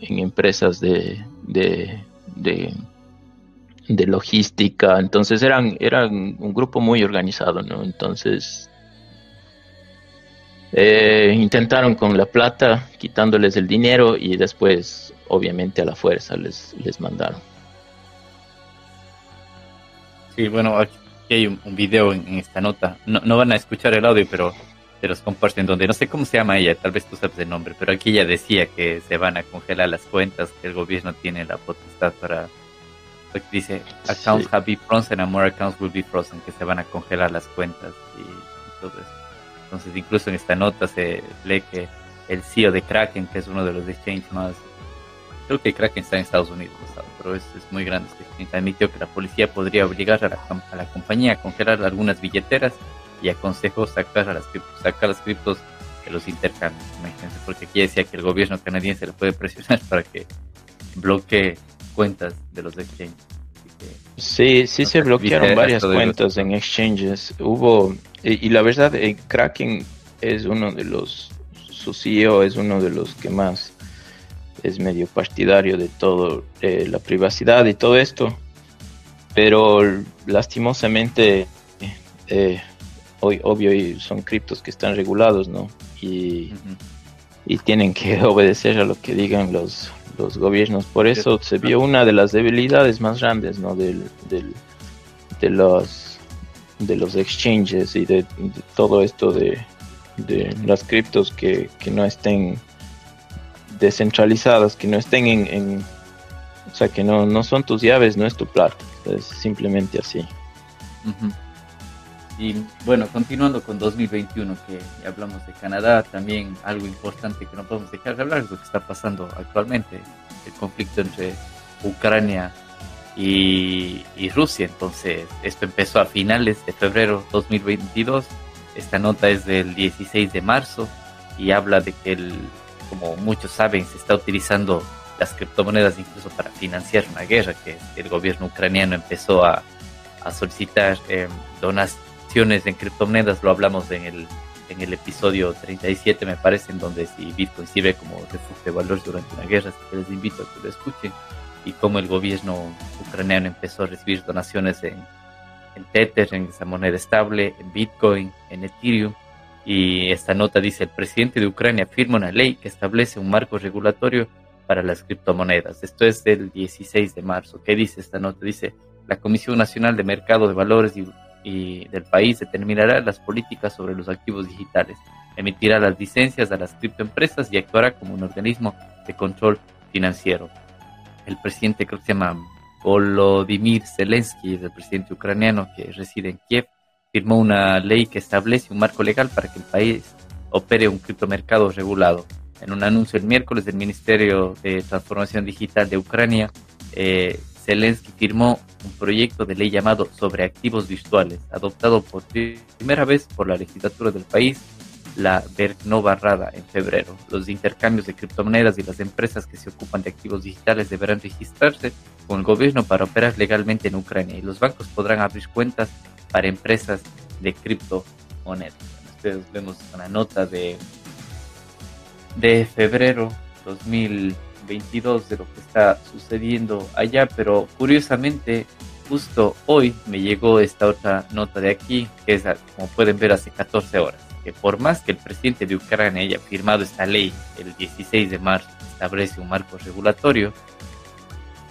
empresas de, de, de, logística, entonces eran, eran un grupo muy organizado, ¿no? Entonces eh, intentaron con la plata quitándoles el dinero y después obviamente a la fuerza les, les mandaron. Sí, bueno, aquí hay un, video en, esta nota. No, no, van a escuchar el audio, pero se los comparten donde no sé cómo se llama ella, tal vez tú sabes el nombre, pero aquí ella decía que se van a congelar las cuentas, que el gobierno tiene la potestad para dice accounts have been frozen and more accounts will be frozen, que se van a congelar las cuentas y todo eso. Entonces, incluso en esta nota se lee que el CEO de Kraken, que es uno de los exchanges más. Creo que Kraken está en Estados Unidos, pero es, muy grande este. Admitió que la policía podría obligar a la, a la compañía a congelar algunas billeteras y aconsejó sacar, a las, sacar las criptos de los intercambios. Imagínense, porque aquí decía que el gobierno canadiense le puede presionar para que bloquee cuentas de los exchanges. Sí, sí se bloquearon varias cuentas en exchanges. Hubo, y, la verdad, el Kraken es uno de los, su CEO es uno de los que más es medio partidario de todo, eh, la privacidad y todo esto. Pero lastimosamente, eh, hoy, obvio, son criptos que están regulados, ¿no? Y, y tienen que obedecer a lo que digan los, los gobiernos. Por eso se vio una de las debilidades más grandes ¿no? del, de, los, de los exchanges y de, todo esto de, las criptos que, no estén descentralizadas, que no estén en, o sea, que no, no son tus llaves, no es tu plata, es simplemente así. Y bueno, continuando con 2021, que hablamos de Canadá, también algo importante que no podemos dejar de hablar es lo que está pasando actualmente, el conflicto entre Ucrania y, Rusia. Entonces, esto empezó a finales de febrero 2022. Esta nota es del 16 de marzo y habla de que, el, como muchos saben, se está utilizando las criptomonedas incluso para financiar una guerra, que el gobierno ucraniano empezó a, solicitar eh, donaciones en criptomonedas, lo hablamos en el, en el episodio 37, me parece, en donde si Bitcoin sirve como refugio de valores durante una guerra, así que les invito a que lo escuchen, y cómo el gobierno ucraniano empezó a recibir donaciones en, en Tether, en esa moneda estable, en Bitcoin, en Ethereum. Y esta nota dice, el presidente de Ucrania firma una ley que establece un marco regulatorio para las criptomonedas. Esto es del 16 de marzo. ¿Qué dice esta nota? Dice, la Comisión Nacional de Mercado de Valores y, del país determinará las políticas sobre los activos digitales, emitirá las licencias a las criptoempresas y actuará como un organismo de control financiero. El presidente creo que se llama Volodymyr Zelensky, el presidente ucraniano que reside en Kiev, firmó una ley que establece un marco legal para que el país opere un criptomercado regulado. En un anuncio el miércoles del Ministerio de Transformación Digital de Ucrania, eh, Zelensky firmó un proyecto de ley llamado Sobre Activos Virtuales, adoptado por primera vez por la legislatura del país, la Verknova Rada, en febrero. Los intercambios de criptomonedas y las empresas que se ocupan de activos digitales deberán registrarse con el gobierno para operar legalmente en Ucrania y los bancos podrán abrir cuentas para empresas de criptomonedas. Ustedes vemos una nota de de febrero 2022 de lo que está sucediendo allá, pero curiosamente justo hoy me llegó esta otra nota de aquí, que es, como pueden ver, hace 14 horas, que por más que el presidente de Ucrania haya firmado esta ley el 16 de marzo, establece un marco regulatorio,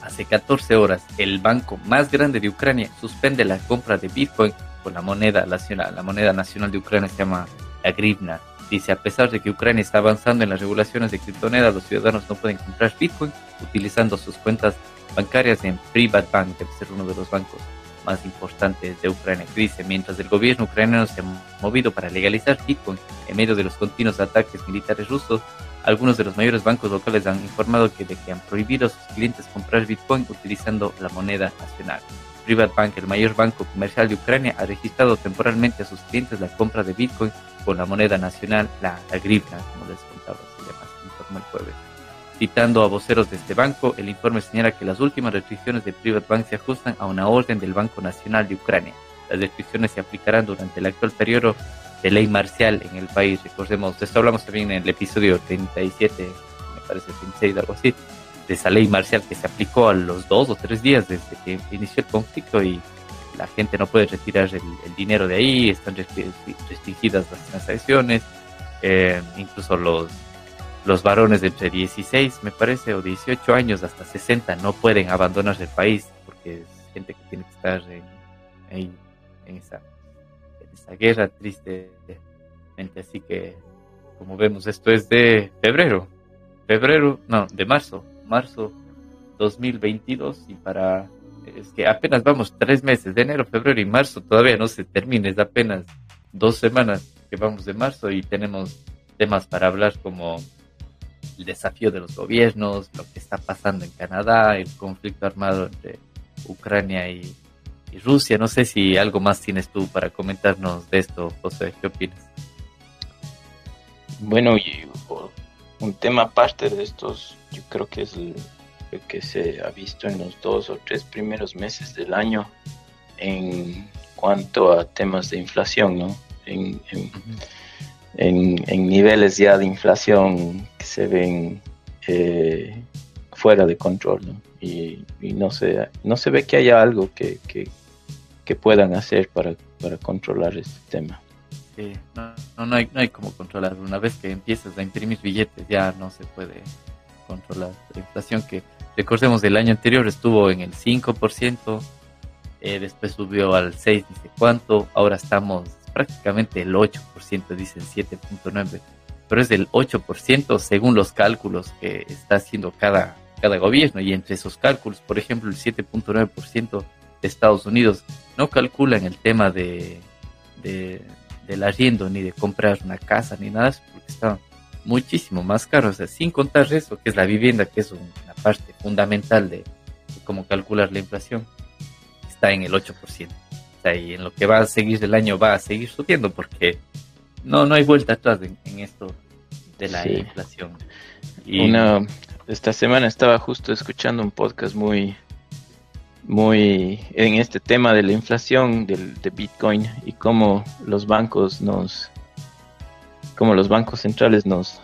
hace 14 horas el banco más grande de Ucrania suspende la compra de Bitcoin con la moneda nacional. La moneda nacional de Ucrania se llama la grivna Dice, a pesar de que Ucrania está avanzando en las regulaciones de criptomonedas, los ciudadanos no pueden comprar Bitcoin utilizando sus cuentas bancarias en Privat Bank, debe ser uno de los bancos más importantes de Ucrania. dice, mientras el gobierno ucraniano se ha movido para legalizar Bitcoin en medio de los continuos ataques militares rusos, algunos de los mayores bancos locales han informado que, de que han prohibido a sus clientes comprar Bitcoin utilizando la moneda nacional. Bank, el mayor banco comercial de Ucrania, ha registrado temporalmente a sus clientes la compra de Bitcoin con la moneda nacional, la, la como les contaba, se llama, informó el jueves. Citando a voceros de este banco, el informe señala que las últimas restricciones de Bank se ajustan a una orden del Banco Nacional de Ucrania. Las restricciones se aplicarán durante el actual periodo de ley marcial en el país. Recordemos, de esto hablamos también en el episodio 37, me parece 36, algo así, de esa ley marcial que se aplicó a los dos o tres días desde que inició el conflicto y la gente no puede retirar el, dinero de ahí, están restringidas las transacciones, eh, incluso los, los varones de entre 16, me parece, o 18 años hasta 60 no pueden abandonar el país porque es gente que tiene que estar en, en, en esa guerra tristemente. Así que, como vemos, esto es de febrero, febrero, no, de marzo, marzo 2022 y para es que apenas vamos tres meses de enero, febrero y marzo todavía no se termina, es apenas dos semanas que vamos de marzo y tenemos temas para hablar como el desafío de los gobiernos, lo que está pasando en Canadá, el conflicto armado entre Ucrania y, y Rusia. No sé si algo más tienes tú para comentarnos de esto, José, ¿qué opinas? Bueno, y un tema aparte de estos, yo creo que es el, que se ha visto en los dos o tres primeros meses del año en cuanto a temas de inflación, ¿no? En, en, niveles ya de inflación que se ven eh, fuera de control, ¿no? Y, no, se, no se ve que haya algo que, que, que puedan hacer para, para controlar este tema no, no, hay, no hay como controlar. Una vez que empiezas a imprimir billetes ya no se puede controlar. La inflación que recordemos del año anterior estuvo en el 5%, eh, después subió al 6, no sé cuánto, ahora estamos prácticamente el 8%, dicen 7.9%, pero es del 8% según los cálculos que está haciendo cada, cada gobierno y entre esos cálculos, por ejemplo, el 7.9% de Estados Unidos no calculan el tema de, de del arriendo, ni de comprar una casa, ni nada, porque está muchísimo más caro. O sea, sin contar eso, que es la vivienda, que es una parte fundamental de, cómo calcular la inflación, está en el 8%. O sea, y en lo que va a seguir el año va a seguir subiendo, porque no, no hay vuelta atrás en, esto de la inflación. Y... Una, esta semana estaba justo escuchando un podcast muy muy en este tema de la inflación del, de Bitcoin y cómo los bancos nos, cómo los bancos centrales nos,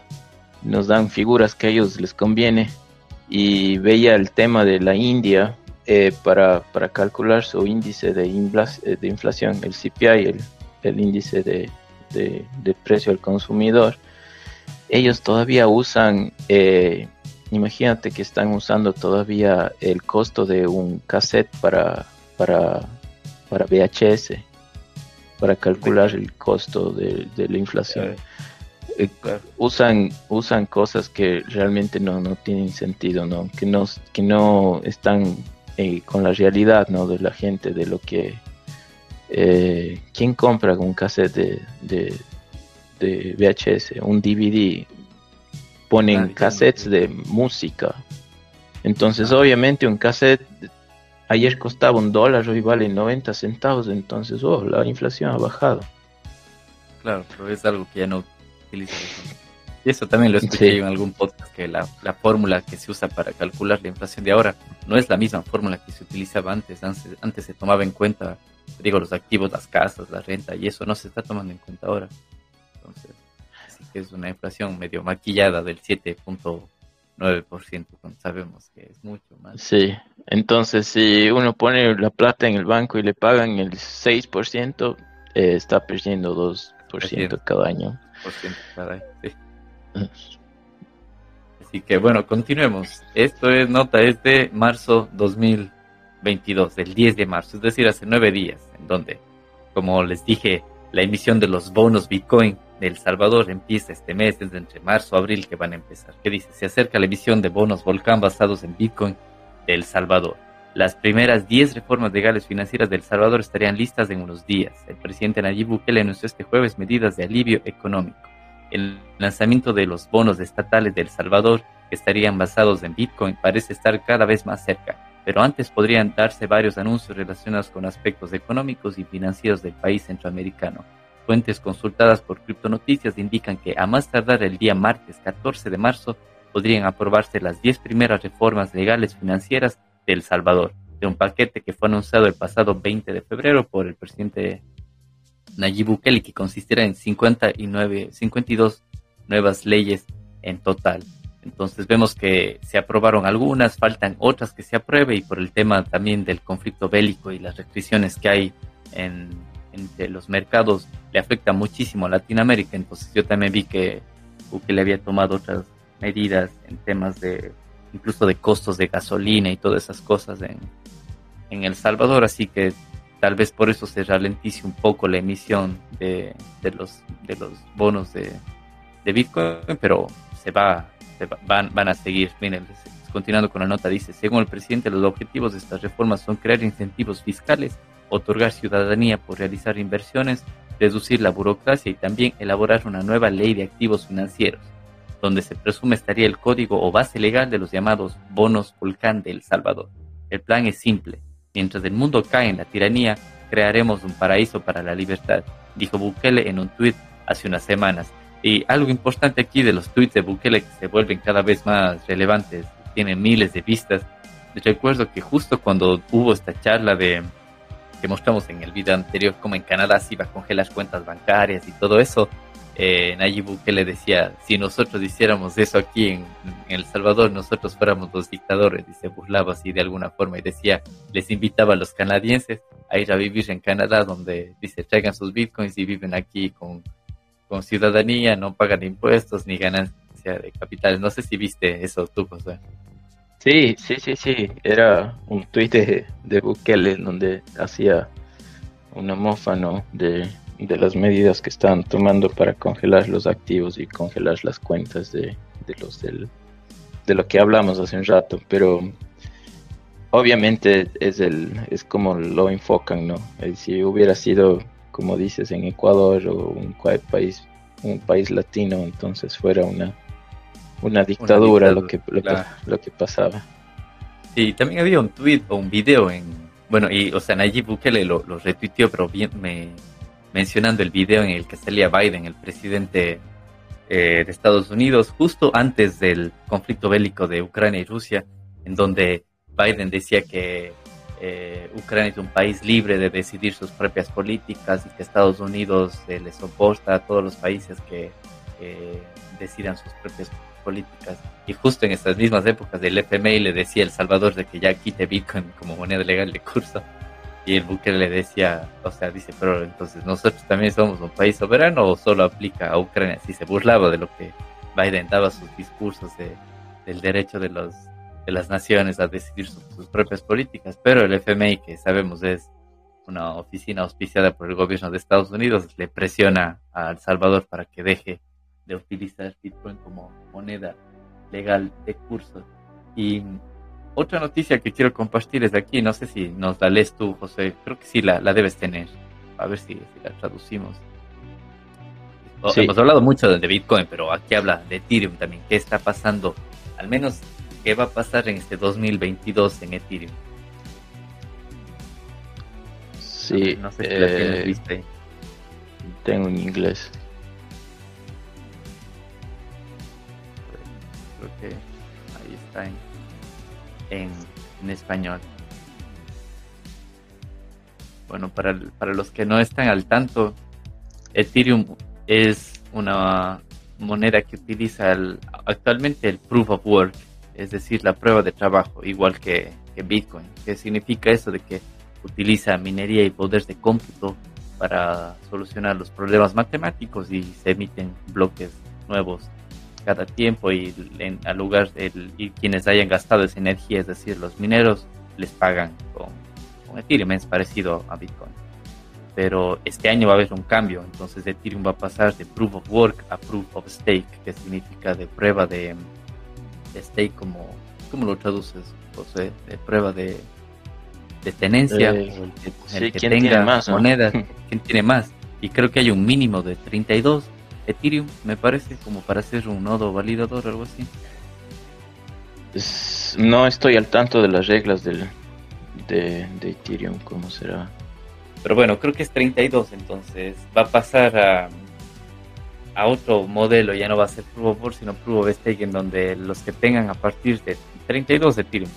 nos dan figuras que a ellos les conviene. Y veía el tema de la India eh, para, para, calcular su índice de, eh, de inflación, el CPI, el, el índice de, de, precio al consumidor, ellos todavía usan, eh, imagínate que están usando todavía el costo de un cassette para, para, para VHS, para calcular el costo de, de la inflación. usan usan cosas que realmente no, no tienen sentido no que no que no están eh, con la realidad ¿no? de la gente, de lo que... Eh, ¿Quién compra un cassette de, de, VHS, un DVD? Ponen cassettes de música. Entonces, ah. obviamente, un cassette ayer costaba un dólar, hoy vale 90 centavos, entonces, oh, la inflación ha bajado. Claro, pero es algo que ya no utiliza. Y eso también lo escuché en algún podcast, que la, la, fórmula que se usa para calcular la inflación de ahora no es la misma fórmula que se utilizaba antes. Antes, se tomaba en cuenta, digo, los activos, las casas, la renta, y eso no se está tomando en cuenta ahora. Entonces, sí que es una inflación medio maquillada del 7.9%, cuando sabemos que es mucho más. Sí, entonces si uno pone la plata en el banco y le pagan el 6%, eh, está perdiendo 2% cada año. cada año, sí. Así que bueno, continuemos. Esto es nota, es de marzo 2022, del 10 de marzo, es decir, hace nueve días, en donde, como les dije, la emisión de los bonos Bitcoin de El Salvador empieza este mes, desde entre marzo abril que van a empezar. ¿Qué dice? Se acerca la emisión de bonos Volcán basados en Bitcoin de El Salvador. Las primeras 10 reformas legales financieras de El Salvador estarían listas en unos días. El presidente Nayib Bukele anunció este jueves medidas de alivio económico el lanzamiento de los bonos estatales de El Salvador, que estarían basados en Bitcoin, parece estar cada vez más cerca, pero antes podrían darse varios anuncios relacionados con aspectos económicos y financieros del país centroamericano. Fuentes consultadas por Criptonoticias indican que a más tardar el día martes 14 de marzo podrían aprobarse las 10 primeras reformas legales financieras de El Salvador, de un paquete que fue anunciado el pasado 20 de febrero por el presidente Nayib Bukele, que consistirá en 59, 52 nuevas leyes en total. Entonces vemos que se aprobaron algunas, faltan otras que se apruebe y por el tema también del conflicto bélico y las restricciones que hay en, entre los mercados le afecta muchísimo a Latinoamérica. Entonces yo también vi que Bukele había tomado otras medidas en temas de incluso de costos de gasolina y todas esas cosas en, en El Salvador. Así que tal vez por eso se ralentice un poco la emisión de, los, de los bonos de, Bitcoin, pero se va, van, van a seguir. Miren, continuando con la nota, dice, según el presidente, los objetivos de estas reformas son crear incentivos fiscales, otorgar ciudadanía por realizar inversiones, reducir la burocracia y también elaborar una nueva ley de activos financieros, donde se presume estaría el código o base legal de los llamados bonos volcán de El Salvador. El plan es simple, Mientras el mundo cae en la tiranía, crearemos un paraíso para la libertad, dijo Bukele en un tuit hace unas semanas. Y algo importante aquí de los tuits de Bukele que se vuelven cada vez más relevantes, tienen miles de vistas. Recuerdo que justo cuando hubo esta charla de que mostramos en el video anterior, como en Canadá se iba a congelar cuentas bancarias y todo eso, eh, Nayib Bukele decía, si nosotros hiciéramos eso aquí en, El Salvador, nosotros fuéramos los dictadores, y se burlaba así de alguna forma, y decía, les invitaba a los canadienses a ir a vivir en Canadá, donde dice, traigan sus bitcoins y viven aquí con, con ciudadanía, no pagan impuestos ni ganancia de capitales. No sé si viste eso tú, José. Sí, sí, sí, sí, era un tuit de, de Bukele donde hacía una mofa. De de las medidas que están tomando para congelar los activos y congelar las cuentas de, los del, de lo que hablamos hace un rato, pero obviamente es el es como lo enfocan, ¿no? Eh, si hubiera sido como dices en Ecuador o un país un país latino, entonces fuera una una dictadura, lo que lo, que pasaba. Y también había un tweet o un video en bueno, y o sea, Nayib Bukele lo, lo retuiteó, pero bien me mencionando el video en el que salía Biden, el presidente eh, de Estados Unidos, justo antes del conflicto bélico de Ucrania y Rusia, en donde Biden decía que eh, Ucrania es un país libre de decidir sus propias políticas y que Estados Unidos eh, le soporta a todos los países que decidan sus propias políticas. Y justo en estas mismas épocas del FMI le decía El Salvador de que ya quite Bitcoin como moneda legal de curso. Y el Bukele le decía, o sea, dice, pero entonces nosotros también somos un país soberano o solo aplica a Ucrania. Así se burlaba de lo que Biden daba sus discursos de, del derecho de, los, de las naciones a decidir sus propias políticas. Pero el FMI, que sabemos es una oficina auspiciada por el gobierno de Estados Unidos, le presiona a El Salvador para que deje de utilizar Bitcoin como moneda legal de curso. Y otra noticia que quiero compartir es aquí, no sé si nos la lees tú, José, creo que sí la, la debes tener, a ver si, la traducimos. Hemos hablado mucho de Bitcoin, pero aquí habla de Ethereum también, qué está pasando, al menos qué va a pasar en este 2022 en Ethereum. Sí, no sé si la tienes eh, Tengo en inglés. Creo que ahí está en, en, español. Bueno, para, para los que no están al tanto, Ethereum es una moneda que utiliza actualmente el proof of work, es decir, la prueba de trabajo, igual que, que Bitcoin. ¿Qué significa eso de que utiliza minería y poder de cómputo para solucionar los problemas matemáticos y se emiten bloques nuevos cada tiempo y en, al lugar y quienes hayan gastado esa energía, es decir, los mineros, les pagan con, con Ethereum, es parecido a Bitcoin. Pero este año va a haber un cambio, entonces Ethereum va a pasar de Proof of Work a Proof of Stake, que significa de prueba de, stake, como, ¿cómo lo traduces, José? De prueba de de tenencia, eh, el que, tenga más, monedas, ¿quién tiene más? Y creo que hay un mínimo de 32 Ethereum, me parece, como para ser un nodo validador o algo así. no estoy al tanto de las reglas del, de, Ethereum, ¿cómo será? Pero bueno, creo que es 32, entonces va a pasar a, a otro modelo, ya no va a ser Proof of Work, sino Proof of Stake, en donde los que tengan a partir de 32 Ethereum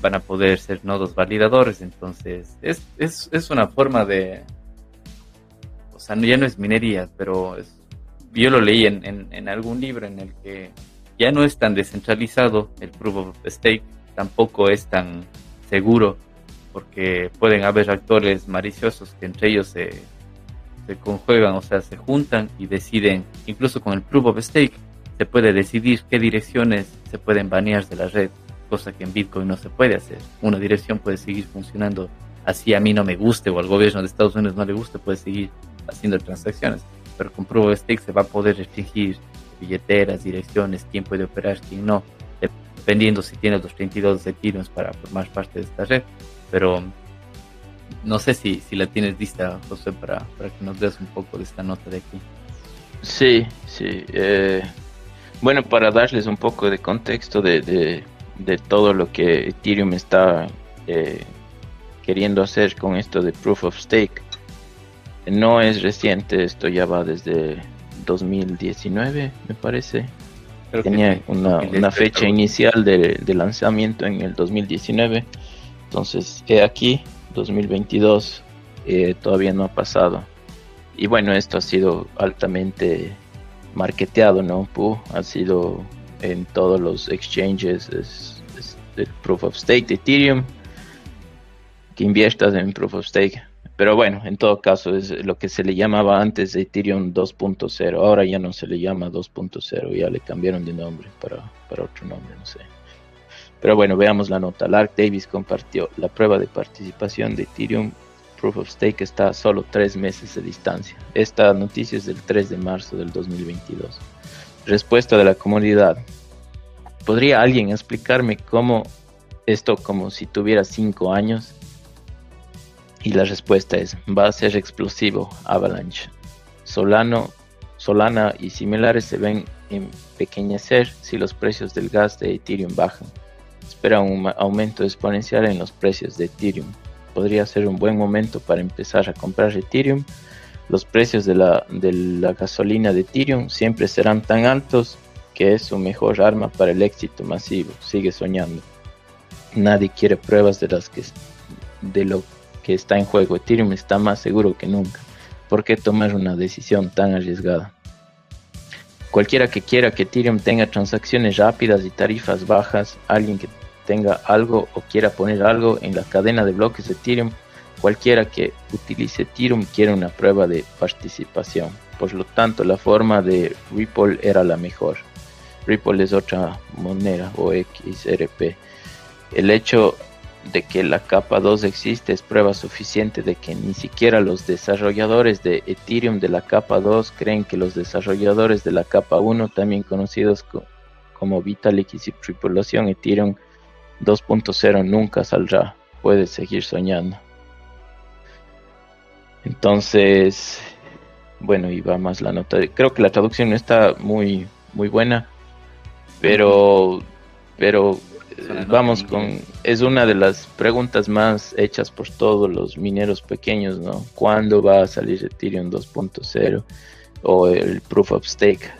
van a poder ser nodos validadores. Entonces, es, es, es una forma de. O sea, ya no es minería, pero yo lo leí en, en, algún libro en el que ya no es tan descentralizado el proof of stake, tampoco es tan seguro, porque pueden haber actores maliciosos que entre ellos se, se conjuegan, o sea, se juntan y deciden, incluso con el proof of stake, se puede decidir qué direcciones se pueden banear de la red cosa que en Bitcoin no se puede hacer. Una dirección puede seguir funcionando así a mí no me guste o al gobierno de Estados Unidos no le guste, puede seguir haciendo transacciones. Pero con Proof of Stake se va a poder restringir billeteras, direcciones, tiempo de operar, quién no, dependiendo si tienes los 32 Ethereum para formar parte de esta red. Pero no sé si, si la tienes lista, José, para, para que nos des un poco de esta nota de aquí. Sí, sí. Eh, bueno, para darles un poco de contexto de, de todo lo que Ethereum está eh, queriendo hacer con esto de Proof of Stake. No es reciente, esto ya va desde 2019, me parece. Tenía una, fecha inicial de, lanzamiento en el 2019. Entonces, he aquí, 2022, eh, todavía no ha pasado. Y bueno, esto ha sido altamente marketeado, ¿no? ha sido en todos los exchanges es, el Proof of Stake de Ethereum, que inviertas en Proof of Stake. Pero bueno, en todo caso es lo que se le llamaba antes Ethereum 2.0. Ahora ya no se le llama 2.0, ya le cambiaron de nombre para, para otro nombre, no sé. Pero bueno, veamos la nota. Lark Davis compartió la prueba de participación de Ethereum Proof of Stake está a solo tres meses de distancia. Esta noticia es del 3 de marzo del 2022. Respuesta de la comunidad. ¿Podría alguien explicarme cómo esto como si tuviera 5 años? Y la respuesta es, va a ser explosivo, Avalanche. Solano, Solana y similares se ven empequeñecer si los precios del gas de Ethereum bajan. Espera un aumento exponencial en los precios de Ethereum. Podría ser un buen momento para empezar a comprar Ethereum los precios de la, de la gasolina de Ethereum siempre serán tan altos que es su mejor arma para el éxito masivo. Sigue soñando. Nadie quiere pruebas de las que de lo que está en juego. Ethereum está más seguro que nunca. ¿Por qué tomar una decisión tan arriesgada? cualquiera que quiera que Ethereum tenga transacciones rápidas y tarifas bajas, alguien que tenga algo o quiera poner algo en la cadena de bloques de Ethereum, cualquiera que utilice Ethereum quiere una prueba de participación. Por lo tanto, la forma de Ripple era la mejor. Ripple es otra moneda o XRP. El hecho de que la capa 2 existe es prueba suficiente de que ni siquiera los desarrolladores de Ethereum de la capa 2 creen que los desarrolladores de la capa 1, también conocidos como Vitalik y tripulación Ethereum 2.0 nunca saldrá. Puedes seguir soñando. Entonces, bueno, y va más la nota. Creo que la traducción no está muy, muy buena, pero, pero vamos con, es una de las preguntas más hechas por todos los mineros pequeños, ¿no? ¿Cuándo va a salir Ethereum 2.0 o el Proof of Stake?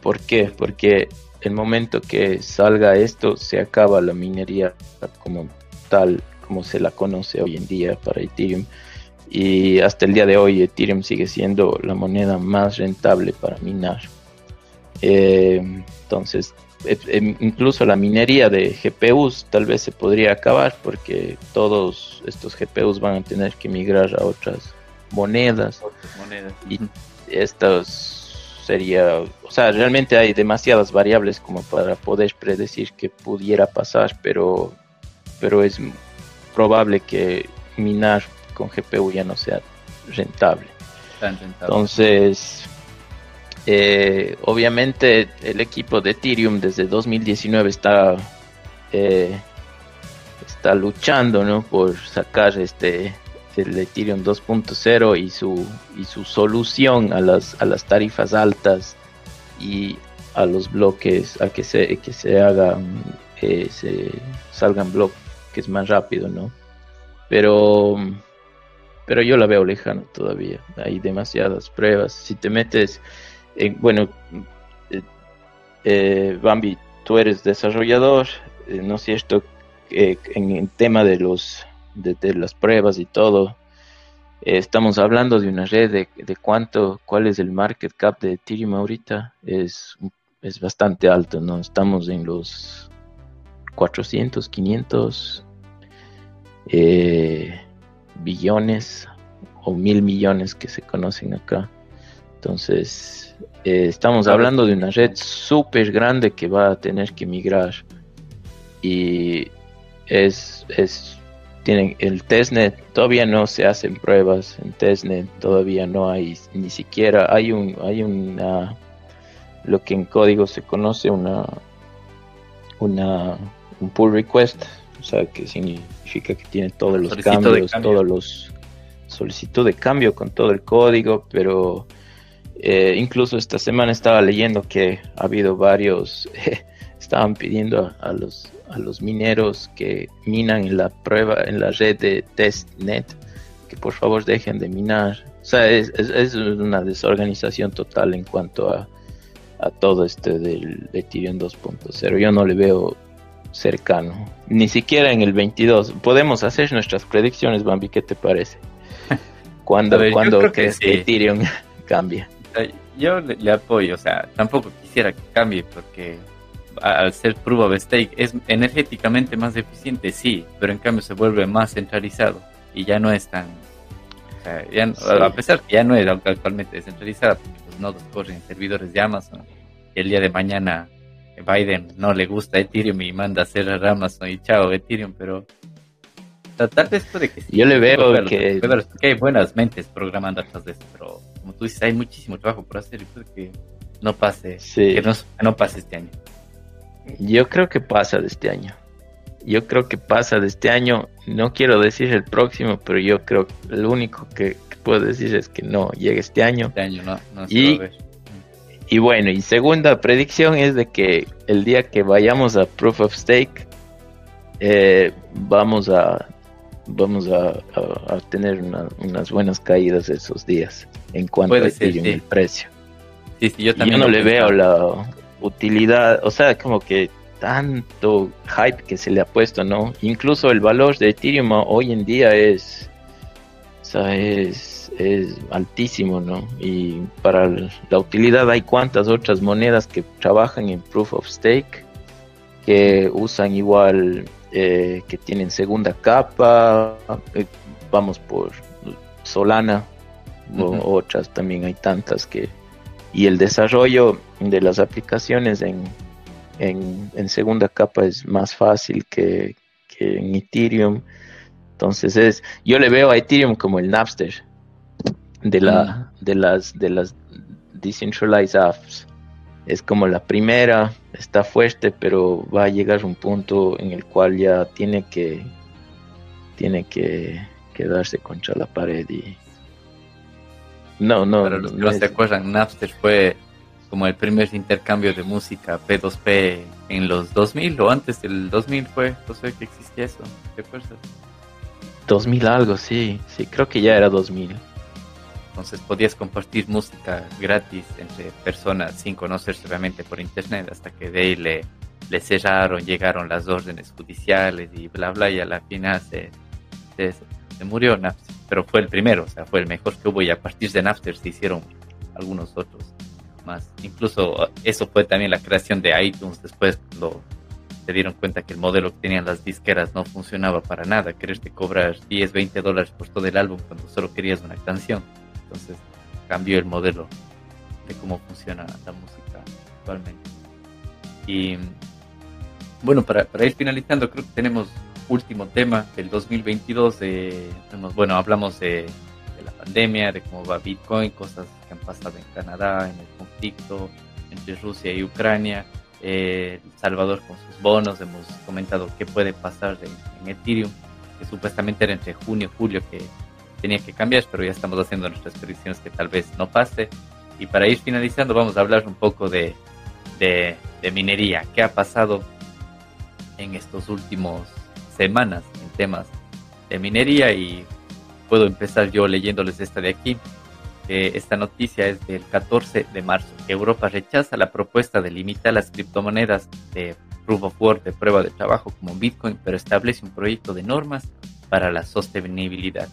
¿Por qué? Porque el momento que salga esto se acaba la minería como tal, como se la conoce hoy en día para Ethereum. Y hasta el día de hoy Ethereum sigue siendo la moneda más rentable para minar. Eh, entonces Em, incluso la minería de GPUs tal vez se podría acabar porque todos estos GPUs van a tener que migrar a otras monedas. Y estos sería, o sea, realmente hay demasiadas variables como para poder predecir que pudiera pasar, pero, pero es probable que minar con GPU ya no sea rentable. Entonces, eh, obviamente el equipo de Ethereum desde 2019 está, eh, está luchando ¿no? por sacar este el Ethereum 2.0 y su, y su solución a las, a las tarifas altas y a los bloques, a que se, que se hagan, eh, se salgan bloques más rápido, ¿no? Pero, pero yo la veo lejana todavía. Hay demasiadas pruebas. Si te metes eh, bueno, eh, eh, Bambi, tú eres desarrollador, ¿no es cierto? en el tema de los de, las pruebas y todo, estamos hablando de una red de, cuánto, cuál es el market cap de Ethereum ahorita, es, es bastante alto, ¿no? Estamos en los 400, 500 billones o mil millones que se conocen acá. Entonces, eh, estamos hablando de una red súper grande que va a tener que migrar. Y es, es, tienen el testnet, todavía no se hacen pruebas en testnet, todavía no hay, ni siquiera hay un, hay una, lo que en código se conoce una, una, un pull request, o sea, que significa que tiene todos los cambios, todos los solicitud de cambio con todo el código, pero eh, incluso esta semana estaba leyendo que ha habido varios, estaban pidiendo a, los, a los mineros que minan en la prueba, en la red de testnet, que por favor dejen de minar. O sea, es, es, una desorganización total en cuanto a, a todo este del Ethereum 2.0. Yo no le veo cercano, ni siquiera en el 22. Podemos hacer nuestras predicciones, Bambi, ¿qué te parece? ¿Cuándo, cuando crees que Ethereum cambia? yo le, apoyo, o sea, tampoco quisiera que cambie porque al ser proof of stake es energéticamente más eficiente, sí, pero en cambio se vuelve más centralizado y ya no es tan, a pesar que ya no es actualmente descentralizada, porque los nodos corren servidores de Amazon y el día de mañana Biden no le gusta Ethereum y manda a hacer Amazon y chao Ethereum, pero tal vez puede que sí. Yo le veo que... que hay buenas mentes programando atrás de esto, pero como tú dices, hay muchísimo trabajo por hacer y puede que no pase, que no, pase este año. Yo creo que pasa de este año. Yo creo que pasa de este año. No quiero decir el próximo, pero yo creo que lo único que, puedo decir es que no llega este año. Este año no, no se y, y bueno, y segunda predicción es de que el día que vayamos a Proof of Stake, eh, vamos a vamos a, tener unas buenas caídas esos días en cuanto a el precio. yo, también no le veo la utilidad, o sea, como que tanto hype que se le ha puesto, ¿no? Incluso el valor de Ethereum hoy en día es, sea, es, es altísimo, ¿no? Y para la utilidad hay cuantas otras monedas que trabajan en Proof of Stake, que usan igual, eh, que tienen segunda capa, eh, vamos por Solana, o otras también hay tantas que... Y el desarrollo de las aplicaciones en, en, segunda capa es más fácil que, que en Ethereum entonces es, yo le veo a Ethereum como el Napster de la, de las, de las decentralized apps. Es como la primera, está fuerte, pero va a llegar un punto en el cual ya tiene que, tiene que quedarse contra la pared y no, no. Para los que no, se acuerdan, Napster fue como el primer intercambio de música P2P en los 2000 o antes del 2000 fue, no sé que existía eso, ¿te acuerdas? 2000 algo, sí, sí, creo que ya era 2000. Entonces podías compartir música gratis entre personas sin conocerse realmente por internet hasta que de ahí le, le cerraron, llegaron las órdenes judiciales y bla bla y a la final se, se, murió Napster. Pero fue el primero, o sea, fue el mejor que hubo y a partir de Napster se hicieron algunos otros más. Incluso eso fue también la creación de iTunes después cuando se dieron cuenta que el modelo que tenían las disqueras no funcionaba para nada, quererte cobrar 10, 20 dólares por todo el álbum cuando solo querías una canción. Entonces cambió el modelo de cómo funciona la música actualmente. Y bueno, para, para ir finalizando, creo que tenemos último tema del 2022. De, bueno, hablamos de, la pandemia, de cómo va Bitcoin, cosas que han pasado en Canadá, en el conflicto entre Rusia y Ucrania eh, Salvador con sus bonos, hemos comentado qué puede pasar en, Ethereum, que supuestamente era entre junio y julio que tenía que cambiar, pero ya estamos haciendo nuestras predicciones que tal vez no pase. Y para ir finalizando vamos a hablar un poco de, minería, qué ha pasado en estos últimos semanas en temas de minería y puedo empezar yo leyéndoles esta de aquí esta noticia es del 14 de marzo. Europa rechaza la propuesta de limitar las criptomonedas de Proof of Work de prueba de trabajo como Bitcoin, pero establece un proyecto de normas para la sostenibilidad.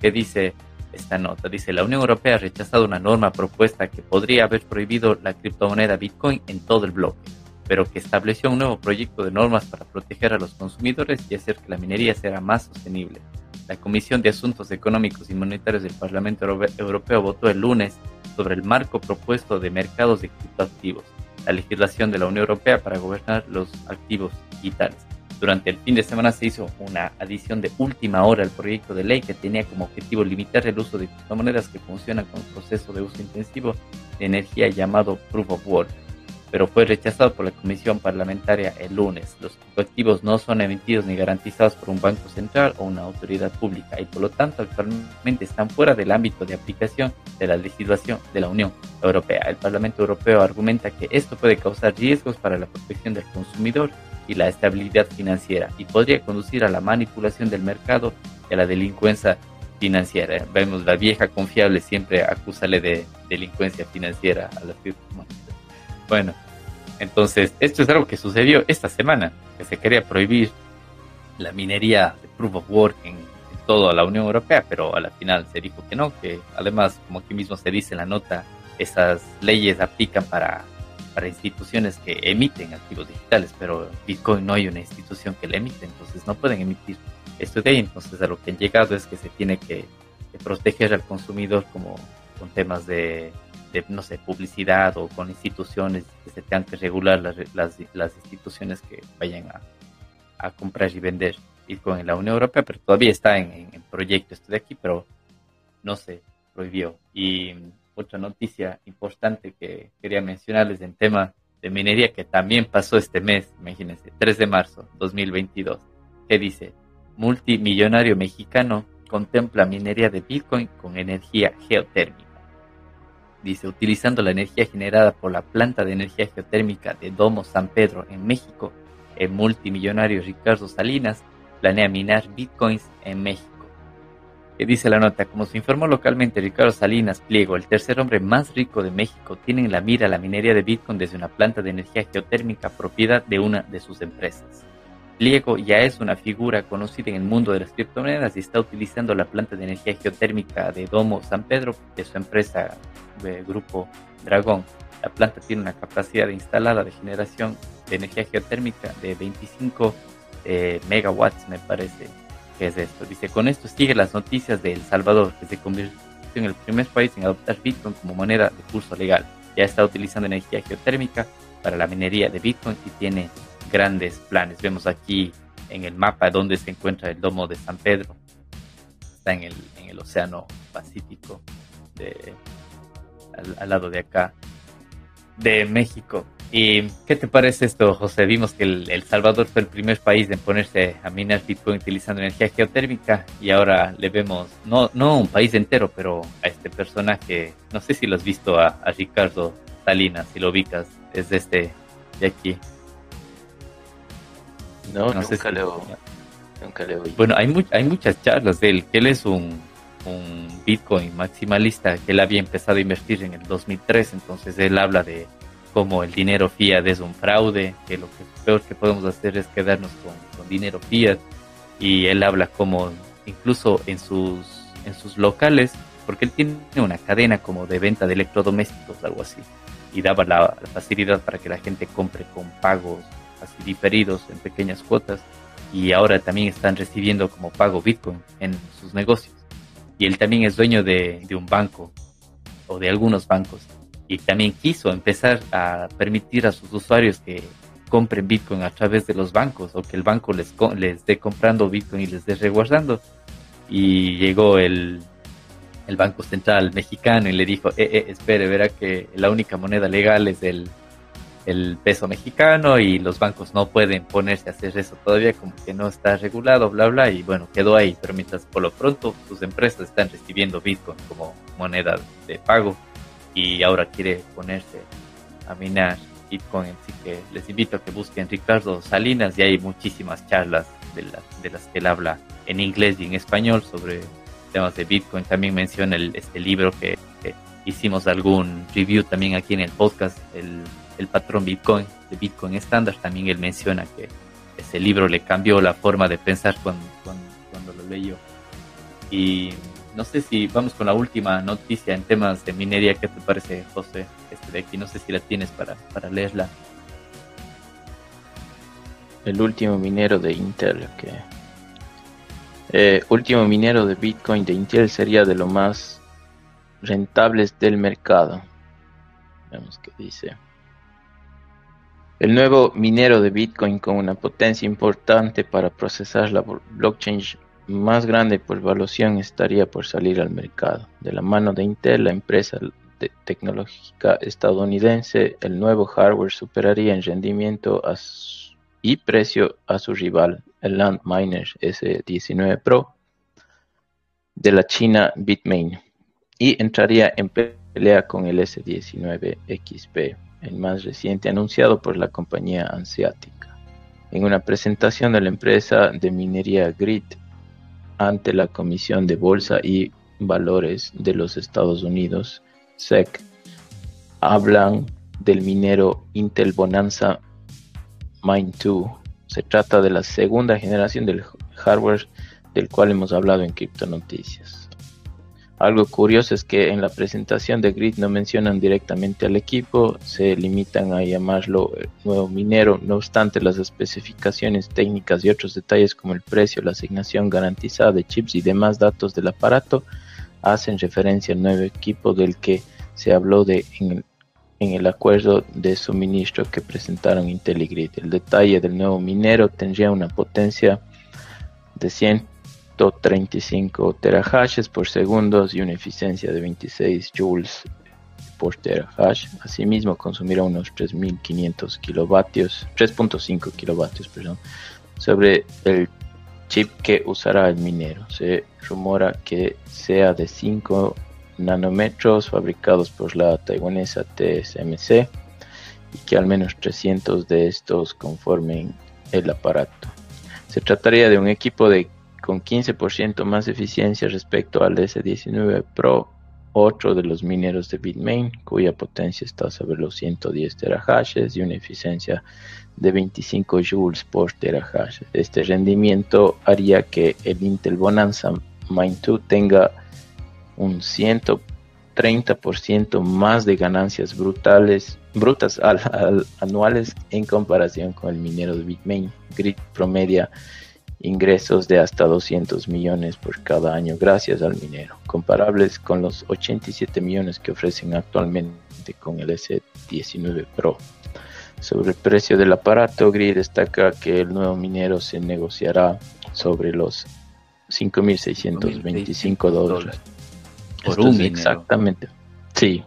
¿Qué dice esta nota? Dice, la Unión Europea ha rechazado una norma propuesta que podría haber prohibido la criptomoneda Bitcoin en todo el bloque, pero que estableció un nuevo proyecto de normas para proteger a los consumidores y hacer que la minería sea más sostenible. La Comisión de Asuntos Económicos y Monetarios del Parlamento Europeo votó el lunes sobre el marco propuesto de mercados de criptoactivos, la legislación de la Unión Europea para gobernar los activos digitales. Durante el fin de semana se hizo una adición de última hora al proyecto de ley que tenía como objetivo limitar el uso de criptomonedas que funcionan con un proceso de uso intensivo de energía llamado Proof of Work pero fue rechazado por la Comisión Parlamentaria el lunes. Los activos no son emitidos ni garantizados por un banco central o una autoridad pública y por lo tanto actualmente están fuera del ámbito de aplicación de la legislación de la Unión Europea. El Parlamento Europeo argumenta que esto puede causar riesgos para la protección del consumidor y la estabilidad financiera y podría conducir a la manipulación del mercado y a la delincuencia financiera. Vemos la vieja confiable siempre acúsale de delincuencia financiera a las criptomonedas. Bueno, entonces esto es algo que sucedió esta semana, que se quería prohibir la minería de Proof of Work en, toda la Unión Europea, pero a la final se dijo que no, que además, como aquí mismo se dice en la nota, esas leyes aplican para, para instituciones que emiten activos digitales, pero Bitcoin no hay una institución que le emite, entonces no pueden emitir esto de ahí. Entonces a lo que han llegado es que se tiene que proteger al consumidor como con temas de no sé, publicidad o con instituciones que se tengan que regular las, las, las instituciones que vayan a, a, comprar y vender Bitcoin en la Unión Europea, pero todavía está en, en, proyecto esto de aquí, pero no se prohibió. Y otra noticia importante que quería mencionarles en tema de minería que también pasó este mes, imagínense, 3 de marzo 2022, que dice, multimillonario mexicano contempla minería de Bitcoin con energía geotérmica dice, utilizando la energía generada por la planta de energía geotérmica de Domo San Pedro en México, el multimillonario Ricardo Salinas planea minar bitcoins en México. Que dice la nota, como se informó localmente, Ricardo Salinas Pliego, el tercer hombre más rico de México, tiene en la mira la minería de bitcoin desde una planta de energía geotérmica propiedad de una de sus empresas. Pliego ya es una figura conocida en el mundo de las criptomonedas y está utilizando la planta de energía geotérmica de Domo San Pedro de su empresa de Grupo Dragón. La planta tiene una capacidad instalada de generación de energía geotérmica de 25 eh, megawatts, me parece que es esto. Dice, con esto sigue las noticias de El Salvador, que se convirtió en el primer país en adoptar Bitcoin como moneda de curso legal. Ya está utilizando energía geotérmica para la minería de Bitcoin y tiene grandes planes. Vemos aquí en el mapa donde se encuentra el domo de San Pedro. Está en el, en el Océano Pacífico, de, al, lado de acá, de México. ¿Y qué te parece esto, José? Vimos que el, Salvador fue el primer país en ponerse a minar Bitcoin utilizando energía geotérmica y ahora le vemos, no, no un país entero, pero a este personaje, no sé si lo has visto a, a Ricardo Salinas, si lo ubicas, es de este de aquí. No, nunca, leo, nunca leo. Bueno, hay, hay muchas charlas de él, que él es un, un Bitcoin maximalista, que él había empezado a invertir en el 2003, entonces él habla de cómo el dinero fiat es un fraude, que lo que peor que podemos hacer es quedarnos con, con dinero fiat, y él habla como incluso en sus, en sus locales, porque él tiene una cadena como de venta de electrodomésticos, algo así, y daba la facilidad para que la gente compre con pagos así diferidos en pequeñas cuotas y ahora también están recibiendo como pago Bitcoin en sus negocios. Y él también es dueño de, de un banco o de algunos bancos y también quiso empezar a permitir a sus usuarios que compren Bitcoin a través de los bancos o que el banco les, les dé comprando Bitcoin y les dé resguardando. Y llegó el, el Banco Central mexicano y le dijo, eh, eh, espere, verá que la única moneda legal es el, el peso mexicano y los bancos no pueden ponerse a hacer eso todavía como que no está regulado, bla, bla, y bueno, quedó ahí, pero mientras por lo pronto sus empresas están recibiendo Bitcoin como moneda de pago y ahora quiere ponerse a minar Bitcoin, así que les invito a que busquen Ricardo Salinas y hay muchísimas charlas de, de las que él habla en inglés y en español sobre temas de Bitcoin, también menciona el, este libro que, que hicimos algún review también aquí en el podcast, el el patrón Bitcoin, de Bitcoin estándar, también él menciona que ese libro le cambió la forma de pensar cuando, lo leyó. Y no sé si vamos con la última noticia en temas de minería. ¿Qué te parece, José? Este de aquí, no sé si la tienes para, para leerla. El último minero de Intel, que eh, último minero de Bitcoin de Intel sería de lo más rentables del mercado. Veamos qué dice. El nuevo minero de Bitcoin con una potencia importante para procesar la blockchain más grande por evaluación estaría por salir al mercado. De la mano de Intel, la empresa tecnológica estadounidense, el nuevo hardware superaría en rendimiento y precio a su rival, el Landminer S19 Pro de la China Bitmain, y entraría en pelea con el S19 XP el más reciente anunciado por la compañía asiática. En una presentación de la empresa de minería Grid ante la Comisión de Bolsa y Valores de los Estados Unidos, SEC, hablan del minero Intel Bonanza Mine 2. Se trata de la segunda generación del hardware del cual hemos hablado en Cripto Noticias. Algo curioso es que en la presentación de Grid no mencionan directamente al equipo, se limitan a llamarlo nuevo minero, no obstante las especificaciones técnicas y otros detalles como el precio, la asignación garantizada de chips y demás datos del aparato hacen referencia al nuevo equipo del que se habló de en el, acuerdo de suministro que presentaron Intel y Grid. El detalle del nuevo minero tendría una potencia de 100 135 terahashes por segundo y una eficiencia de 26 joules por terahash. Asimismo, consumirá unos 3.500 kilovatios, 3.5 kilovatios, perdón, sobre el chip que usará el minero. Se rumora que sea de 5 nanómetros fabricados por la taiwanesa TSMC y que al menos 300 de estos conformen el aparato. Se trataría de un equipo de con 15% más eficiencia respecto al S19 Pro otro de los mineros de Bitmain, cuya potencia está sobre los 110 terahashes y una eficiencia de 25 joules por terahash. Este rendimiento haría que el Intel Bonanza Mine 2 tenga un 130% más de ganancias brutales, brutas anuales en comparación con el minero de Bitmain. Grid promedia ingresos de hasta 200 millones por cada año gracias al minero, comparables con los 87 millones que ofrecen actualmente con el S19 Pro. Sobre el precio del aparato, Grid destaca que el nuevo minero se negociará sobre los 5.625 dólares. Por un Exactamente. Sí,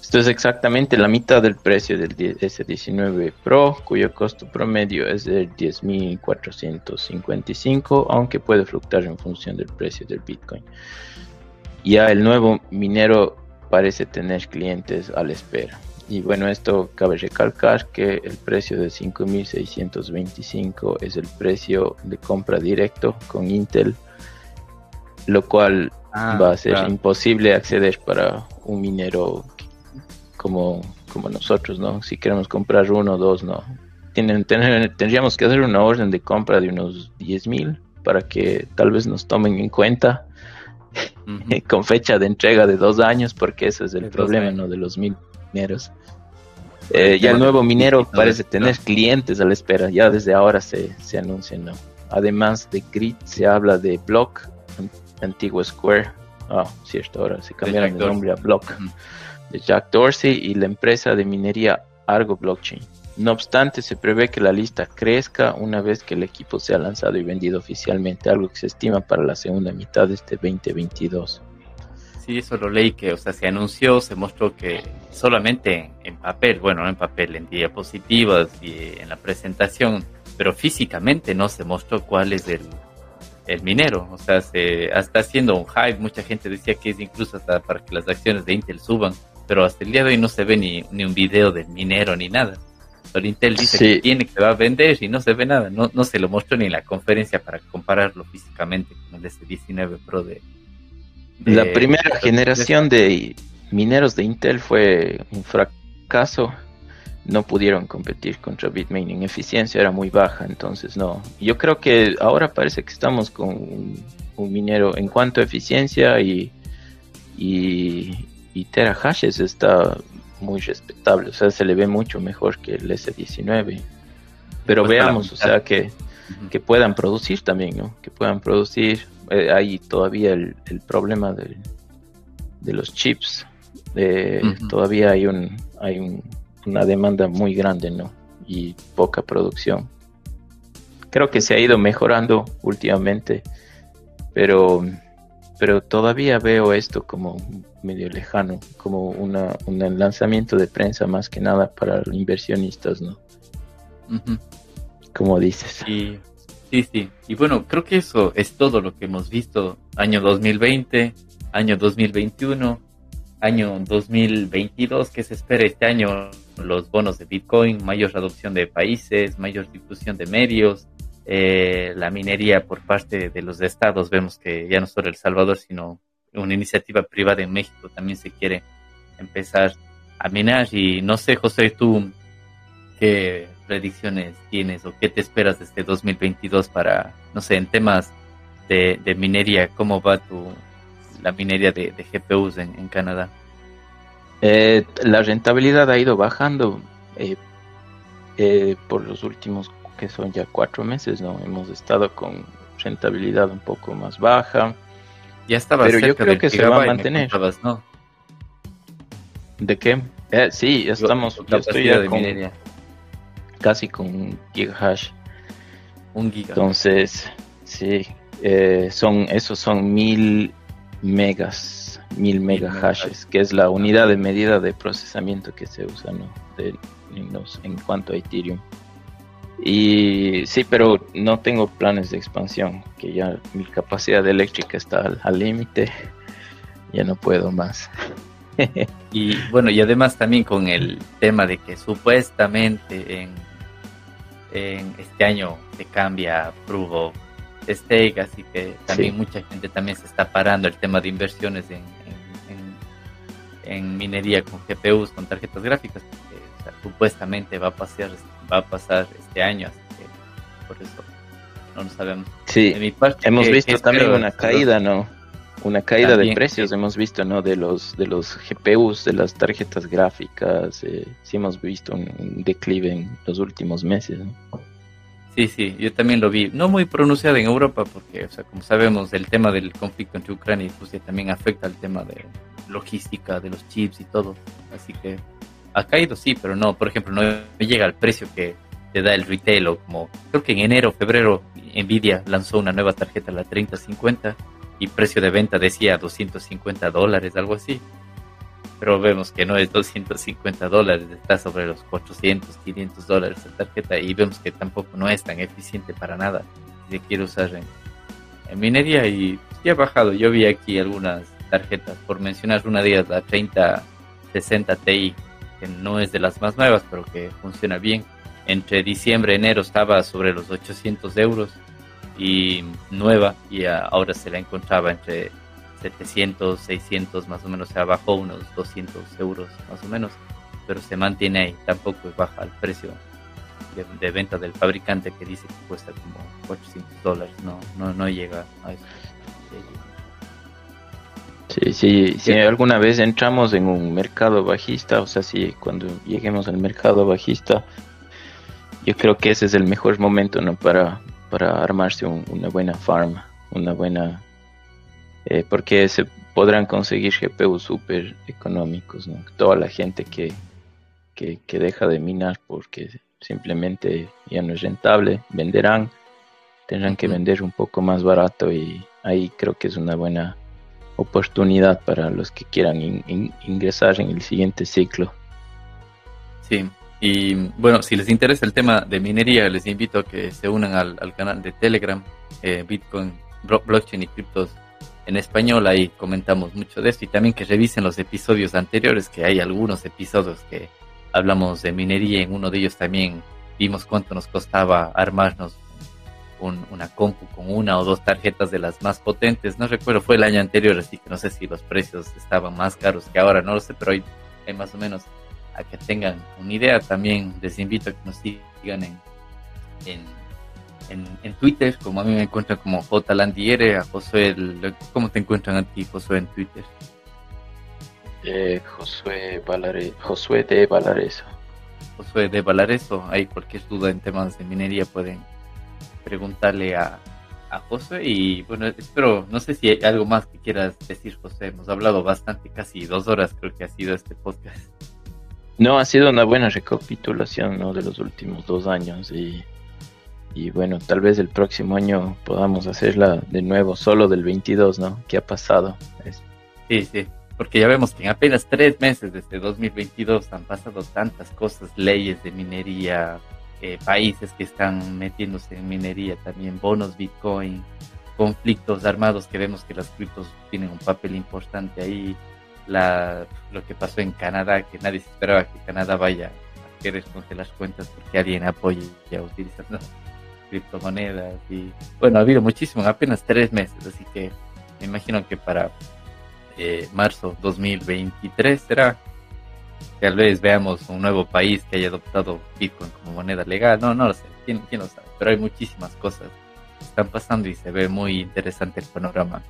esto es exactamente la mitad del precio del S19 Pro, cuyo costo promedio es de 10.455, aunque puede fluctuar en función del precio del Bitcoin. Ya el nuevo minero parece tener clientes a la espera. Y bueno, esto cabe recalcar que el precio de 5.625 es el precio de compra directo con Intel, lo cual ah, va a ser imposible acceder para un minero como, como nosotros, ¿no? Si queremos comprar uno o dos, no. Tienen, tendríamos que hacer una orden de compra de unos 10 mil para que tal vez nos tomen en cuenta con fecha de entrega de dos años, porque ese es el problema, ¿no? De los mineros. Eh, ya el nuevo minero parece tener clientes a la espera, ya desde ahora se, se anuncia, ¿no? Además de Grid, se habla de Block, antiguo Square. Ah, cierto, ahora se cambiaron el nombre a Block de Jack Dorsey y la empresa de minería Argo Blockchain. No obstante, se prevé que la lista crezca una vez que el equipo sea lanzado y vendido oficialmente, algo que se estima para la segunda mitad de este 2022. Sí, eso lo leí que, o sea, se anunció, se mostró que solamente en papel, bueno, no en papel, en diapositivas y en la presentación, pero físicamente no se mostró cuál es el, el minero. O sea, se está haciendo un hype. Mucha gente decía que es incluso hasta para que las acciones de Intel suban pero hasta el día de hoy no se ve ni, ni un video del minero ni nada. Pero Intel dice que tiene que va a vender y no se ve nada. No, no se lo mostró ni en la conferencia para compararlo físicamente con el S19 Pro de... la primera generación de mineros de Intel fue un fracaso. No pudieron competir contra Bitmain en eficiencia, era muy baja, entonces no. Yo creo que ahora parece que estamos con un, un minero en cuanto a eficiencia y, y, y terahashes está muy respetable, o sea, se le ve mucho mejor que el S19. Pero pues veamos, o sea, que, que puedan producir también, ¿no? Que puedan producir. Eh, hay todavía el, problema de, de, los chips. Todavía hay, un, hay una demanda muy grande, ¿no? Y poca producción. Creo que se ha ido mejorando últimamente, pero, pero todavía veo esto como medio lejano, como una, un lanzamiento de prensa más que nada para inversionistas, ¿no? Como dices. Sí, sí, sí. Y bueno, creo que eso es todo lo que hemos visto año 2020, año 2021, año 2022, que se espera este año los bonos de Bitcoin, mayor adopción de países, mayor difusión de medios, eh, la minería por parte de los estados. Vemos que ya no solo El Salvador, sino una iniciativa privada en México también se quiere empezar a minar. Y no sé, José, tú qué predicciones tienes o qué te esperas de este 2022 para, no sé, en temas de, minería, cómo va tu, la minería de, GPUs en, Canadá. Eh, la rentabilidad ha ido bajando eh, eh, por los últimos que son ya cuatro meses, ¿no? Hemos estado con rentabilidad un poco más baja. Ya estaba Pero yo creo que se va a mantener. ¿no? ¿De qué? Eh, sí, ya estamos. Yo estoy ya con, casi con un gigahash. Un giga. Entonces, sí, eh, son, esos son mil megas, mil megahashes, que es la unidad de medida de procesamiento que se usa, ¿no? De, en cuanto a Ethereum. Y sí, pero no tengo planes de expansión, que ya mi capacidad eléctrica está al límite, ya no puedo más. y bueno, y además también con el tema de que supuestamente en, en este año se cambia of Stake, así que también mucha gente también se está parando el tema de inversiones en, en minería con GPUs, con tarjetas gráficas, porque supuestamente va a pasar, va a pasar este año, así que por eso no lo sabemos. Sí, hemos visto también una caída, ¿no? Una caída de precios hemos visto, ¿no? De los de los GPUs, de las tarjetas gráficas, eh, sí hemos visto un, declive en los últimos meses, ¿no? Sí, sí, yo también lo vi. No muy pronunciado en Europa porque, o sea, como sabemos, el tema del conflicto entre Ucrania y Rusia también afecta al tema de logística, de los chips y todo. Así que ha caído, sí, pero no, por ejemplo, no llega al precio que te da el retail o como, creo que en enero, febrero, Nvidia lanzó una nueva tarjeta, la 3050, y precio de venta decía 250 dólares, algo así. Pero vemos que no es 250 dólares, está sobre los 400, 500 dólares la tarjeta y vemos que tampoco no es tan eficiente para nada si se quiere usar en, minería y sí ha bajado. Yo vi aquí algunas tarjetas, por mencionar una de ellas, la 3060 Ti, que no es de las más nuevas, pero que funciona bien. Entre diciembre y enero estaba sobre los 800 euros y nueva y ahora se la encontraba entre 700, 600 más o menos, se bajó unos 200 euros más o menos, pero se mantiene ahí, tampoco baja el precio de, venta del fabricante que dice que cuesta como 400 dólares, no, no, no llega a eso. Sí, sí, si alguna vez entramos en un mercado bajista, o sea, si cuando lleguemos al mercado bajista, yo creo que ese es el mejor momento ¿no? para, para armarse una buena farm, una buena... Eh, porque se podrán conseguir GPUs súper económicos, ¿no? Toda la gente que, que, deja de minar porque simplemente ya no es rentable, venderán, tendrán que vender un poco más barato y ahí creo que es una buena oportunidad para los que quieran ingresar en el siguiente ciclo. Sí, y bueno, si les interesa el tema de minería, les invito a que se unan al, canal de Telegram, eh, Bitcoin, Blockchain y Criptos en español. Ahí comentamos mucho de esto y también que revisen los episodios anteriores, que hay algunos episodios que hablamos de minería. En uno de ellos también vimos cuánto nos costaba armarnos una compu con una o dos tarjetas de las más potentes. No recuerdo, fue el año anterior, así que no sé si los precios estaban más caros que ahora, no lo sé, pero hay más o menos a que tengan una idea. También les invito a que nos sigan en, en, en, Twitter, como a mí me encuentran como JLandiere, a Josué, ¿cómo te encuentran a ti, Josué, en Twitter? Eh, Josué, Valare, Josué de Valareso. Josué de Valareso, hay cualquier duda en temas de minería pueden preguntarle a, a Josué y bueno, espero, no sé si hay algo más que quieras decir José, hemos hablado bastante, casi dos horas creo que ha sido este podcast. No, ha sido una buena recapitulación ¿no? de los últimos dos años y, y bueno, tal vez el próximo año podamos hacerla de nuevo, solo del 22, ¿no? ¿Qué ha pasado? Sí, sí, porque ya vemos que en apenas tres meses desde 2022 han pasado tantas cosas, leyes de minería, eh, países que están metiéndose en minería, también bonos Bitcoin, conflictos armados que vemos que las criptos tienen un papel importante ahí. La, lo que pasó en Canadá, que nadie se esperaba que Canadá vaya a querer las cuentas porque alguien apoye ya utilizando criptomonedas y bueno, ha habido muchísimo, apenas tres meses, así que me imagino que para eh, marzo 2023 será tal vez veamos un nuevo país que haya adoptado Bitcoin como moneda legal, no, no lo sé, quién, quién lo sabe, pero hay muchísimas cosas que están pasando y se ve muy interesante el panorama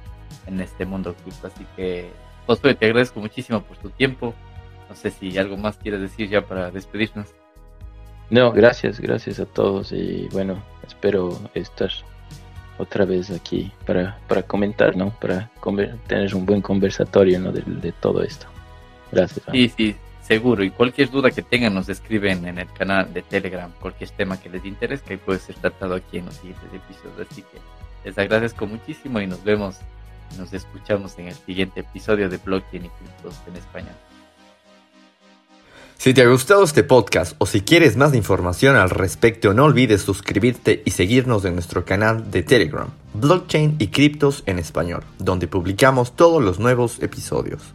en este mundo cripto, así que Josué, te agradezco muchísimo por tu tiempo. No sé si algo más quieres decir ya para despedirnos. No, gracias, gracias a todos y bueno, espero estar otra vez aquí para, para comentar, ¿no? Para tener un buen conversatorio, ¿no? De, todo esto. Gracias. Sí, sí, seguro. Y cualquier duda que tengan nos escriben en el canal de Telegram, cualquier tema que les interese, que puede ser tratado aquí en los siguientes episodios. Así que les agradezco muchísimo y nos vemos nos escuchamos en el siguiente episodio de Blockchain y Criptos en español. Si te ha gustado este podcast o si quieres más información al respecto, no olvides suscribirte y seguirnos en nuestro canal de Telegram, Blockchain y Criptos en Español, donde publicamos todos los nuevos episodios.